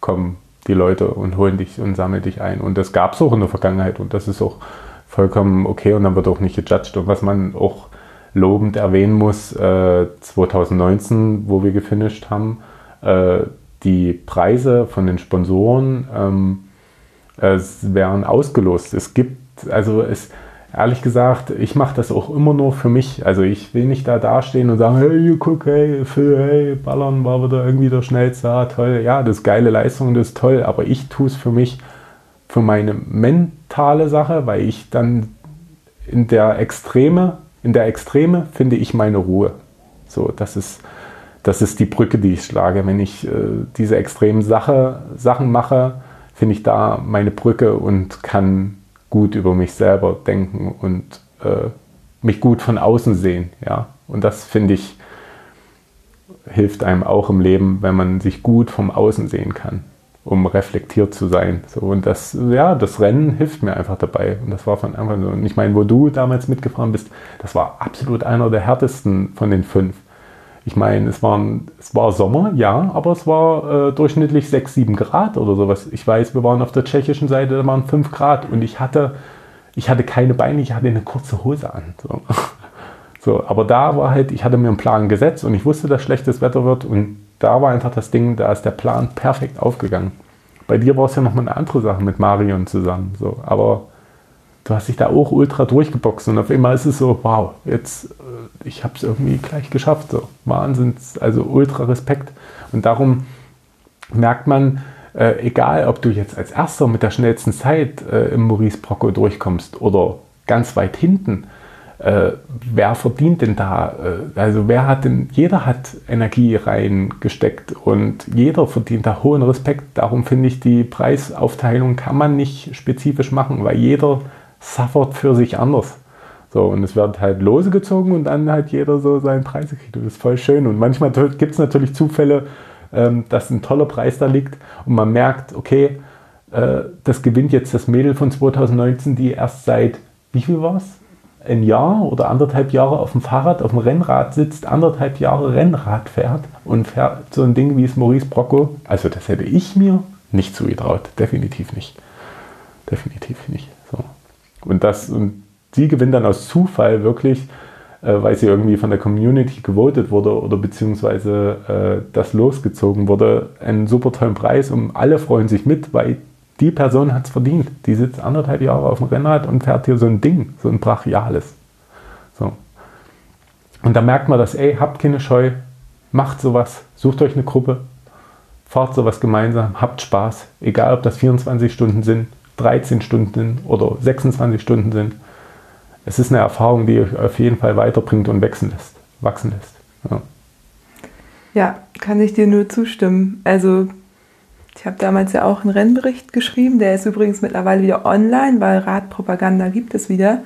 kommen die Leute und holen dich und sammeln dich ein. Und das gab es auch in der Vergangenheit und das ist auch vollkommen okay und dann wird auch nicht gejudged. Und was man auch lobend erwähnen muss, äh, 2019, wo wir gefinisht haben, die Preise von den Sponsoren ähm, es werden ausgelost. Es gibt, also es, ehrlich gesagt, ich mache das auch immer nur für mich. Also ich will nicht da dastehen und sagen, hey, guck, hey, Phil, hey, Ballern war wieder irgendwie der Schnellste, ah, toll. Ja, das ist geile Leistung, das ist toll, aber ich tue es für mich, für meine mentale Sache, weil ich dann in der Extreme, in der Extreme finde ich meine Ruhe. So, das ist, das ist die Brücke, die ich schlage. Wenn ich äh, diese extremen Sache, Sachen mache, finde ich da meine Brücke und kann gut über mich selber denken und äh, mich gut von außen sehen. Ja? Und das finde ich hilft einem auch im Leben, wenn man sich gut vom Außen sehen kann, um reflektiert zu sein. So, und das, ja, das Rennen hilft mir einfach dabei. Und das war von Anfang an so. Und ich meine, wo du damals mitgefahren bist, das war absolut einer der härtesten von den fünf. Ich meine, es, waren, es war Sommer, ja, aber es war äh, durchschnittlich 6, 7 Grad oder sowas. Ich weiß, wir waren auf der tschechischen Seite, da waren 5 Grad und ich hatte, ich hatte keine Beine, ich hatte eine kurze Hose an. So. so, aber da war halt, ich hatte mir einen Plan gesetzt und ich wusste, dass schlechtes Wetter wird und da war einfach das Ding, da ist der Plan perfekt aufgegangen. Bei dir war es ja nochmal eine andere Sache mit Marion zusammen. So. Aber du hast dich da auch ultra durchgeboxt und auf einmal ist es so, wow, jetzt, äh, ich habe es irgendwie gleich geschafft. So. Wahnsinn, also ultra Respekt. Und darum merkt man, äh, egal ob du jetzt als Erster mit der schnellsten Zeit äh, im Maurice Brocco durchkommst oder ganz weit hinten, äh, wer verdient denn da? Äh, also wer hat denn, jeder hat Energie reingesteckt und jeder verdient da hohen Respekt. Darum finde ich, die Preisaufteilung kann man nicht spezifisch machen, weil jeder suffert für sich anders. So, und es wird halt lose gezogen und dann hat jeder so seinen Preis gekriegt. Das ist voll schön. Und manchmal gibt es natürlich Zufälle, ähm, dass ein toller Preis da liegt und man merkt, okay, äh, das gewinnt jetzt das Mädel von 2019, die erst seit, wie viel war es? ein Jahr oder anderthalb Jahre auf dem Fahrrad, auf dem Rennrad sitzt, anderthalb Jahre Rennrad fährt und fährt so ein Ding wie es Maurice Brocco. Also das hätte ich mir nicht zugetraut. Definitiv nicht. Definitiv nicht. Und das, und sie gewinnt dann aus Zufall wirklich, äh, weil sie irgendwie von der Community gewotet wurde oder beziehungsweise äh, das losgezogen wurde, einen super tollen Preis und alle freuen sich mit, weil die Person hat es verdient. Die sitzt anderthalb Jahre auf dem Rennrad und fährt hier so ein Ding, so ein brachiales. So. Und da merkt man das, ey, habt keine Scheu, macht sowas, sucht euch eine Gruppe, fahrt sowas gemeinsam, habt Spaß, egal ob das 24 Stunden sind, 13 Stunden sind oder 26 Stunden sind. Es ist eine Erfahrung, die euch auf jeden Fall weiterbringt und wachsen lässt. Wachsen lässt. Ja. ja, kann ich dir nur zustimmen. Also ich habe damals ja auch einen Rennbericht geschrieben, der ist übrigens mittlerweile wieder online, weil Radpropaganda gibt es wieder.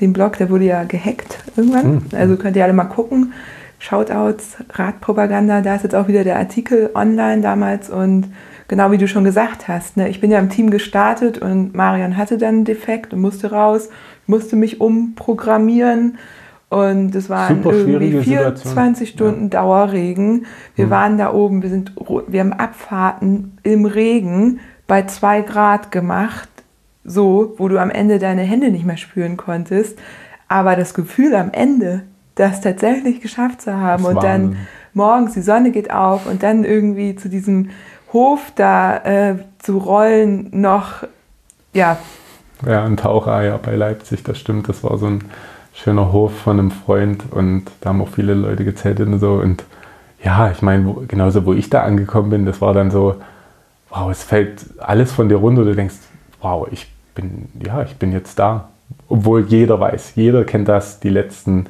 Den Blog, der wurde ja gehackt irgendwann. Mhm. Also könnt ihr alle mal gucken. Shoutouts, Radpropaganda, da ist jetzt auch wieder der Artikel online damals und genau wie du schon gesagt hast, ne, ich bin ja im Team gestartet und Marion hatte dann einen Defekt und musste raus, musste mich umprogrammieren und es waren Super irgendwie 24 Stunden ja. Dauerregen. Wir mhm. waren da oben, wir, sind, wir haben Abfahrten im Regen bei zwei Grad gemacht, so, wo du am Ende deine Hände nicht mehr spüren konntest. Aber das Gefühl am Ende, das tatsächlich geschafft zu haben und dann morgens die Sonne geht auf und dann irgendwie zu diesem Hof da äh, zu rollen, noch, ja. Ja, ein Tauchereier bei Leipzig, das stimmt, das war so ein schöner Hof von einem Freund und da haben auch viele Leute gezeltet und so. Und ja, ich meine, genauso wo ich da angekommen bin, das war dann so, wow, es fällt alles von dir runter. Du denkst, wow, ich bin, ja, ich bin jetzt da. Obwohl jeder weiß, jeder kennt das, die letzten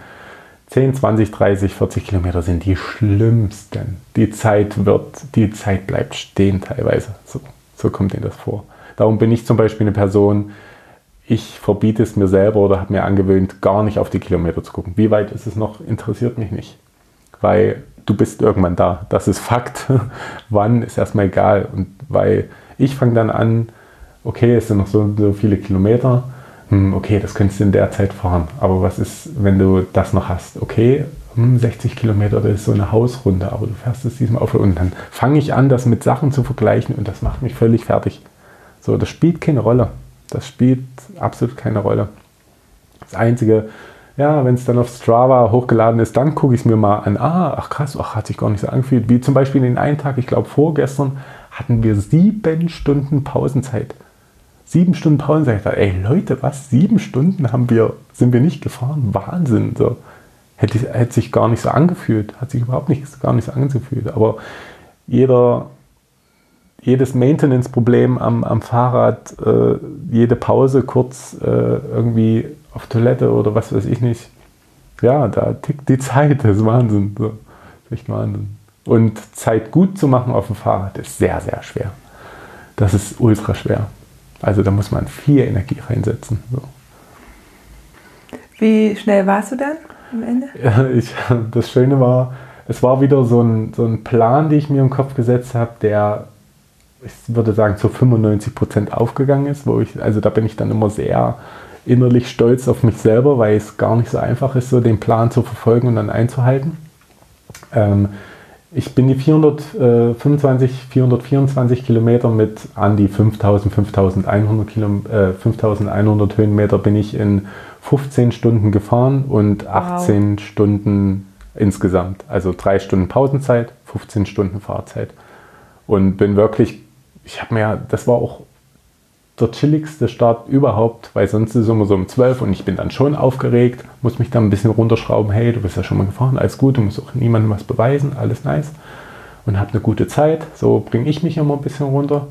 10, 20, 30, 40 Kilometer sind die schlimmsten. Die Zeit wird, die Zeit bleibt stehen teilweise. So, so kommt ihnen das vor. Darum bin ich zum Beispiel eine Person, ich verbiete es mir selber oder habe mir angewöhnt, gar nicht auf die Kilometer zu gucken. Wie weit ist es noch, interessiert mich nicht. Weil du bist irgendwann da. Das ist Fakt. Wann ist erstmal egal. Und weil ich fange dann an, okay, es sind noch so, so viele Kilometer. Hm, okay, das könntest du in der Zeit fahren. Aber was ist, wenn du das noch hast? Okay, 60 hm, Kilometer, das ist so eine Hausrunde, aber du fährst es diesmal auf. Und dann fange ich an, das mit Sachen zu vergleichen und das macht mich völlig fertig. So, das spielt keine Rolle. Das spielt absolut keine Rolle. Das Einzige, ja, wenn es dann auf Strava hochgeladen ist, dann gucke ich es mir mal an. Ah, ach krass, ach, hat sich gar nicht so angefühlt. Wie zum Beispiel in einen Tag, ich glaube vorgestern, hatten wir sieben Stunden Pausenzeit. Sieben Stunden Pausenzeit. Ich dachte, ey Leute, was? Sieben Stunden haben wir, sind wir nicht gefahren? Wahnsinn. So. Hätte, hätte sich gar nicht so angefühlt. Hat sich überhaupt nicht, gar nicht so angefühlt. Aber jeder jedes Maintenance-Problem am, am Fahrrad, äh, jede Pause kurz äh, irgendwie auf Toilette oder was weiß ich nicht. Ja, da tickt die Zeit, das ist Wahnsinn. So, das ist echt Wahnsinn. Und Zeit gut zu machen auf dem Fahrrad ist sehr, sehr schwer. Das ist ultra schwer. Also da muss man viel Energie reinsetzen. So. Wie schnell warst du dann am Ende? Ja, ich, das Schöne war, es war wieder so ein, so ein Plan, den ich mir im Kopf gesetzt habe, der ich würde sagen, zu 95 Prozent aufgegangen ist, wo ich, also da bin ich dann immer sehr innerlich stolz auf mich selber, weil es gar nicht so einfach ist, so den Plan zu verfolgen und dann einzuhalten. Ähm, ich bin die 425, 424 Kilometer mit an die 5000, 5100, Kilo, äh, 5100 Höhenmeter bin ich in 15 Stunden gefahren und 18 wow. Stunden insgesamt. Also drei Stunden Pausenzeit, 15 Stunden Fahrzeit. Und bin wirklich, ich habe mir, das war auch der chilligste Start überhaupt, weil sonst ist es immer so um 12 und ich bin dann schon aufgeregt, muss mich dann ein bisschen runterschrauben, hey, du bist ja schon mal gefahren, alles gut, du musst auch niemandem was beweisen, alles nice. Und habe eine gute Zeit, so bringe ich mich immer ein bisschen runter.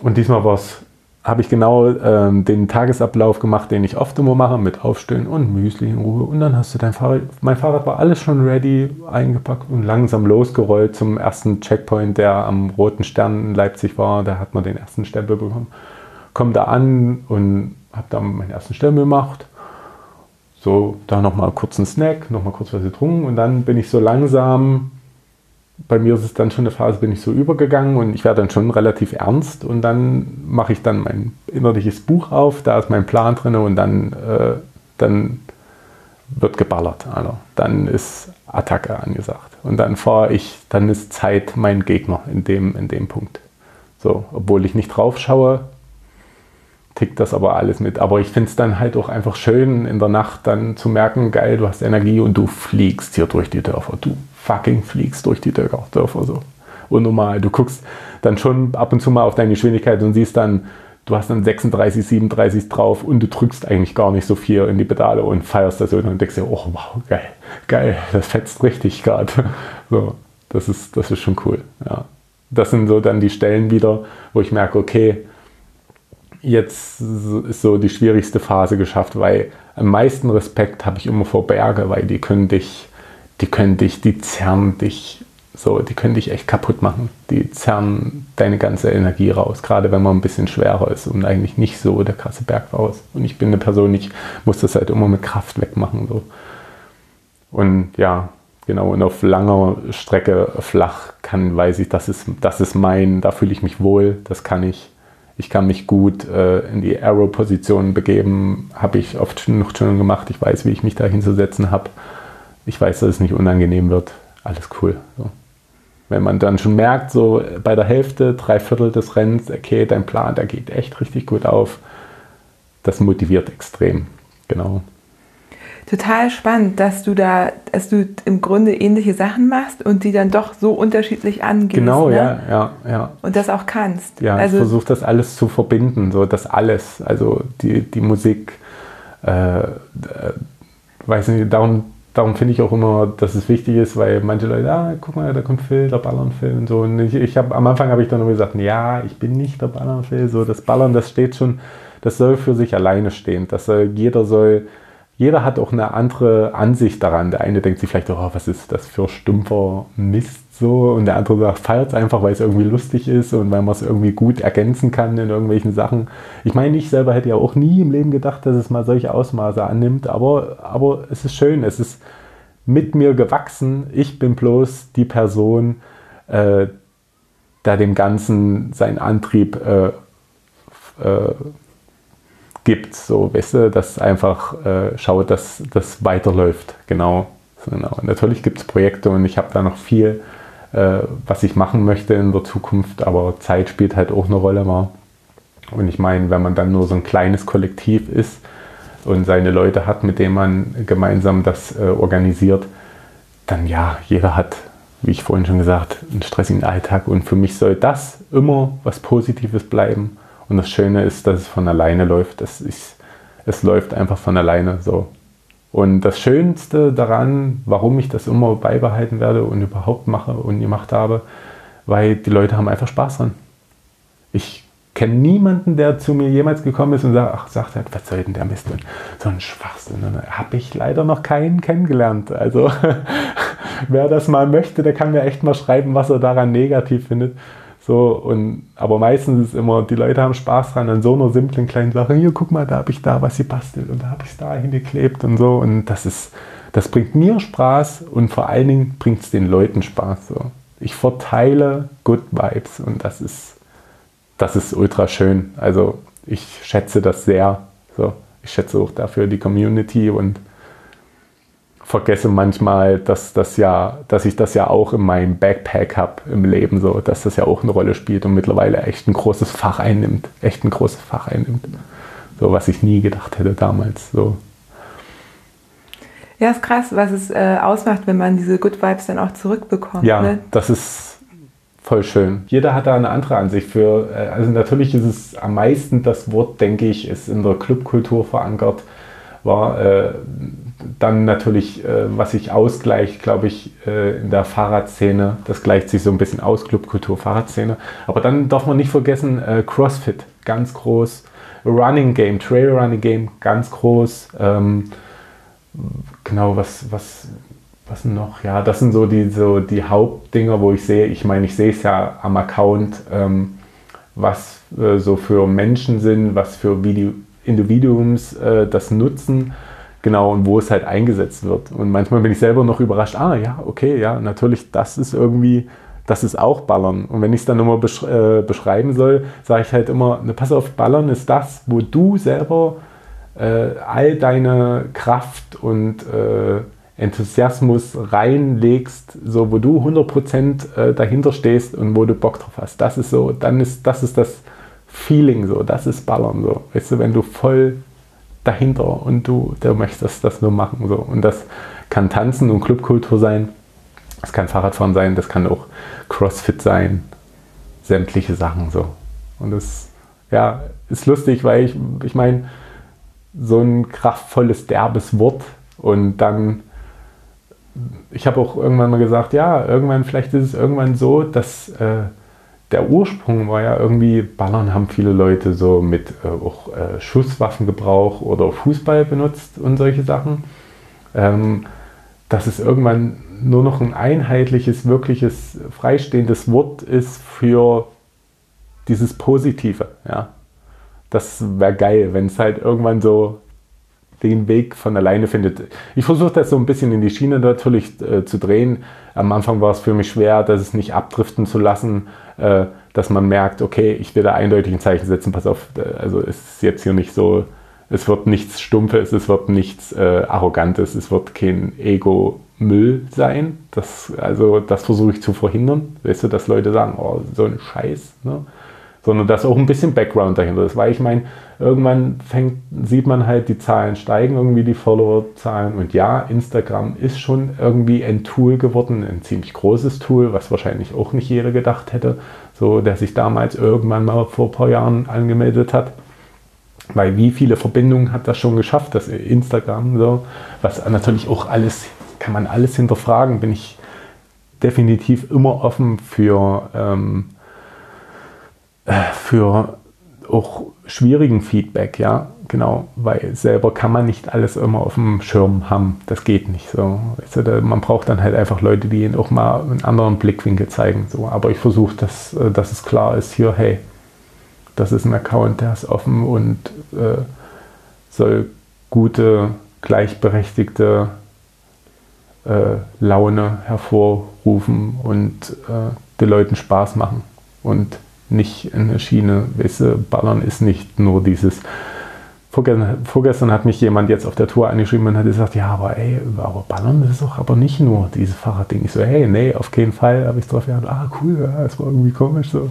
Und diesmal war es habe ich genau ähm, den Tagesablauf gemacht, den ich oft immer mache, mit Aufstehen und Müsli in Ruhe. Und dann hast du dein Fahrrad, mein Fahrrad war alles schon ready, eingepackt und langsam losgerollt zum ersten Checkpoint, der am Roten Stern in Leipzig war. Da hat man den ersten Stempel bekommen. Komm da an und habe dann meinen ersten Stempel gemacht. So, da nochmal kurz einen Snack, nochmal kurz was getrunken und dann bin ich so langsam bei mir ist es dann schon eine Phase, bin ich so übergegangen und ich werde dann schon relativ ernst und dann mache ich dann mein innerliches Buch auf, da ist mein Plan drin und dann, äh, dann wird geballert. Also dann ist Attacke angesagt. Und dann fahre ich, dann ist Zeit mein Gegner in dem, in dem Punkt. So, obwohl ich nicht drauf schaue, tickt das aber alles mit. Aber ich finde es dann halt auch einfach schön, in der Nacht dann zu merken, geil, du hast Energie und du fliegst hier durch die Dörfer. Du fucking fliegst durch die Dörfer so. Unnormal. Du guckst dann schon ab und zu mal auf deine Geschwindigkeit und siehst dann, du hast dann 36, 37 drauf und du drückst eigentlich gar nicht so viel in die Pedale und feierst das so und denkst dir, oh wow, geil, geil, das fetzt richtig gerade. So, das ist, das ist schon cool. Ja. Das sind so dann die Stellen wieder, wo ich merke, okay, jetzt ist so die schwierigste Phase geschafft, weil am meisten Respekt habe ich immer vor Berge, weil die können dich die können dich, die zerren dich so, die können dich echt kaputt machen. Die zerren deine ganze Energie raus, gerade wenn man ein bisschen schwerer ist und eigentlich nicht so der krasse Bergfahrer ist. Und ich bin eine Person, ich muss das halt immer mit Kraft wegmachen. So. Und ja, genau, und auf langer Strecke flach kann, weiß ich, das ist, das ist mein, da fühle ich mich wohl, das kann ich. Ich kann mich gut äh, in die Arrow-Position begeben, habe ich oft noch schon gemacht. Ich weiß, wie ich mich da hinzusetzen habe ich weiß, dass es nicht unangenehm wird. Alles cool. So. Wenn man dann schon merkt, so bei der Hälfte, drei Viertel des Rennens, okay, dein Plan, der geht echt richtig gut auf, das motiviert extrem. Genau. Total spannend, dass du da, dass du im Grunde ähnliche Sachen machst und die dann doch so unterschiedlich angehst. Genau, ne? ja, ja, ja. Und das auch kannst. Ja, also, ich versuche das alles zu verbinden, so das alles, also die, die Musik, äh, äh, weiß nicht, darum darum finde ich auch immer, dass es wichtig ist, weil manche Leute, ah, guck mal, da kommt Phil, der ballern Phil und so. Und ich, ich habe am Anfang habe ich dann immer gesagt, ja, ich bin nicht der ballern Phil. So, das Ballern, das steht schon, das soll für sich alleine stehen. Das soll, jeder soll, jeder hat auch eine andere Ansicht daran. Der eine denkt sich vielleicht, oh, was ist das für stumpfer Mist so und der andere sagt, feiert es einfach, weil es irgendwie lustig ist und weil man es irgendwie gut ergänzen kann in irgendwelchen Sachen. Ich meine, ich selber hätte ja auch nie im Leben gedacht, dass es mal solche Ausmaße annimmt, aber, aber es ist schön, es ist mit mir gewachsen. Ich bin bloß die Person, äh, der dem Ganzen seinen Antrieb äh, äh, gibt. So, weißt du, dass einfach äh, schaut, dass das weiterläuft. Genau. genau. Natürlich gibt es Projekte und ich habe da noch viel äh, was ich machen möchte in der Zukunft, aber Zeit spielt halt auch eine Rolle mal. Und ich meine, wenn man dann nur so ein kleines Kollektiv ist und seine Leute hat, mit denen man gemeinsam das äh, organisiert, dann ja, jeder hat, wie ich vorhin schon gesagt, einen stressigen Alltag und für mich soll das immer was Positives bleiben. Und das Schöne ist, dass es von alleine läuft. Das ist, es läuft einfach von alleine so. Und das Schönste daran, warum ich das immer beibehalten werde und überhaupt mache und gemacht habe, weil die Leute haben einfach Spaß dran. Ich kenne niemanden, der zu mir jemals gekommen ist und sagt, ach, sagt er, was soll denn der Mist denn? So ein Schwachsinn. Habe ich leider noch keinen kennengelernt. Also wer das mal möchte, der kann mir echt mal schreiben, was er daran negativ findet. So, und, aber meistens ist immer, die Leute haben Spaß dran an so einer simplen kleinen Sache. Hier, guck mal, da habe ich da was gebastelt und da habe ich es da hingeklebt und so. Und das ist, das bringt mir Spaß und vor allen Dingen bringt es den Leuten Spaß. So. Ich verteile Good Vibes und das ist, das ist ultra schön. Also ich schätze das sehr. So. Ich schätze auch dafür die Community und vergesse manchmal, dass das ja, dass ich das ja auch in meinem Backpack habe im Leben, so, dass das ja auch eine Rolle spielt und mittlerweile echt ein großes Fach einnimmt, echt ein großes Fach einnimmt. So, was ich nie gedacht hätte damals. So. Ja, ist krass, was es äh, ausmacht, wenn man diese Good Vibes dann auch zurückbekommt. Ja, ne? das ist voll schön. Jeder hat da eine andere Ansicht für. Äh, also natürlich ist es am meisten das Wort, denke ich, ist in der Clubkultur verankert. War äh, dann natürlich, äh, was sich ausgleicht, glaube ich, äh, in der Fahrradszene. Das gleicht sich so ein bisschen aus, Clubkultur, Fahrradszene. Aber dann darf man nicht vergessen, CrossFit, ganz groß. Running Game, Trail Running Game, ganz groß. Ähm, genau, was, was, was noch? Ja, das sind so die, so die Hauptdinger, wo ich sehe, ich meine, ich sehe es ja am Account, ähm, was so für Menschen sind, was für Video Individuums äh, das nutzen, genau, und wo es halt eingesetzt wird. Und manchmal bin ich selber noch überrascht, ah ja, okay, ja, natürlich, das ist irgendwie, das ist auch Ballern. Und wenn ich es dann immer besch äh, beschreiben soll, sage ich halt immer, ne, pass auf, Ballern ist das, wo du selber äh, all deine Kraft und äh, Enthusiasmus reinlegst, so wo du 100% äh, dahinter stehst und wo du Bock drauf hast. Das ist so, dann ist das ist das Feeling so, das ist Ballern so. Weißt du, wenn du voll dahinter und du, du möchtest das nur machen so und das kann Tanzen und Clubkultur sein, das kann Fahrradfahren sein, das kann auch Crossfit sein, sämtliche Sachen so. Und das ja, ist lustig, weil ich ich meine so ein kraftvolles, derbes Wort. Und dann, ich habe auch irgendwann mal gesagt, ja, irgendwann, vielleicht ist es irgendwann so, dass äh, der Ursprung war ja irgendwie, Ballern haben viele Leute so mit äh, auch äh, Schusswaffengebrauch oder Fußball benutzt und solche Sachen. Ähm, dass es irgendwann nur noch ein einheitliches, wirkliches, freistehendes Wort ist für dieses Positive. Ja? das wäre geil, wenn es halt irgendwann so den Weg von alleine findet. Ich versuche das so ein bisschen in die Schiene natürlich äh, zu drehen. Am Anfang war es für mich schwer, dass es nicht abdriften zu lassen, äh, dass man merkt, okay, ich will da eindeutig ein Zeichen setzen, pass auf, also es ist jetzt hier nicht so, es wird nichts Stumpfes, es wird nichts äh, Arrogantes, es wird kein Ego-Müll sein. Das, also das versuche ich zu verhindern. Weißt du, dass Leute sagen, oh, so ein Scheiß. Ne? sondern dass auch ein bisschen Background dahinter ist. Weil ich meine, irgendwann fängt, sieht man halt, die Zahlen steigen, irgendwie die Followerzahlen. Und ja, Instagram ist schon irgendwie ein Tool geworden, ein ziemlich großes Tool, was wahrscheinlich auch nicht jeder gedacht hätte, so der sich damals irgendwann mal vor ein paar Jahren angemeldet hat. Weil wie viele Verbindungen hat das schon geschafft, das Instagram so, was natürlich auch alles, kann man alles hinterfragen, bin ich definitiv immer offen für ähm, für auch schwierigen Feedback, ja, genau, weil selber kann man nicht alles immer auf dem Schirm haben, das geht nicht so. Man braucht dann halt einfach Leute, die ihn auch mal einen anderen Blickwinkel zeigen, so. Aber ich versuche, dass, äh, dass es klar ist hier, hey, das ist ein Account, der ist offen und äh, soll gute, gleichberechtigte äh, Laune hervorrufen und äh, den Leuten Spaß machen und nicht in der Schiene. Weißt du, Ballern ist nicht nur dieses. Vorgestern, hat mich jemand jetzt auf der Tour angeschrieben und hat gesagt, ja, aber ey, aber Ballern ist doch aber nicht nur dieses Fahrradding. Ich so, hey, nee, auf keinen Fall habe ich drauf gedacht, ah, cool, ja, das war irgendwie komisch. So.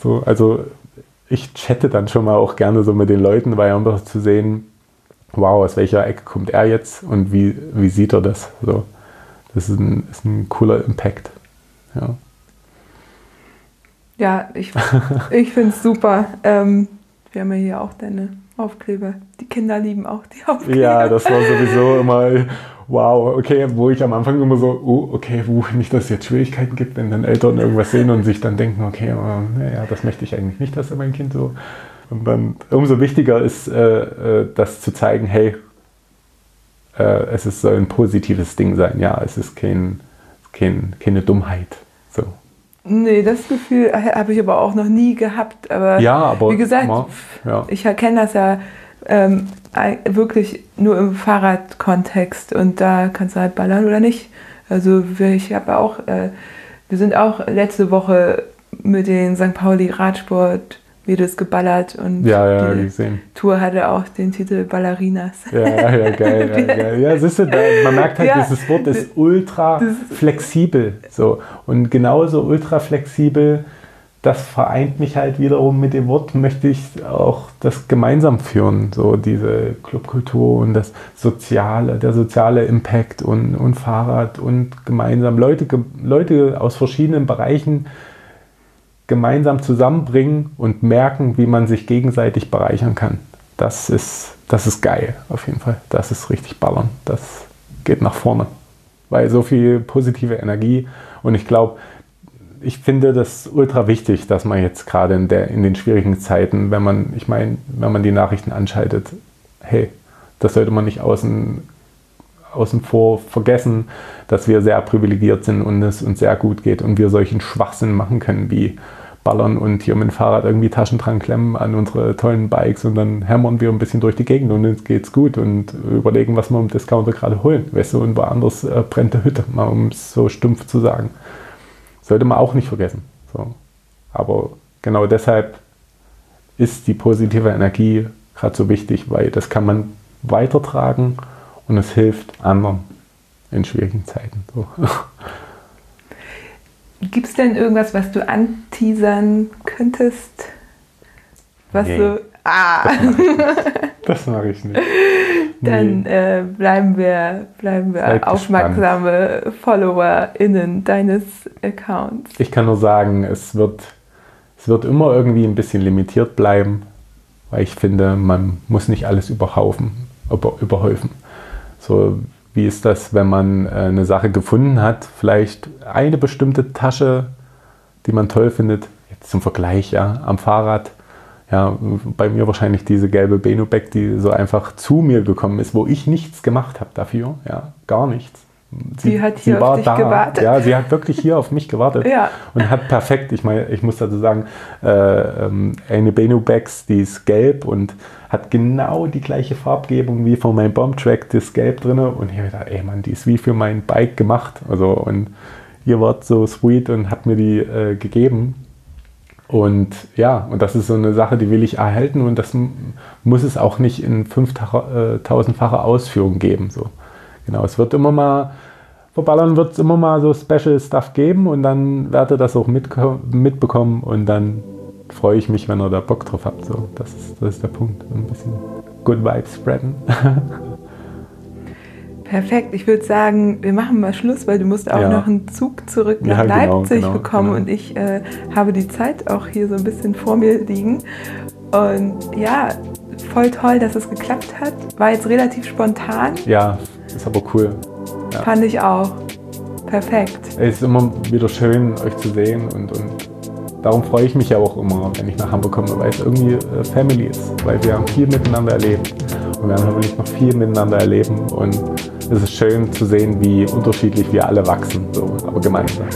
so, also ich chatte dann schon mal auch gerne so mit den Leuten, weil einfach zu sehen, wow, aus welcher Ecke kommt er jetzt und wie, wie sieht er das? So, das ist ein, ist ein cooler Impact. Ja. Ja, ich, ich finde es super. Ähm, wir haben ja hier auch deine Aufkleber. Die Kinder lieben auch die Aufkleber. Ja, das war sowieso immer, wow, okay, wo ich am Anfang immer so, oh, okay, wo nicht, dass es jetzt Schwierigkeiten gibt, wenn dann Eltern irgendwas sehen und sich dann denken, okay, naja, das möchte ich eigentlich nicht, dass mein Kind so. Und dann umso wichtiger ist, äh, äh, das zu zeigen, hey, äh, es ist, soll ein positives Ding sein, ja, es ist kein, kein, keine Dummheit. Nee, das Gefühl habe ich aber auch noch nie gehabt. Aber, ja, aber wie gesagt, ja. ich erkenne das ja ähm, wirklich nur im Fahrradkontext und da kannst du halt ballern oder nicht. Also ich habe auch, äh, wir sind auch letzte Woche mit den St. Pauli Radsport Videos geballert und Ja, ja, die gesehen. Tour hatte auch den Titel Ballerinas. Ja, ja, geil, ja, geil. Ja, siehst du, da, man merkt halt, Ja. dieses Wort ist ultra flexibel. So. Und genauso ultra flexibel, das vereint mich halt wiederum mit dem Wort, möchte ich auch das gemeinsam führen. So diese Clubkultur und das Soziale, der soziale Impact und, und Fahrrad und gemeinsam Leute, Leute aus verschiedenen Bereichen gemeinsam zusammenbringen und merken, wie man sich gegenseitig bereichern kann. Das ist, das ist geil, auf jeden Fall. Das ist richtig ballern. Das geht nach vorne. Weil so viel positive Energie und ich glaube, ich finde das ultra wichtig, dass man jetzt gerade in, in den schwierigen Zeiten, wenn man, ich meine, wenn man die Nachrichten anschaltet, hey, das sollte man nicht außen, außen vor vergessen, dass wir sehr privilegiert sind und es uns sehr gut geht und wir solchen Schwachsinn machen können wie ballern und hier mit dem Fahrrad irgendwie Taschen dran klemmen an unsere tollen Bikes und dann hämmern wir ein bisschen durch die Gegend und uns geht's gut und überlegen, was wir im Discounter gerade holen. Weißt du, und woanders äh, brennt die Hütte, mal um es so stumpf zu sagen. Sollte man auch nicht vergessen. So. Aber genau deshalb ist die positive Energie gerade so wichtig, weil das kann man weitertragen und es hilft anderen in schwierigen Zeiten. So. Gibt es denn irgendwas, was du anteasern könntest? Was Nee. so. Ah, Das mache ich nicht. dann Nee. äh, bleiben wir, bleiben wir Seid aufmerksame FollowerInnen deines Accounts. Ich kann nur sagen, es wird, es wird immer irgendwie ein bisschen limitiert bleiben, weil ich finde, man muss nicht alles überhaufen, über, überhäufen. So wie ist das, wenn man äh, eine Sache gefunden hat, vielleicht eine bestimmte Tasche, die man toll findet, jetzt zum Vergleich, ja, am Fahrrad. Ja, bei mir wahrscheinlich diese gelbe Benubek, die so einfach zu mir gekommen ist, wo ich nichts gemacht habe dafür, ja, gar nichts. Sie hat hier auf dich gewartet. Ja, sie hat wirklich hier auf mich gewartet Ja. und hat perfekt, ich meine, ich muss dazu sagen, äh, ähm, eine Benubeks, die ist gelb und hat genau die gleiche Farbgebung wie von meinem Bombtrack, das Gelb drin. Und ich habe gedacht, ey Mann, die ist wie für mein Bike gemacht. Also, und ihr wart so sweet und hat mir die äh, gegeben. Und ja, und das ist so eine Sache, die will ich erhalten und das muss es auch nicht in 5000-facher Ausführung geben. So. Genau, es wird immer mal, verballern wird es immer mal so Special Stuff geben und dann werdet ihr das auch mitbekommen und dann freue ich mich, wenn ihr da Bock drauf habt. So, das, ist, das ist der Punkt. Ein bisschen Good Vibes spreaden. Perfekt. Ich würde sagen, wir machen mal Schluss, weil du musst auch Ja. noch einen Zug zurück Ja, nach genau, Leipzig genau, bekommen genau. und ich äh, habe die Zeit auch hier so ein bisschen vor mir liegen. Und ja, voll toll, dass es geklappt hat. War jetzt relativ spontan, ja, ist aber cool. Ja. fand ich auch. Perfekt. Es ist immer wieder schön, euch zu sehen und, und darum freue ich mich ja auch immer, wenn ich nach Hamburg komme, weil es irgendwie äh, Family ist, weil wir haben viel miteinander erlebt und wir werden hoffentlich noch viel miteinander erleben und es ist schön zu sehen, wie unterschiedlich wir alle wachsen, so, aber gemeinsam.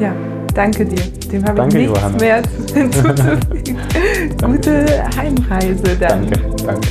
Ja, danke dir. Dem habe ich Danke, nichts Johanna. mehr hinzuzufügen. Gute Heimreise dann. Danke, danke.